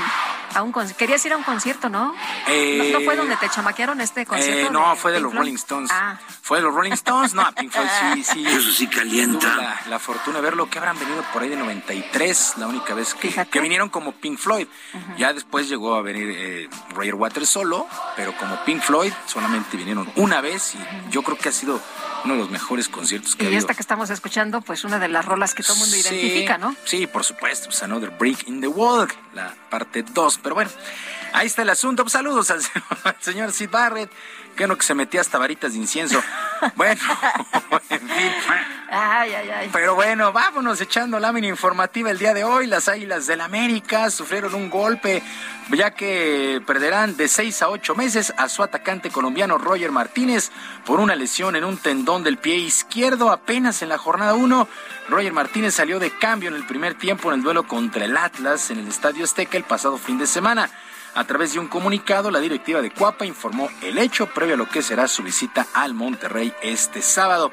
a un concierto. Querías ir a un concierto, ¿no? Eh, ¿No, no fue donde te chamaquearon este concierto? Eh, no, fue de Pink los Floyd? Rolling Stones. Ah. Fue de los Rolling Stones. No, Pink Floyd sí, sí. Eso sí calienta. La, la fortuna de verlo, que habrán venido por ahí de 93, la única vez que, vinieron como Pink Floyd. Ya después llegó a venir eh, Roger Waters solo, pero como Pink Floyd solamente vinieron una vez y yo creo que ha sido uno de los mejores conciertos que ha Y esta que estamos escuchando, pues una de las rolas que todo el mundo Sí, identifica, ¿no? Sí, por supuesto. Pues Another Break in the Wall, la parte 2. Pero bueno, ahí está el asunto. Pues saludos al, señor Sid Barrett, que no que se metía hasta varitas de incienso. Bueno, en fin. Ay, ay, ay. Pero bueno, vámonos echando lámina informativa el día de hoy. Las Águilas del América sufrieron un golpe, ya que perderán de seis a ocho meses a su atacante colombiano Roger Martínez por una lesión en un tendón del pie izquierdo apenas en la jornada 1. Roger Martínez salió de cambio en el primer tiempo en el duelo contra el Atlas en el Estadio Azteca el pasado fin de semana. A través de un comunicado, la directiva de Cuapa informó el hecho previo a lo que será su visita al Monterrey este sábado.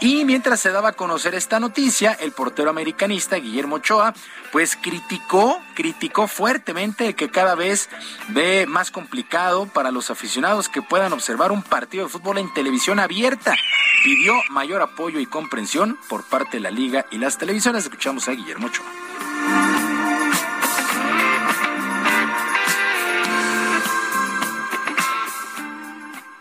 Y mientras se daba a conocer esta noticia, el portero americanista Guillermo Ochoa, pues criticó, criticó fuertemente que cada vez ve más complicado para los aficionados que puedan observar un partido de fútbol en televisión abierta. Pidió mayor apoyo y comprensión por parte de la liga y las televisoras. Escuchamos a Guillermo Ochoa.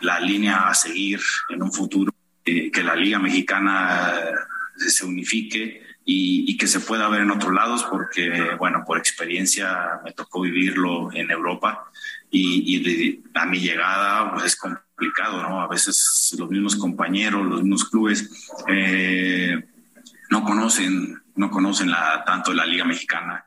La línea a seguir en un futuro, eh, que la Liga Mexicana eh, se unifique y, y, que se pueda ver en otros lados, porque, bueno, por experiencia me tocó vivirlo en Europa y, y de, a mi llegada pues, es complicado, ¿no? A veces los mismos compañeros, los mismos clubes eh, no conocen, no conocen la, tanto la Liga Mexicana.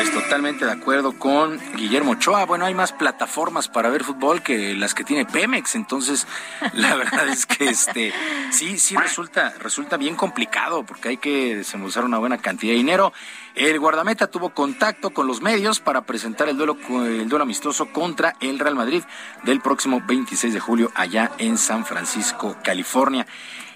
Pues totalmente de acuerdo con Guillermo Ochoa. Bueno, hay más plataformas para ver fútbol que las que tiene Pemex, entonces la verdad es que este sí, sí resulta, resulta bien complicado porque hay que desembolsar una buena cantidad de dinero. El guardameta tuvo contacto con los medios para presentar el duelo, el duelo amistoso contra el Real Madrid del próximo 26 de julio allá en San Francisco, California.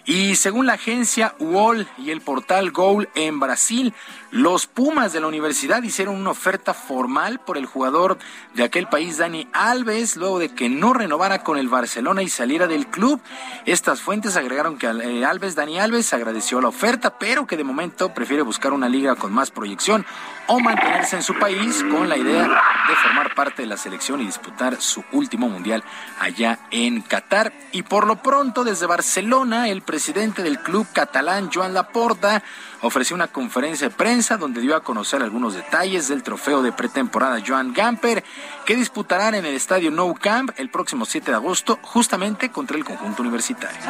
Y según la agencia UOL y el portal Goal en Brasil, los Pumas de la universidad hicieron una oferta formal por el jugador de aquel país, Dani Alves, luego de que no renovara con el Barcelona y saliera del club. Estas fuentes agregaron que eh, Alves, Dani Alves, agradeció la oferta, pero que de momento prefiere buscar una liga con más proyección o mantenerse en su país con la idea de formar parte de la selección y disputar su último mundial allá en Qatar. Y por lo pronto, desde Barcelona, el presidente del club catalán, Joan Laporta, ofreció una conferencia de prensa donde dio a conocer algunos detalles del trofeo de pretemporada Joan Gamper, que disputarán en el estadio Nou Camp el próximo 7 de agosto, justamente contra el conjunto universitario.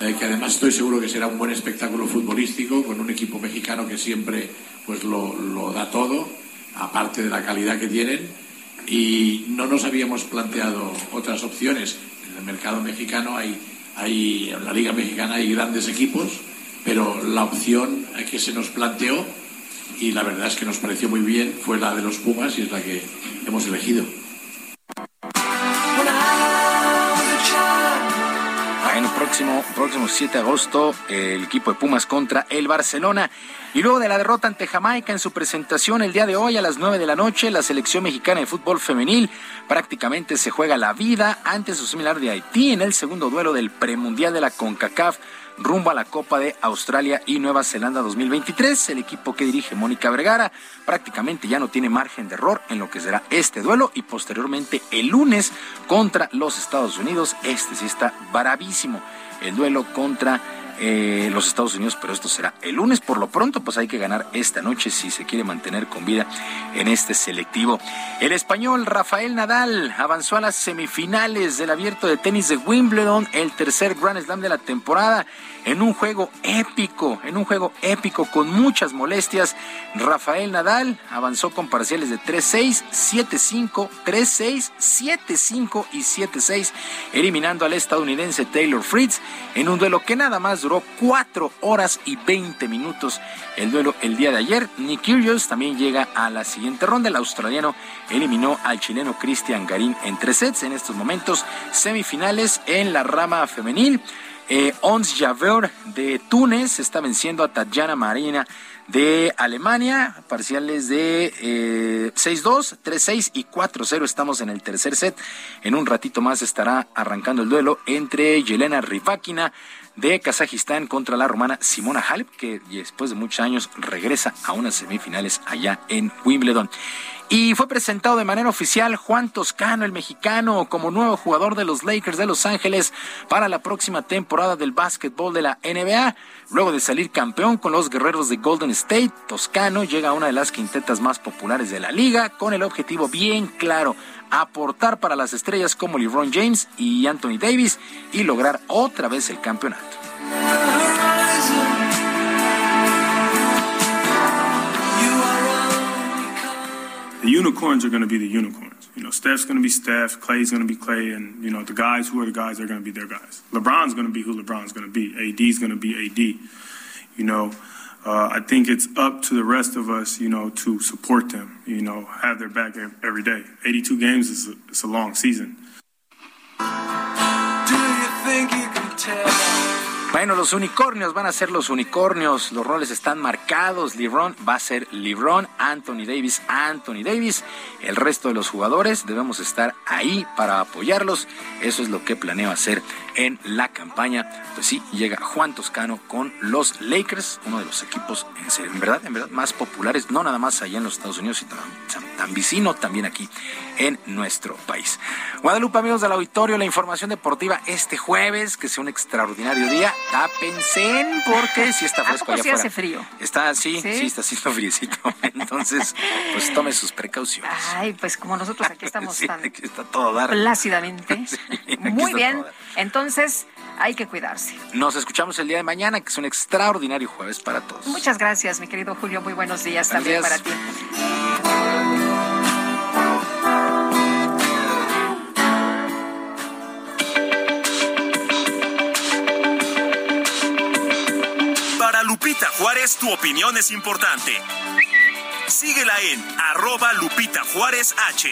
Eh, que además estoy seguro que será un buen espectáculo futbolístico con un equipo mexicano que siempre pues lo, lo da todo, aparte de la calidad que tienen y no nos habíamos planteado otras opciones. En el mercado mexicano hay, hay en la Liga Mexicana hay grandes equipos, pero la opción que se nos planteó y la verdad es que nos pareció muy bien fue la de los Pumas y es la que hemos elegido. En el próximo, próximo 7 de agosto, el equipo de Pumas contra el Barcelona. Y luego de la derrota ante Jamaica en su presentación el día de hoy a las 9 de la noche, la selección mexicana de fútbol femenil prácticamente se juega la vida ante su similar de Haití en el segundo duelo del premundial de la CONCACAF rumbo a la Copa de Australia y Nueva Zelanda 2023. El equipo que dirige Mónica Vergara prácticamente ya no tiene margen de error en lo que será este duelo y posteriormente el lunes contra los Estados Unidos. Este sí está bravísimo. El duelo contra eh, los Estados Unidos, pero esto será el lunes. Por lo pronto, pues hay que ganar esta noche si se quiere mantener con vida en este selectivo. El español Rafael Nadal avanzó a las semifinales del abierto de tenis de Wimbledon, el tercer Grand Slam de la temporada en un juego épico, en un juego épico con muchas molestias. Rafael Nadal avanzó con parciales de 3-6, 7-5, 3-6, 7-5 y 7-6, eliminando al estadounidense Taylor Fritz en un duelo que nada más duró 4 horas y 20 minutos. El duelo el día de ayer, Nick Kyrgios también llega a la siguiente ronda. El australiano eliminó al chileno Cristian Garín en tres sets. En estos momentos, semifinales en la rama femenil. Eh, Ons Javeur de Túnez está venciendo a Tatjana Marina de Alemania, parciales de eh, 6-2, 3-6 y 4-0. Estamos en el tercer set. En un ratito más estará arrancando el duelo entre Yelena Rybakina de Kazajistán contra la romana Simona Halep, que después de muchos años regresa a unas semifinales allá en Wimbledon. Y fue presentado de manera oficial Juan Toscano, el mexicano, como nuevo jugador de los Lakers de Los Ángeles para la próxima temporada del básquetbol de la NBA. Luego de salir campeón con los guerreros de Golden State, Toscano llega a una de las quintetas más populares de la liga con el objetivo bien claro, aportar para las estrellas como LeBron James y Anthony Davis y lograr otra vez el campeonato. Unicorns are going to be the unicorns. You know, Steph's going to be Steph, Clay's going to be Clay, and you know the guys who are the guys are going to be their guys. LeBron's going to be who LeBron's going to be. AD's going to be AD. You know, uh, I think it's up to the rest of us, you know, to support them. You know, have their back every day. 82 games is a, it's a long season. Do you think you can tell? Bueno, los unicornios van a ser los unicornios, los roles están marcados, LeBron va a ser LeBron, Anthony Davis, Anthony Davis, el resto de los jugadores debemos estar ahí para apoyarlos, eso es lo que planeo hacer en la campaña. Pues sí, llega Juan Toscano con los Lakers, uno de los equipos en, verdad, en verdad más populares, no nada más allá en los Estados Unidos, sino tan, tan vecino también aquí en nuestro país. Guadalupe, amigos del auditorio, la información deportiva este jueves, que sea un extraordinario día tápense porque si está fresco allá sí hace frío? Está, sí, sí, está haciendo friecito. Entonces, pues tome sus precauciones. Ay, pues como nosotros aquí estamos tan aquí está todo dar. plácidamente. Muy bien. Entonces, hay que cuidarse. Nos escuchamos el día de mañana, que es un extraordinario jueves para todos. Muchas gracias, mi querido Julio. Muy buenos días también para ti. Para Lupita Juárez, tu opinión es importante. Síguela en arroba Lupita Juárez H.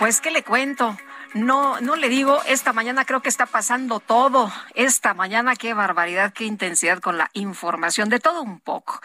Pues, ¿qué le cuento? No, no le digo, esta mañana creo que está pasando todo. Esta mañana, qué barbaridad, qué intensidad con la información, de todo un poco.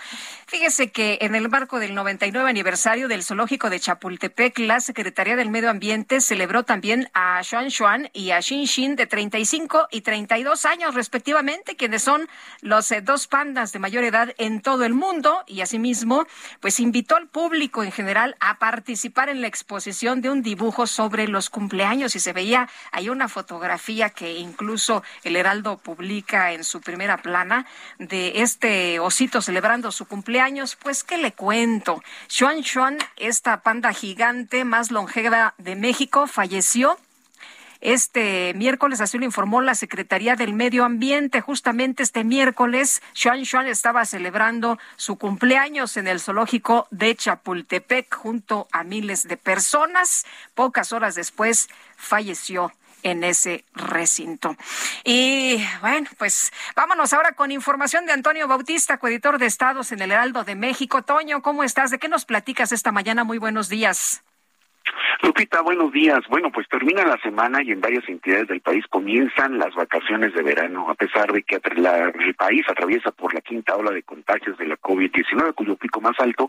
Fíjese que en el marco del 99 aniversario del zoológico de Chapultepec, la Secretaría del Medio Ambiente celebró también a Xuan Xuan y a Xin Xin de 35 y 32 años respectivamente, quienes son los eh, dos pandas de mayor edad en todo el mundo y asimismo, pues invitó al público en general a participar en la exposición de un dibujo sobre los cumpleaños y se veía ahí una fotografía que incluso el Heraldo publica en su primera plana de este osito celebrando su cumpleaños. Pues, ¿qué le cuento? Xuan Xuan, esta panda gigante más longeva de México, falleció este miércoles, así lo informó la Secretaría del Medio Ambiente. Justamente este miércoles, Xuan Xuan estaba celebrando su cumpleaños en el zoológico de Chapultepec junto a miles de personas. Pocas horas después falleció en ese recinto. Y bueno, pues vámonos ahora con información de Antonio Bautista, coeditor de Estados en el Heraldo de México. Toño, ¿cómo estás? ¿De qué nos platicas esta mañana? Muy buenos días. Lupita, buenos días. Bueno, pues termina la semana y en varias entidades del país comienzan las vacaciones de verano, a pesar de que el país atraviesa por la quinta ola de contagios de la COVID-19, cuyo pico más alto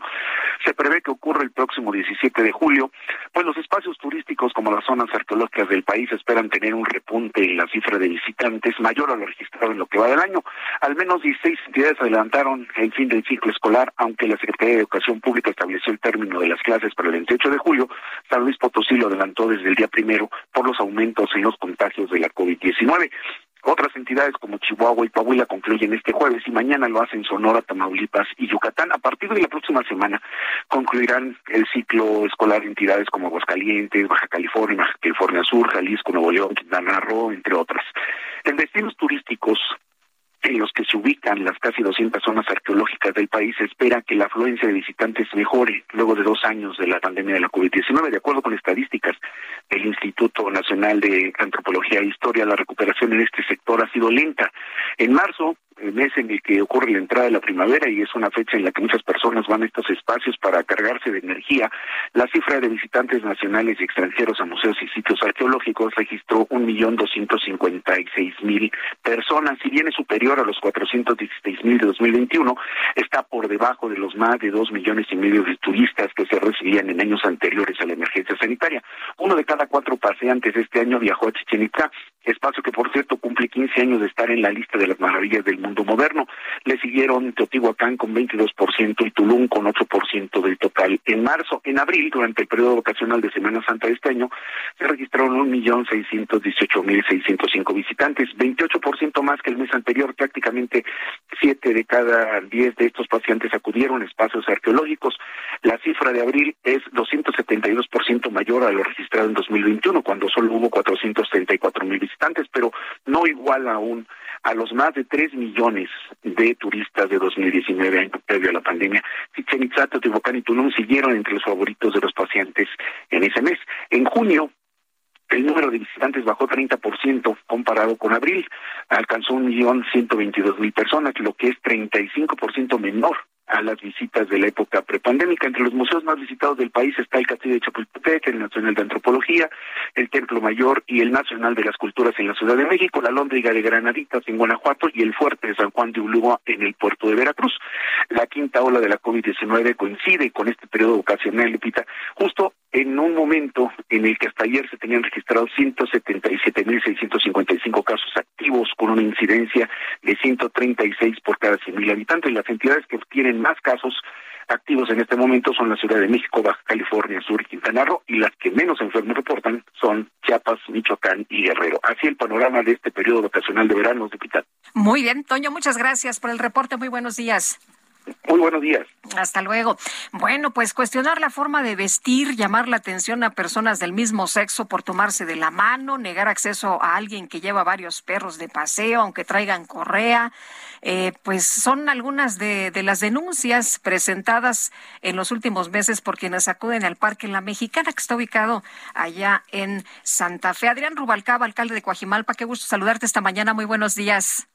se prevé que ocurra el próximo 17 de julio, pues los espacios turísticos como las zonas arqueológicas del país esperan tener un repunte en la cifra de visitantes mayor a lo registrado en lo que va del año. Al menos 16 entidades adelantaron el fin del ciclo escolar, aunque la Secretaría de Educación Pública estableció el término de las clases para el 28 de julio. San Luis Potosí lo adelantó desde el día primero por los aumentos en los contagios de la COVID-19. Otras entidades como Chihuahua y Coahuila concluyen este jueves y mañana lo hacen Sonora, Tamaulipas y Yucatán. A partir de la próxima semana concluirán el ciclo escolar de entidades como Aguascalientes, Baja California, Baja California Sur, Jalisco, Nuevo León, Quintana Roo, entre otras. En destinos turísticos, en los que se ubican las casi 200 zonas arqueológicas del país, se espera que la afluencia de visitantes mejore luego de dos años de la pandemia de la COVID-19. De acuerdo con estadísticas del Instituto Nacional de Antropología e Historia, la recuperación en este sector ha sido lenta. En marzo, el mes en el que ocurre la entrada de la primavera y es una fecha en la que muchas personas van a estos espacios para cargarse de energía, la cifra de visitantes nacionales y extranjeros a museos y sitios arqueológicos registró un millón doscientos cincuenta y seis mil personas. Si bien es superior a los cuatrocientos dieciséis mil de 2021, está por debajo de los más de dos millones y medio de turistas que se recibían en años anteriores a la emergencia sanitaria. Uno de cada cuatro paseantes este año viajó a Chichen Itza, espacio que por cierto cumple 15 años de estar en la lista de las maravillas del mundo moderno. Le siguieron Teotihuacán con 22% y Tulum con 8% del total. En marzo, en abril, durante el periodo vacacional de Semana Santa de este año, se registraron 1.618.605 visitantes, 28% más que el mes anterior. Prácticamente 7 de cada 10 de estos pacientes acudieron a espacios arqueológicos. La cifra de abril es 272% mayor a lo registrado en 2021, cuando solo hubo 434.000 visitantes, pero no igual aún a los más de 3 millones de turistas de 2019, año previo a la pandemia. Chichen Itza, Teotihuacán y Tulum siguieron entre los favoritos de los pacientes en ese mes. En junio, el número de visitantes bajó 30% comparado con abril, alcanzó un millón mil personas, lo que es 35% menor a las visitas de la época prepandémica. Entre los museos más visitados del país está el Castillo de Chapultepec, el Nacional de Antropología, el Templo Mayor y el Nacional de las Culturas en la Ciudad de México, la Lóndriga de Granaditas en Guanajuato y el Fuerte de San Juan de Ulúa en el puerto de Veracruz. La quinta ola de la COVID-19 coincide con este periodo ocasional, Lupita, justo en un momento en el que hasta ayer se tenían registrados 177.655 casos activos con una incidencia de 136 por cada 100.000 habitantes. Las entidades que tienen más casos activos en este momento son la Ciudad de México, Baja California Sur y Quintana Roo, y las que menos enfermos reportan son Chiapas, Michoacán y Guerrero. Así el panorama de este periodo vacacional de verano, Lupita. Muy bien, Toño, muchas gracias por el reporte. Muy buenos días. Muy buenos días. Hasta luego. Bueno, pues cuestionar la forma de vestir, llamar la atención a personas del mismo sexo por tomarse de la mano, negar acceso a alguien que lleva varios perros de paseo, aunque traigan correa, eh, pues son algunas de, de, las denuncias presentadas en los últimos meses por quienes acuden al Parque La Mexicana, que está ubicado allá en Santa Fe. Adrián Rubalcaba, alcalde de Coajimalpa, qué gusto saludarte esta mañana. Muy buenos días.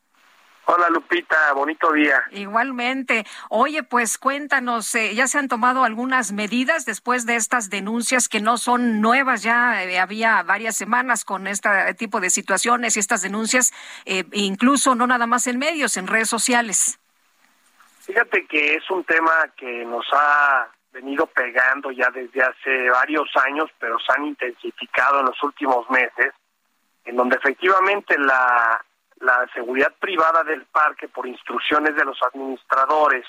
Hola Lupita, bonito día. Igualmente. Oye, pues cuéntanos, eh, ¿ya se han tomado algunas medidas después de estas denuncias que no son nuevas? Ya eh, había varias semanas con este tipo de situaciones y estas denuncias, eh, incluso no nada más en medios, en redes sociales. Fíjate que es un tema que nos ha venido pegando ya desde hace varios años, pero se han intensificado en los últimos meses, en donde efectivamente la la seguridad privada del parque por instrucciones de los administradores,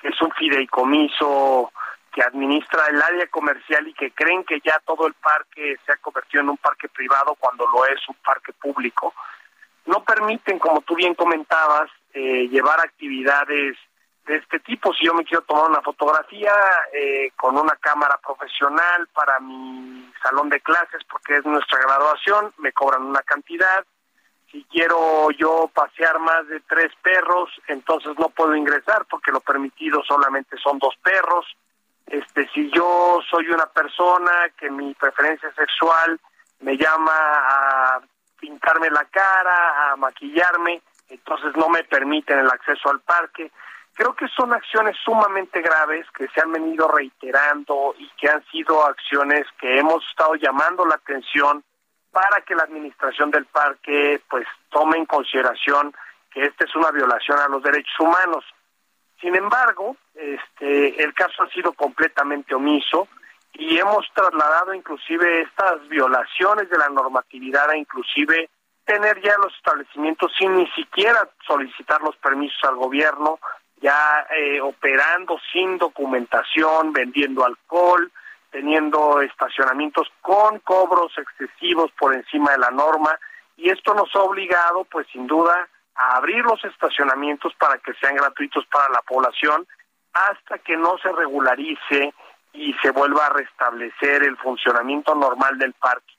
que es un fideicomiso que administra el área comercial y que creen que ya todo el parque se ha convertido en un parque privado cuando lo es un parque público, no permiten, como tú bien comentabas, eh, llevar actividades de este tipo. Si yo me quiero tomar una fotografía eh, con una cámara profesional para mi salón de clases, porque es nuestra graduación, me cobran una cantidad si quiero yo pasear más de tres perros, entonces no puedo ingresar porque lo permitido solamente son dos perros. Este, si yo soy una persona que mi preferencia sexual me llama a pintarme la cara, a maquillarme, entonces no me permiten el acceso al parque. Creo que son acciones sumamente graves que se han venido reiterando y que han sido acciones que hemos estado llamando la atención para que la administración del parque pues tome en consideración que esta es una violación a los derechos humanos. Sin embargo, este el caso ha sido completamente omiso y hemos trasladado inclusive estas violaciones de la normatividad a inclusive tener ya los establecimientos sin ni siquiera solicitar los permisos al gobierno, ya eh, operando sin documentación, vendiendo alcohol, teniendo estacionamientos con cobros excesivos por encima de la norma y esto nos ha obligado pues sin duda a abrir los estacionamientos para que sean gratuitos para la población hasta que no se regularice y se vuelva a restablecer el funcionamiento normal del parque.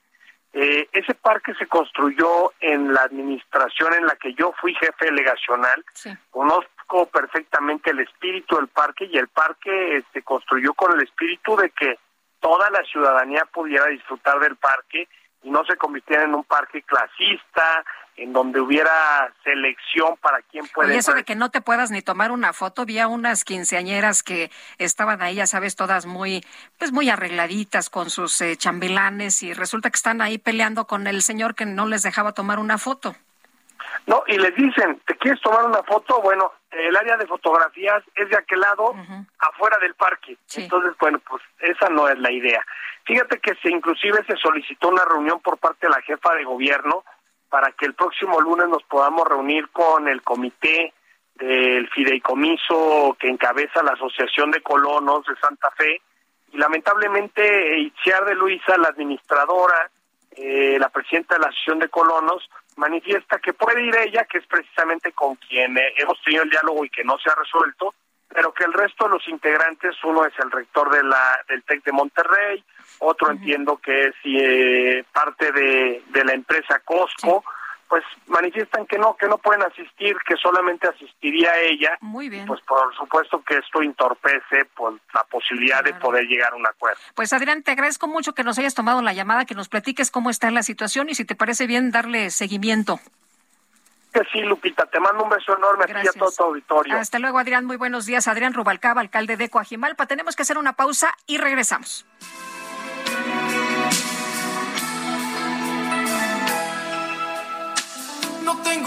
Eh, ese parque se construyó en la administración en la que yo fui jefe delegacional. Conozco perfectamente el espíritu del parque y el parque se construyó con el espíritu de que toda la ciudadanía pudiera disfrutar del parque y no se convirtiera en un parque clasista, en donde hubiera selección para quién puede. Y eso de que no te puedas ni tomar una foto, había unas quinceañeras que estaban ahí, ya sabes, todas muy, pues muy arregladitas con sus eh, chambelanes y resulta que están ahí peleando con el señor que no les dejaba tomar una foto. No, y les dicen, ¿te quieres tomar una foto? Bueno, el área de fotografías es de aquel lado, afuera del parque. Entonces, bueno, pues esa no es la idea. Fíjate que se inclusive se solicitó una reunión por parte de la jefa de gobierno para que el próximo lunes nos podamos reunir con el comité del fideicomiso que encabeza la Asociación de Colonos de Santa Fe. Y lamentablemente Itziar de Luisa, la administradora, eh, la presidenta de la Asociación de Colonos, manifiesta que puede ir ella, que es precisamente con quien eh, hemos tenido el diálogo y que no se ha resuelto, pero que el resto de los integrantes, uno es el rector de la, del TEC de Monterrey, otro entiendo que es eh, parte de, de, la empresa Costco, pues manifiestan que no, que no pueden asistir, que solamente asistiría ella. Muy bien. Pues por supuesto que esto entorpece pues, la posibilidad de poder llegar a un acuerdo. Pues Adrián, te agradezco mucho que nos hayas tomado la llamada, que nos platiques cómo está la situación y si te parece bien darle seguimiento. Que sí, Lupita, te mando un beso enorme aquí a todo tu auditorio. Hasta luego, Adrián, muy buenos días. Adrián Rubalcaba, alcalde de Coajimalpa. Tenemos que hacer una pausa y regresamos.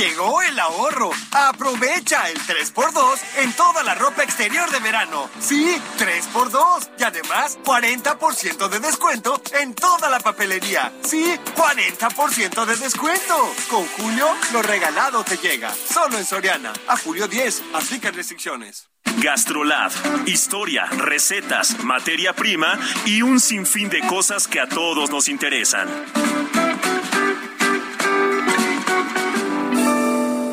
Llegó el ahorro. Aprovecha el 3x2 en toda la ropa exterior de verano. Sí, 3x2. Y además, 40% de descuento en toda la papelería. Sí, 40% de descuento. Con Julio, lo regalado te llega. Solo en Soriana. A julio 10. Aplica restricciones. Gastrolab, historia, recetas, materia prima y un sinfín de cosas que a todos nos interesan.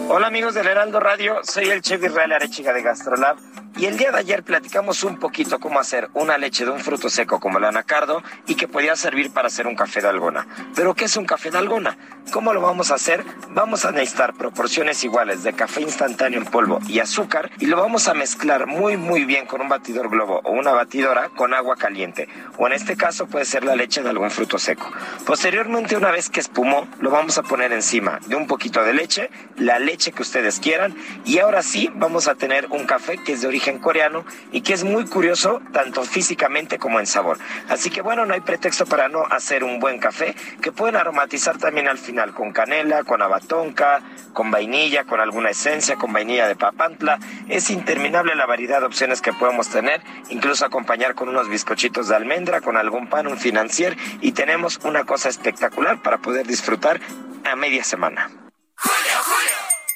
Hola amigos del Heraldo Radio, soy el chef Israel Arechiga de Gastrolab y el día de ayer platicamos un poquito cómo hacer una leche de un fruto seco como el anacardo y que podía servir para hacer un café de algona. Pero ¿qué es un café de algona? ¿Cómo lo vamos a hacer? Vamos a necesitar proporciones iguales de café instantáneo en polvo y azúcar y lo vamos a mezclar muy muy bien con un batidor globo o una batidora con agua caliente o en este caso puede ser la leche de algún fruto seco. Posteriormente una vez que espumó lo vamos a poner encima de un poquito de leche, la leche que ustedes quieran y ahora sí vamos a tener un café que es de origen coreano y que es muy curioso tanto físicamente como en sabor. Así que bueno, no hay pretexto para no hacer un buen café que pueden aromatizar también al final con canela, con abatonca, con vainilla, con alguna esencia, con vainilla de papantla. Es interminable la variedad de opciones que podemos tener, incluso acompañar con unos bizcochitos de almendra, con algún pan, un financier y tenemos una cosa espectacular para poder disfrutar a media semana.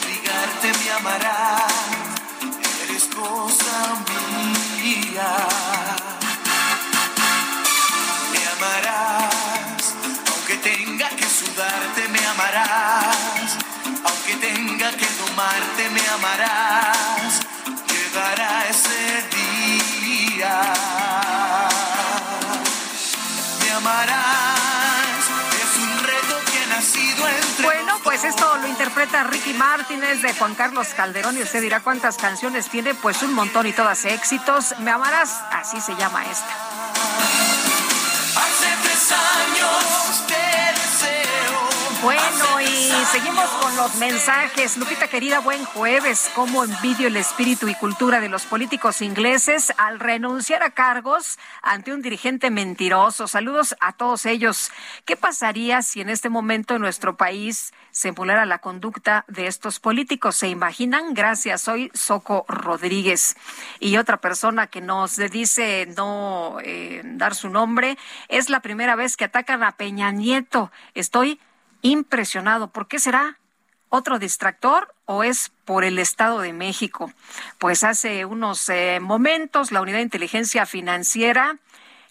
obligarte, me amarás. Eres cosa mía. Me amarás, aunque tenga que sudarte, me amarás. Aunque tenga que domarte, me amarás. Llegará ese día. Me amarás, pues esto lo interpreta Ricky Martínez de Juan Carlos Calderón y usted dirá cuántas canciones tiene, pues un montón y todas éxitos. Me amarás, así se llama esta. Hace tres años te deseo. Bueno, y seguimos con los mensajes. Lupita querida, buen jueves. ¿Cómo envidio el espíritu y cultura de los políticos ingleses al renunciar a cargos ante un dirigente mentiroso? Saludos a todos ellos. ¿Qué pasaría si en este momento en nuestro país se empulara la conducta de estos políticos? ¿Se imaginan? Gracias. Soy Soco Rodríguez. Y otra persona que nos dice no eh, dar su nombre, es la primera vez que atacan a Peña Nieto. Estoy impresionado. ¿Por qué será? ¿Otro distractor o es por el Estado de México? Pues hace unos eh, momentos la Unidad de Inteligencia Financiera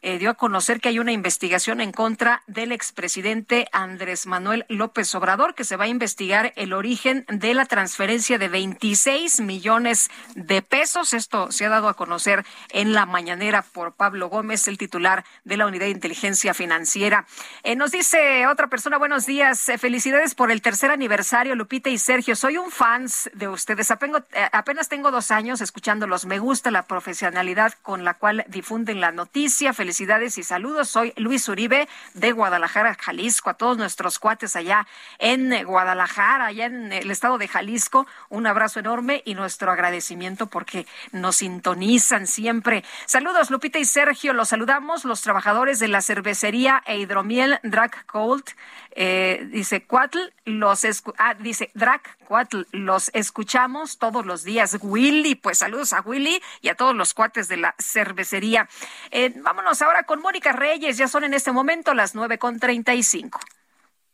eh, dio a conocer que hay una investigación en contra del expresidente Andrés Manuel López Obrador, que se va a investigar el origen de la transferencia de 26 millones de pesos. Esto se ha dado a conocer en la mañanera por Pablo Gómez, el titular de la Unidad de Inteligencia Financiera. Eh, nos dice otra persona, buenos días, eh, felicidades por el tercer aniversario, Lupita y Sergio. Soy un fans de ustedes. Apenas tengo dos años escuchándolos. Me gusta la profesionalidad con la cual difunden la noticia. Felicidades y saludos. Soy Luis Uribe de Guadalajara, Jalisco. A todos nuestros cuates allá en Guadalajara, allá en el estado de Jalisco. Un abrazo enorme y nuestro agradecimiento porque nos sintonizan siempre. Saludos, Lupita y Sergio. Los saludamos, los trabajadores de la cervecería e hidromiel Drac Cold. Eh, dice Cuatl, los ah, dice Drac Cuatl, los escuchamos todos los días. Willy, pues saludos a Willy y a todos los cuates de la cervecería. Eh, vámonos ahora con Mónica Reyes, ya son en este momento las nueve con treinta y cinco.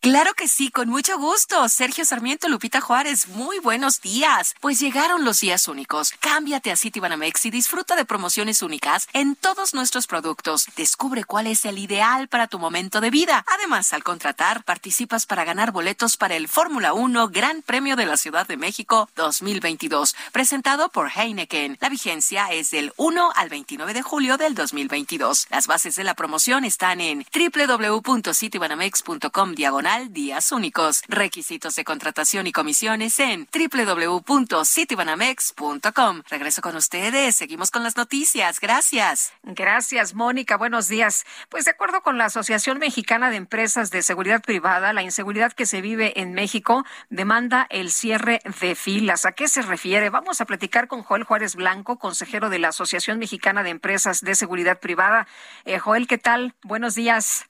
Claro que sí, con mucho gusto. Sergio Sarmiento, Lupita Juárez, muy buenos días. Pues llegaron los días únicos. Cámbiate a Citibanamex y disfruta de promociones únicas en todos nuestros productos. Descubre cuál es el ideal para tu momento de vida. Además, al contratar, participas para ganar boletos para el Fórmula 1 Gran Premio de la Ciudad de México 2022, presentado por Heineken. La vigencia es del 1 al 29 de julio del 2022. Las bases de la promoción están en www.citibanamex.com diagonal días únicos. Requisitos de contratación y comisiones en www.citibanamex.com. Regreso con ustedes. Seguimos con las noticias. Gracias. Gracias, Mónica. Buenos días. Pues de acuerdo con la Asociación Mexicana de Empresas de Seguridad Privada, la inseguridad que se vive en México demanda el cierre de filas. ¿A qué se refiere? Vamos a platicar con Joel Juárez Blanco, consejero de la Asociación Mexicana de Empresas de Seguridad Privada. Eh, Joel, ¿qué tal? Buenos días.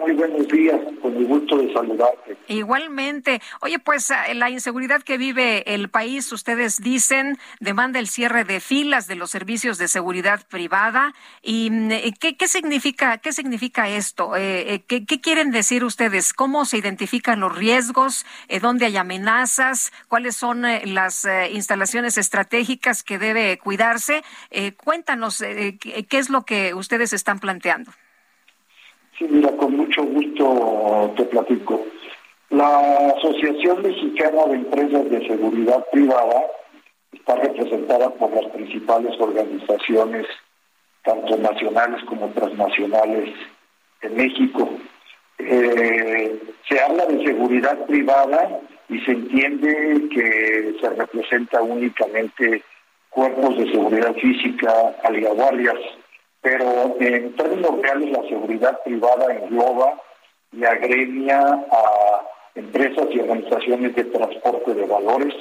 Muy buenos días. Con gusto de saludarte. Igualmente. Oye, pues eh, la inseguridad que vive el país, ustedes dicen, demanda el cierre de filas de los servicios de seguridad privada. ¿Y mm, eh, qué, significa qué significa esto? Eh, eh, ¿qué, quieren decir ustedes? ¿Cómo se identifican los riesgos? ¿Dónde hay amenazas? ¿Cuáles son las instalaciones estratégicas que debe cuidarse? Cuéntanos qué es lo que ustedes están planteando. Sí, mira, con mucho gusto te platico. La Asociación Mexicana de Empresas de Seguridad Privada está representada por las principales organizaciones, tanto nacionales como transnacionales en México. Eh, se habla de seguridad privada y se entiende que se representa únicamente cuerpos de seguridad física, aliaguardias, pero en términos reales la seguridad privada engloba y agremia a empresas y organizaciones de transporte de valores,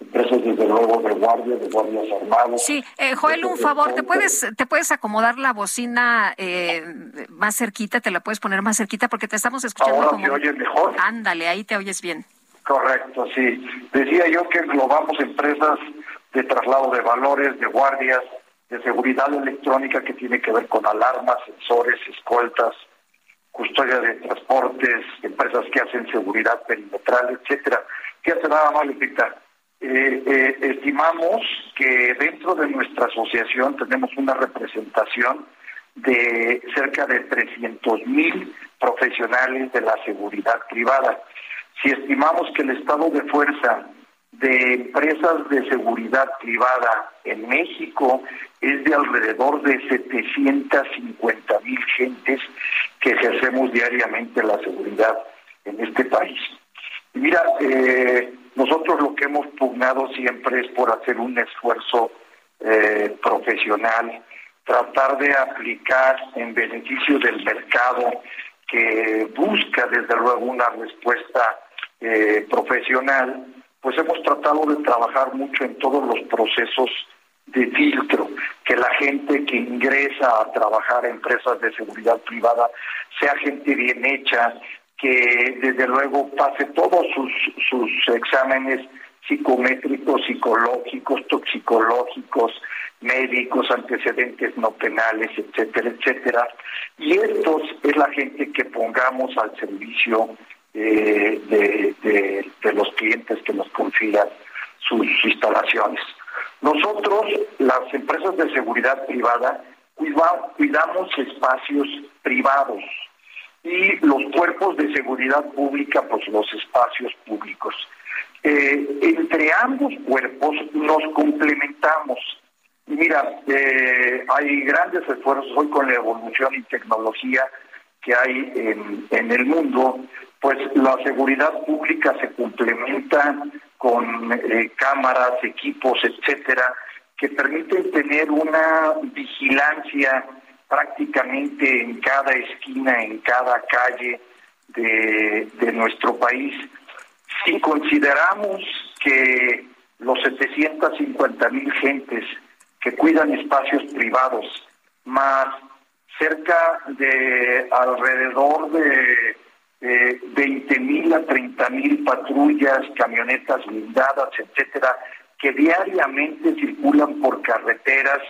empresas desde luego de guardia, de guardias armados. Sí, eh, Joel, un favor, ¿te puedes, te puedes acomodar la bocina eh, más cerquita, te la puedes poner más cerquita porque te estamos escuchando Ahora como... me oyes mejor. Ándale, ahí te oyes bien. Correcto, sí. Decía yo que englobamos empresas de traslado de valores, de guardias, de seguridad electrónica que tiene que ver con alarmas, sensores, escoltas, custodia de transportes, empresas que hacen seguridad perimetral, etcétera. ¿Qué hace nada más? Eh, eh, estimamos que dentro de nuestra asociación tenemos una representación de cerca de 300 mil profesionales de la seguridad privada. Si estimamos que el estado de fuerza de empresas de seguridad privada en México es de alrededor de 750 mil gentes que ejercemos diariamente la seguridad en este país. Y mira, eh, nosotros lo que hemos pugnado siempre es por hacer un esfuerzo eh, profesional, tratar de aplicar en beneficio del mercado que busca desde luego una respuesta eh, profesional, pues hemos tratado de trabajar mucho en todos los procesos de filtro, que la gente que ingresa a trabajar a empresas de seguridad privada sea gente bien hecha, que desde luego pase todos sus, sus exámenes psicométricos, psicológicos, toxicológicos, médicos, antecedentes no penales, etcétera, etcétera. Y estos es la gente que pongamos al servicio de, los clientes que nos confían sus instalaciones. Nosotros, las empresas de seguridad privada, cuida, cuidamos espacios privados y los cuerpos de seguridad pública, pues los espacios públicos. Eh, entre ambos cuerpos nos complementamos. Mira, eh, hay grandes esfuerzos hoy con la evolución y tecnología que hay en, en el mundo, pues la seguridad pública se complementa con eh, cámaras, equipos, etcétera, que permiten tener una vigilancia prácticamente en cada esquina, en cada calle de, de nuestro país. Si consideramos que los 750 mil gentes que cuidan espacios privados, más cerca de alrededor de eh, 20 mil a 30 mil patrullas, camionetas blindadas, etcétera, que diariamente circulan por carreteras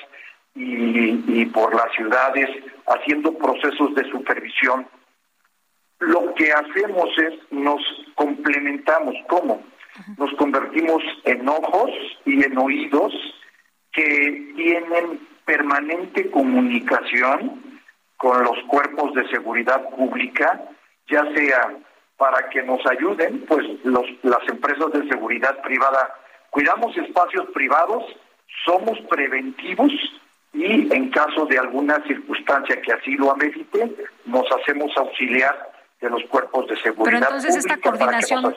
y, y por las ciudades haciendo procesos de supervisión. Lo que hacemos es nos complementamos. ¿Cómo? Nos convertimos en ojos y en oídos que tienen permanente comunicación con los cuerpos de seguridad pública, ya sea para que nos ayuden, pues los, las empresas de seguridad privada, cuidamos espacios privados, somos preventivos y en caso de alguna circunstancia que así lo amerite, nos hacemos auxiliar de los cuerpos de seguridad. Pero entonces esta coordinación,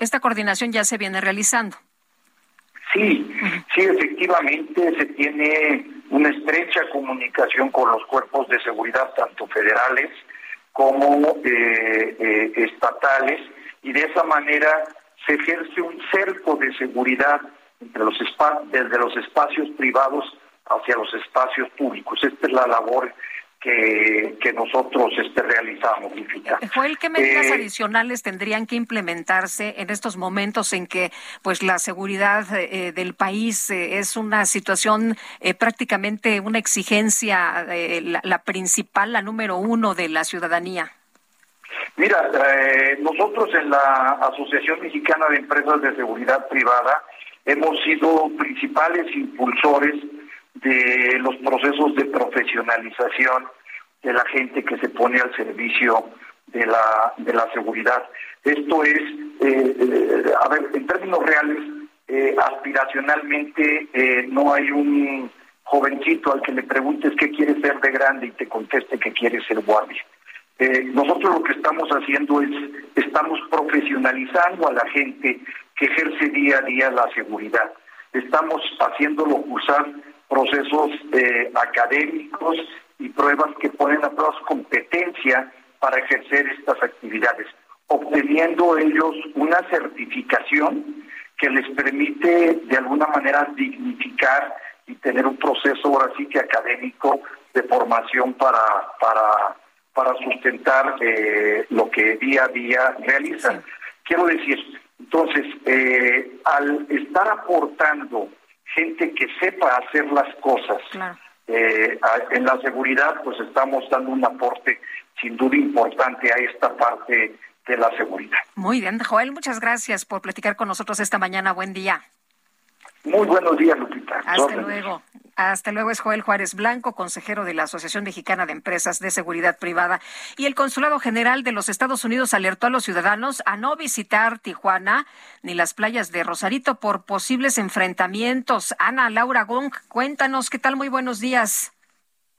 esta coordinación ya se viene realizando. Sí, sí, efectivamente se tiene una estrecha comunicación con los cuerpos de seguridad, tanto federales como eh, eh, estatales, y de esa manera se ejerce un cerco de seguridad entre los desde los espacios privados hacia los espacios públicos. Esta es la labor que, que nosotros este, realizamos. Joel, ¿qué medidas Eh, adicionales tendrían que implementarse en estos momentos en que pues la seguridad eh, del país eh, es una situación eh, prácticamente una exigencia, la, la principal, la número uno de la ciudadanía? Mira, nosotros en la Asociación Mexicana de Empresas de Seguridad Privada hemos sido principales impulsores de los procesos de profesionalización de la gente que se pone al servicio de la, de la seguridad. Esto es, a ver, en términos reales, aspiracionalmente no hay un jovencito al que le preguntes qué quiere ser de grande y te conteste que quiere ser guardia. Eh, nosotros lo que estamos haciendo es, estamos profesionalizando a la gente que ejerce día a día la seguridad. Estamos haciéndolo usar procesos eh, académicos y pruebas que ponen a prueba su competencia para ejercer estas actividades, obteniendo ellos una certificación que les permite de alguna manera dignificar y tener un proceso ahora sí que académico de formación para, para, para sustentar eh, lo que día a día realizan. Quiero decir, entonces, eh, al estar aportando gente que sepa hacer las cosas eh, en la seguridad, pues estamos dando un aporte sin duda importante a esta parte de la seguridad. Muy bien, Joel, muchas gracias por platicar con nosotros esta mañana. Buen día. Muy buenos días, Lupita. Hasta luego. Hasta luego es Joel Juárez Blanco, consejero de la Asociación Mexicana de Empresas de Seguridad Privada. Y el Consulado General de los Estados Unidos alertó a los ciudadanos a no visitar Tijuana ni las playas de Rosarito por posibles enfrentamientos. Ana Laura Gong, cuéntanos qué tal. Muy buenos días.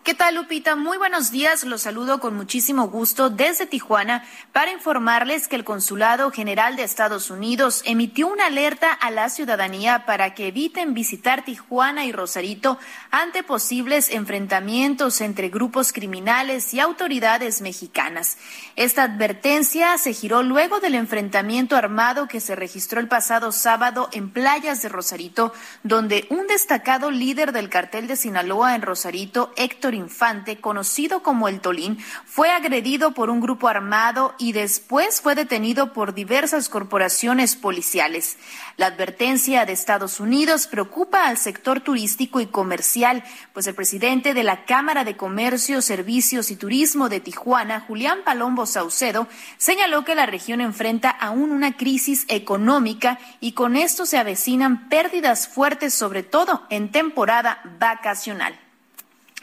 ¿Qué tal, Lupita? Muy buenos días. Los saludo con muchísimo gusto desde Tijuana para informarles que el Consulado General de Estados Unidos emitió una alerta a la ciudadanía para que eviten visitar Tijuana y Rosarito ante posibles enfrentamientos entre grupos criminales y autoridades mexicanas. Esta advertencia se giró luego del enfrentamiento armado que se registró el pasado sábado en playas de Rosarito, donde un destacado líder del cartel de Sinaloa en Rosarito, Héctor Infante, conocido como el Tolín, fue agredido por un grupo armado y después fue detenido por diversas corporaciones policiales. La advertencia de Estados Unidos preocupa al sector turístico y comercial, pues el presidente de la Cámara de Comercio, Servicios y Turismo de Tijuana, Julián Palombo Saucedo, señaló que la región enfrenta aún una crisis económica y con esto se avecinan pérdidas fuertes, sobre todo en temporada vacacional.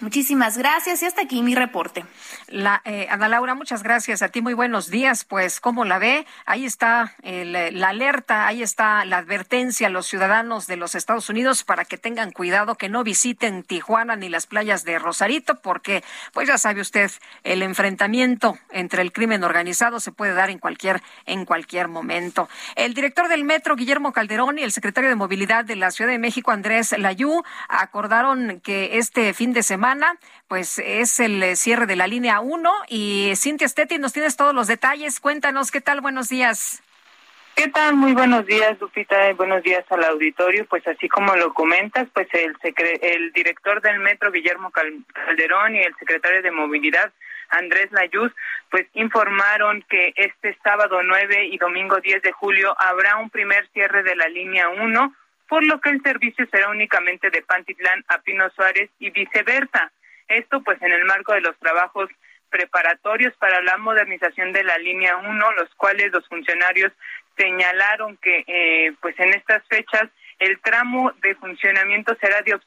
Muchísimas gracias y hasta aquí mi reporte. La, eh, Ana Laura, muchas gracias a ti. Muy buenos días. Pues, ¿cómo la ve? Ahí está la alerta, ahí está la advertencia a los ciudadanos de los Estados Unidos para que tengan cuidado, que no visiten Tijuana ni las playas de Rosarito, porque, pues ya sabe usted, el enfrentamiento entre el crimen organizado se puede dar en cualquier, en cualquier momento. El director del metro, Guillermo Calderón, y el secretario de Movilidad de la Ciudad de México, Andrés Layú, acordaron que este fin de pues es el eh, cierre de la línea 1 y Cintia Stetti nos tienes todos los detalles. Cuéntanos, ¿qué tal? Buenos días. ¿Qué tal? Muy buenos días, Lupita, buenos días al auditorio. Pues así como lo comentas, pues el, el director del metro, Guillermo Calderón, y el secretario de Movilidad, Andrés Layuz, pues informaron que este sábado 9 y domingo 10 de julio habrá un primer cierre de la línea 1 por lo que el servicio será únicamente de Pantitlán a Pino Suárez y viceversa. Esto pues en el marco de los trabajos preparatorios para la modernización de la línea 1, los cuales los funcionarios señalaron que eh, pues en estas fechas el tramo de funcionamiento será de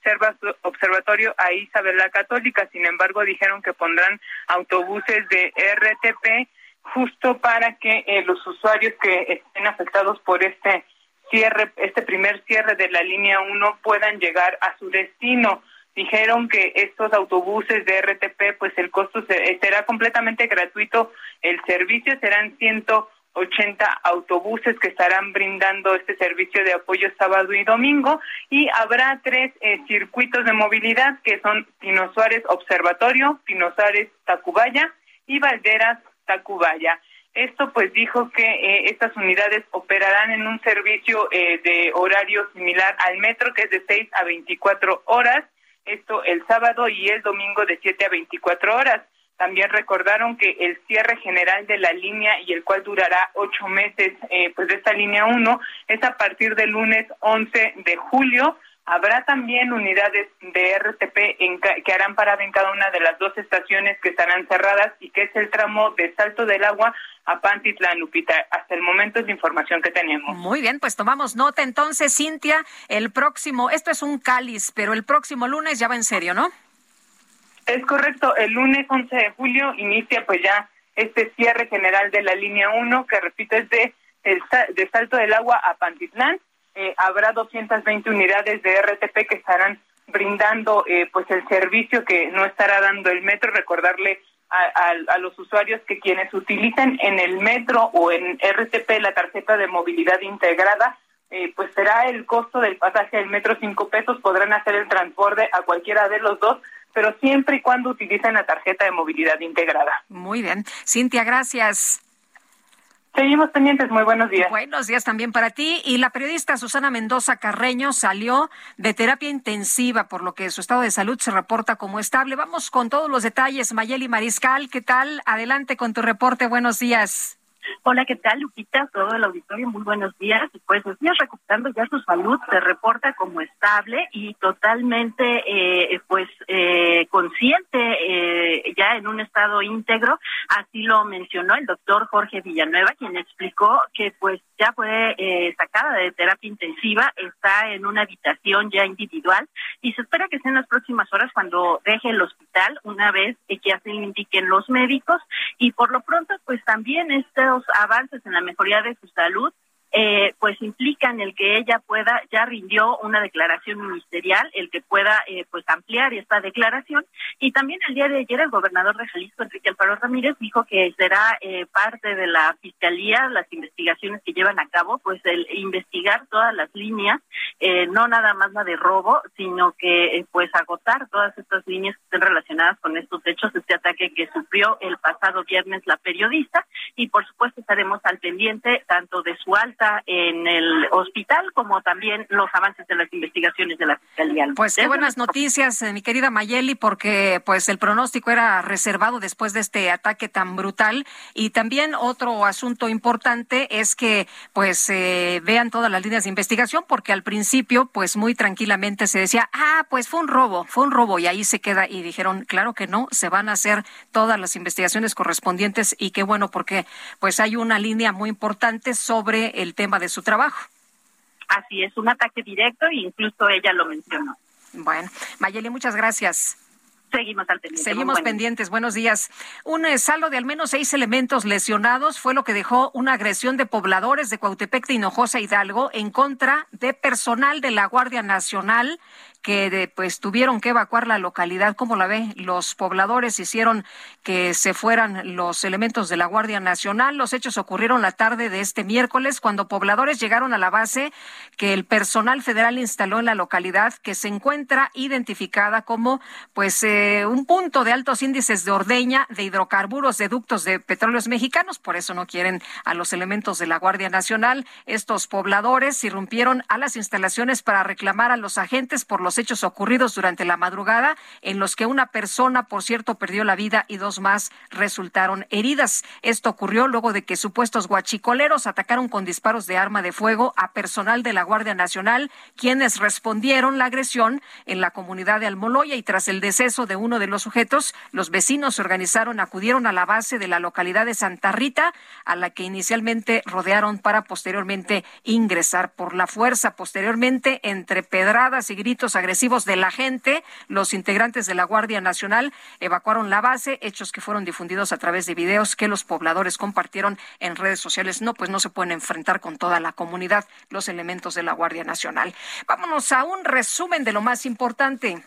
observatorio a Isabel la Católica, sin embargo dijeron que pondrán autobuses de RTP justo para que eh, los usuarios que estén afectados por este cierre, este primer cierre de la línea 1 puedan llegar a su destino. Dijeron que estos autobuses de RTP, pues el costo será completamente gratuito. El servicio serán 180 autobuses que estarán brindando este servicio de apoyo sábado y domingo y habrá tres eh, circuitos de movilidad que son Pino Suárez Observatorio, Pino Suárez Tacubaya y Valderas Tacubaya. Esto pues dijo que eh, estas unidades operarán en un servicio eh, de horario similar al metro, que es de 6 a 24 horas, esto el sábado y el domingo de 7 a 24 horas. También recordaron que el cierre general de la línea y el cual durará ocho meses, eh, pues de esta línea 1, es a partir del lunes 11 de julio Habrá también unidades de RTP en, que harán parada en cada una de las dos estaciones que estarán cerradas y que es el tramo de Salto del Agua a Pantitlán, Lupita. Hasta el momento es la información que tenemos. Muy bien, pues tomamos nota entonces, Cintia. El próximo, esto es un cáliz, pero el próximo lunes ya va en serio, ¿no? Es correcto, el lunes 11 de julio inicia pues ya este cierre general de la línea 1, que repito es de, de Salto del Agua a Pantitlán. Eh, habrá 220 unidades de RTP que estarán brindando eh, pues el servicio que no estará dando el metro. Recordarle a, a, los usuarios que quienes utilizan en el metro o en RTP la tarjeta de movilidad integrada, eh, pues será el costo del pasaje del metro cinco pesos, podrán hacer el transporte a cualquiera de los dos, pero siempre y cuando utilicen la tarjeta de movilidad integrada. Muy bien. Cintia, gracias. Seguimos pendientes, muy buenos días. Buenos días también para ti. Y la periodista Susana Mendoza Carreño salió de terapia intensiva, por lo que su estado de salud se reporta como estable. Vamos con todos los detalles. Mayeli Mariscal, ¿qué tal? Adelante con tu reporte. Buenos días. Hola, ¿qué tal, Lupita? Todo el auditorio, muy buenos días. Pues días recuperando ya su salud, se reporta como estable y totalmente, eh, pues, eh, consciente, eh, ya en un estado íntegro. Así lo mencionó el doctor Jorge Villanueva, quien explicó que, pues, ya fue sacada de terapia intensiva, está en una habitación ya individual y se espera que sea en las próximas horas cuando deje el hospital, una vez que así indiquen los médicos. Y por lo pronto, pues, también este avances en la mejoría de su salud eh, pues implican el que ella pueda, ya rindió una declaración ministerial, el que pueda eh, pues ampliar esta declaración. Y también el día de ayer el gobernador de Jalisco, Enrique Alfaro Ramírez, dijo que será eh, parte de la fiscalía, las investigaciones que llevan a cabo, pues el investigar todas las líneas, no nada más la de robo, sino que pues agotar todas estas líneas que estén relacionadas con estos hechos, este ataque que sufrió el pasado viernes la periodista. Y por supuesto estaremos al pendiente tanto de su alta en el hospital, como también los avances de las investigaciones de la Fiscalía. Pues qué buenas noticias, eh, mi querida Mayeli, porque pues el pronóstico era reservado después de este ataque tan brutal. Y también otro asunto importante es que pues eh, vean todas las líneas de investigación, porque al principio pues muy tranquilamente se decía, ah, pues fue un robo, fue un robo, y ahí se queda. Y dijeron, claro que no, se van a hacer todas las investigaciones correspondientes y qué bueno, porque pues hay una línea muy importante sobre el tema de su trabajo. Así es, un ataque directo e incluso ella lo mencionó. Bueno, Mayeli, muchas gracias. Seguimos al pendiente. Seguimos pendientes. Buenos días. Un eh, saldo de al menos seis elementos lesionados fue lo que dejó una agresión de pobladores de Cuautepec de Hinojosa Hidalgo en contra de personal de la Guardia Nacional que pues tuvieron que evacuar la localidad. ¿Cómo la ve? Los pobladores hicieron que se fueran los elementos de la Guardia Nacional. Los hechos ocurrieron la tarde de este miércoles cuando pobladores llegaron a la base que el personal federal instaló en la localidad que se encuentra identificada como pues eh, un punto de altos índices de ordeña de hidrocarburos de ductos de petróleos mexicanos. Por eso no quieren a los elementos de la Guardia Nacional. Estos pobladores irrumpieron a las instalaciones para reclamar a los agentes por los hechos ocurridos durante la madrugada, en los que una persona, por cierto, perdió la vida y dos más resultaron heridas. Esto ocurrió luego de que supuestos guachicoleros atacaron con disparos de arma de fuego a personal de la Guardia Nacional, quienes respondieron la agresión en la comunidad de Almoloya y tras el deceso de uno de los sujetos, los vecinos se organizaron, acudieron a la base de la localidad de Santa Rita, a la que inicialmente rodearon para posteriormente ingresar por la fuerza. Posteriormente, entre pedradas y gritos de la gente, los integrantes de la Guardia Nacional evacuaron la base, hechos que fueron difundidos a través de videos que los pobladores compartieron en redes sociales. No, pues no se pueden enfrentar con toda la comunidad los elementos de la Guardia Nacional. Vámonos a un resumen de lo más importante.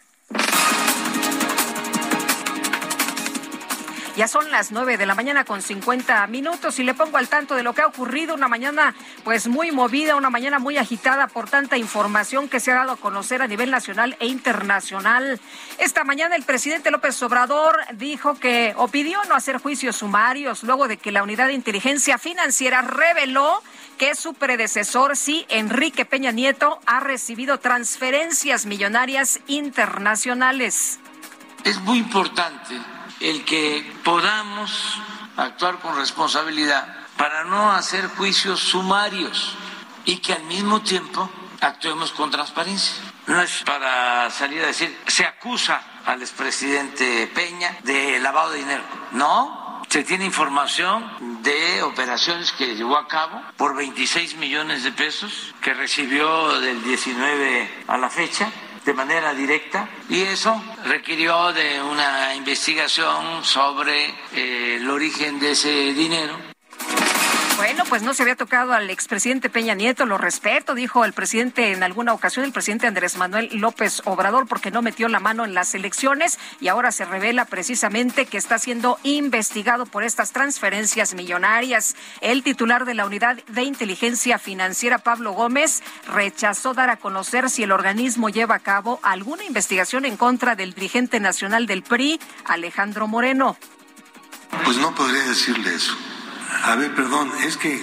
Ya son las nueve de la mañana con cincuenta minutos y le pongo al tanto de lo que ha ocurrido. Una mañana pues muy movida, una mañana muy agitada por tanta información que se ha dado a conocer a nivel nacional e internacional. Esta mañana el presidente López Obrador dijo que o pidió no hacer juicios sumarios luego de que la unidad de inteligencia financiera reveló que su predecesor, sí, Enrique Peña Nieto, ha recibido transferencias millonarias internacionales. Es muy importante el que podamos actuar con responsabilidad para no hacer juicios sumarios y que al mismo tiempo actuemos con transparencia. No es para salir a decir, se acusa al expresidente Peña de lavado de dinero. No, se tiene información de operaciones que llevó a cabo por 26 millones de pesos que recibió del 19 a la fecha de manera directa y eso requirió de una investigación sobre eh, el origen de ese dinero bueno, pues no se había tocado al expresidente Peña Nieto, lo respeto, dijo el presidente en alguna ocasión, el presidente Andrés Manuel López Obrador, porque no metió la mano en las elecciones y ahora se revela precisamente que está siendo investigado por estas transferencias millonarias. El titular de la Unidad de Inteligencia Financiera, Pablo Gómez, rechazó dar a conocer si el organismo lleva a cabo alguna investigación en contra del dirigente nacional del PRI, Alejandro Moreno. Pues no podría decirle eso. A ver, perdón, es que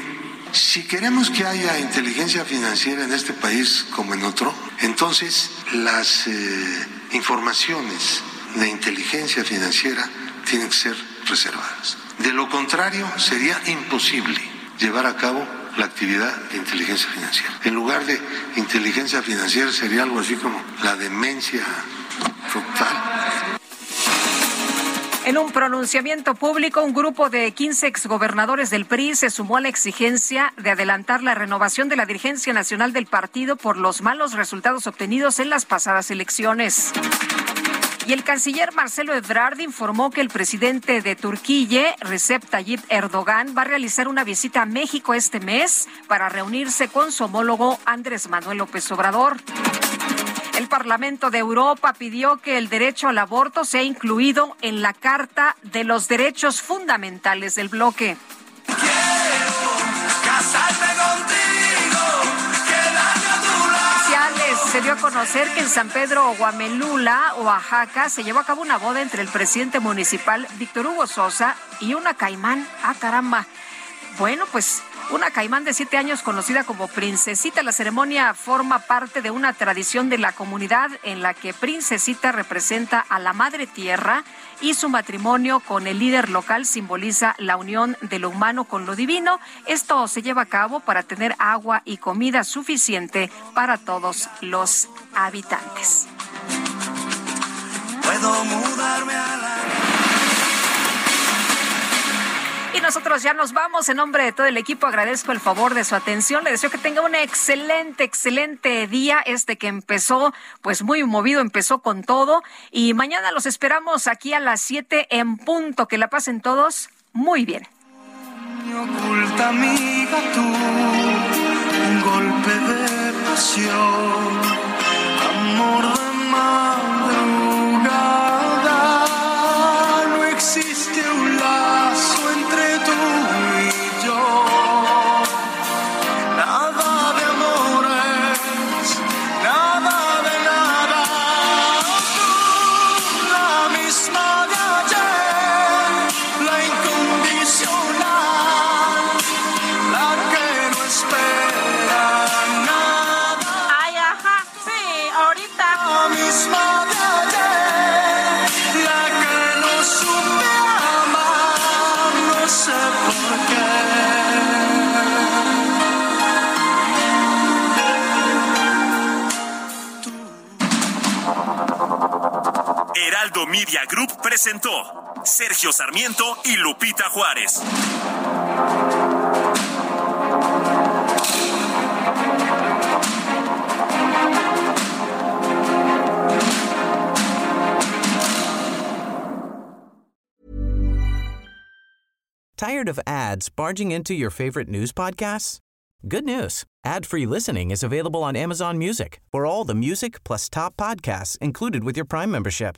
si queremos que haya inteligencia financiera en este país como en otro, entonces las eh, informaciones de inteligencia financiera tienen que ser reservadas. De lo contrario, sería imposible llevar a cabo la actividad de inteligencia financiera. En lugar de inteligencia financiera sería algo así como la demencia total. En un pronunciamiento público, un grupo de 15 exgobernadores del PRI se sumó a la exigencia de adelantar la renovación de la dirigencia nacional del partido por los malos resultados obtenidos en las pasadas elecciones. Y el canciller Marcelo Ebrard informó que el presidente de Turquía, Recep Tayyip Erdogan, va a realizar una visita a México este mes para reunirse con su homólogo Andrés Manuel López Obrador. El Parlamento de Europa pidió que el derecho al aborto sea incluido en la Carta de los Derechos Fundamentales del bloque. Se dio a conocer que en San Pedro Guamelula, Oaxaca, se llevó a cabo una boda entre el presidente municipal Víctor Hugo Sosa y una caimán. Ah, caramba. Bueno, pues una caimán de siete años conocida como Princesita. La ceremonia forma parte de una tradición de la comunidad en la que Princesita representa a la Madre Tierra y su matrimonio con el líder local simboliza la unión de lo humano con lo divino. Esto se lleva a cabo para tener agua y comida suficiente para todos los habitantes. Puedo mudarme a la y nosotros ya nos vamos. En nombre de todo el equipo agradezco el favor de su atención. Le deseo que tenga un excelente, excelente día. Este que empezó, pues muy movido, empezó con todo. Y mañana los esperamos aquí a las 7 en punto. Que la pasen todos muy bien. oculta amiga tú, un golpe de pasión, amor Media Group presentó Sergio Sarmiento y Lupita Juárez. Tired of ads barging into your favorite news podcasts? Good news. Ad-free listening is available on Amazon Music. For all the music plus top podcasts included with your Prime membership.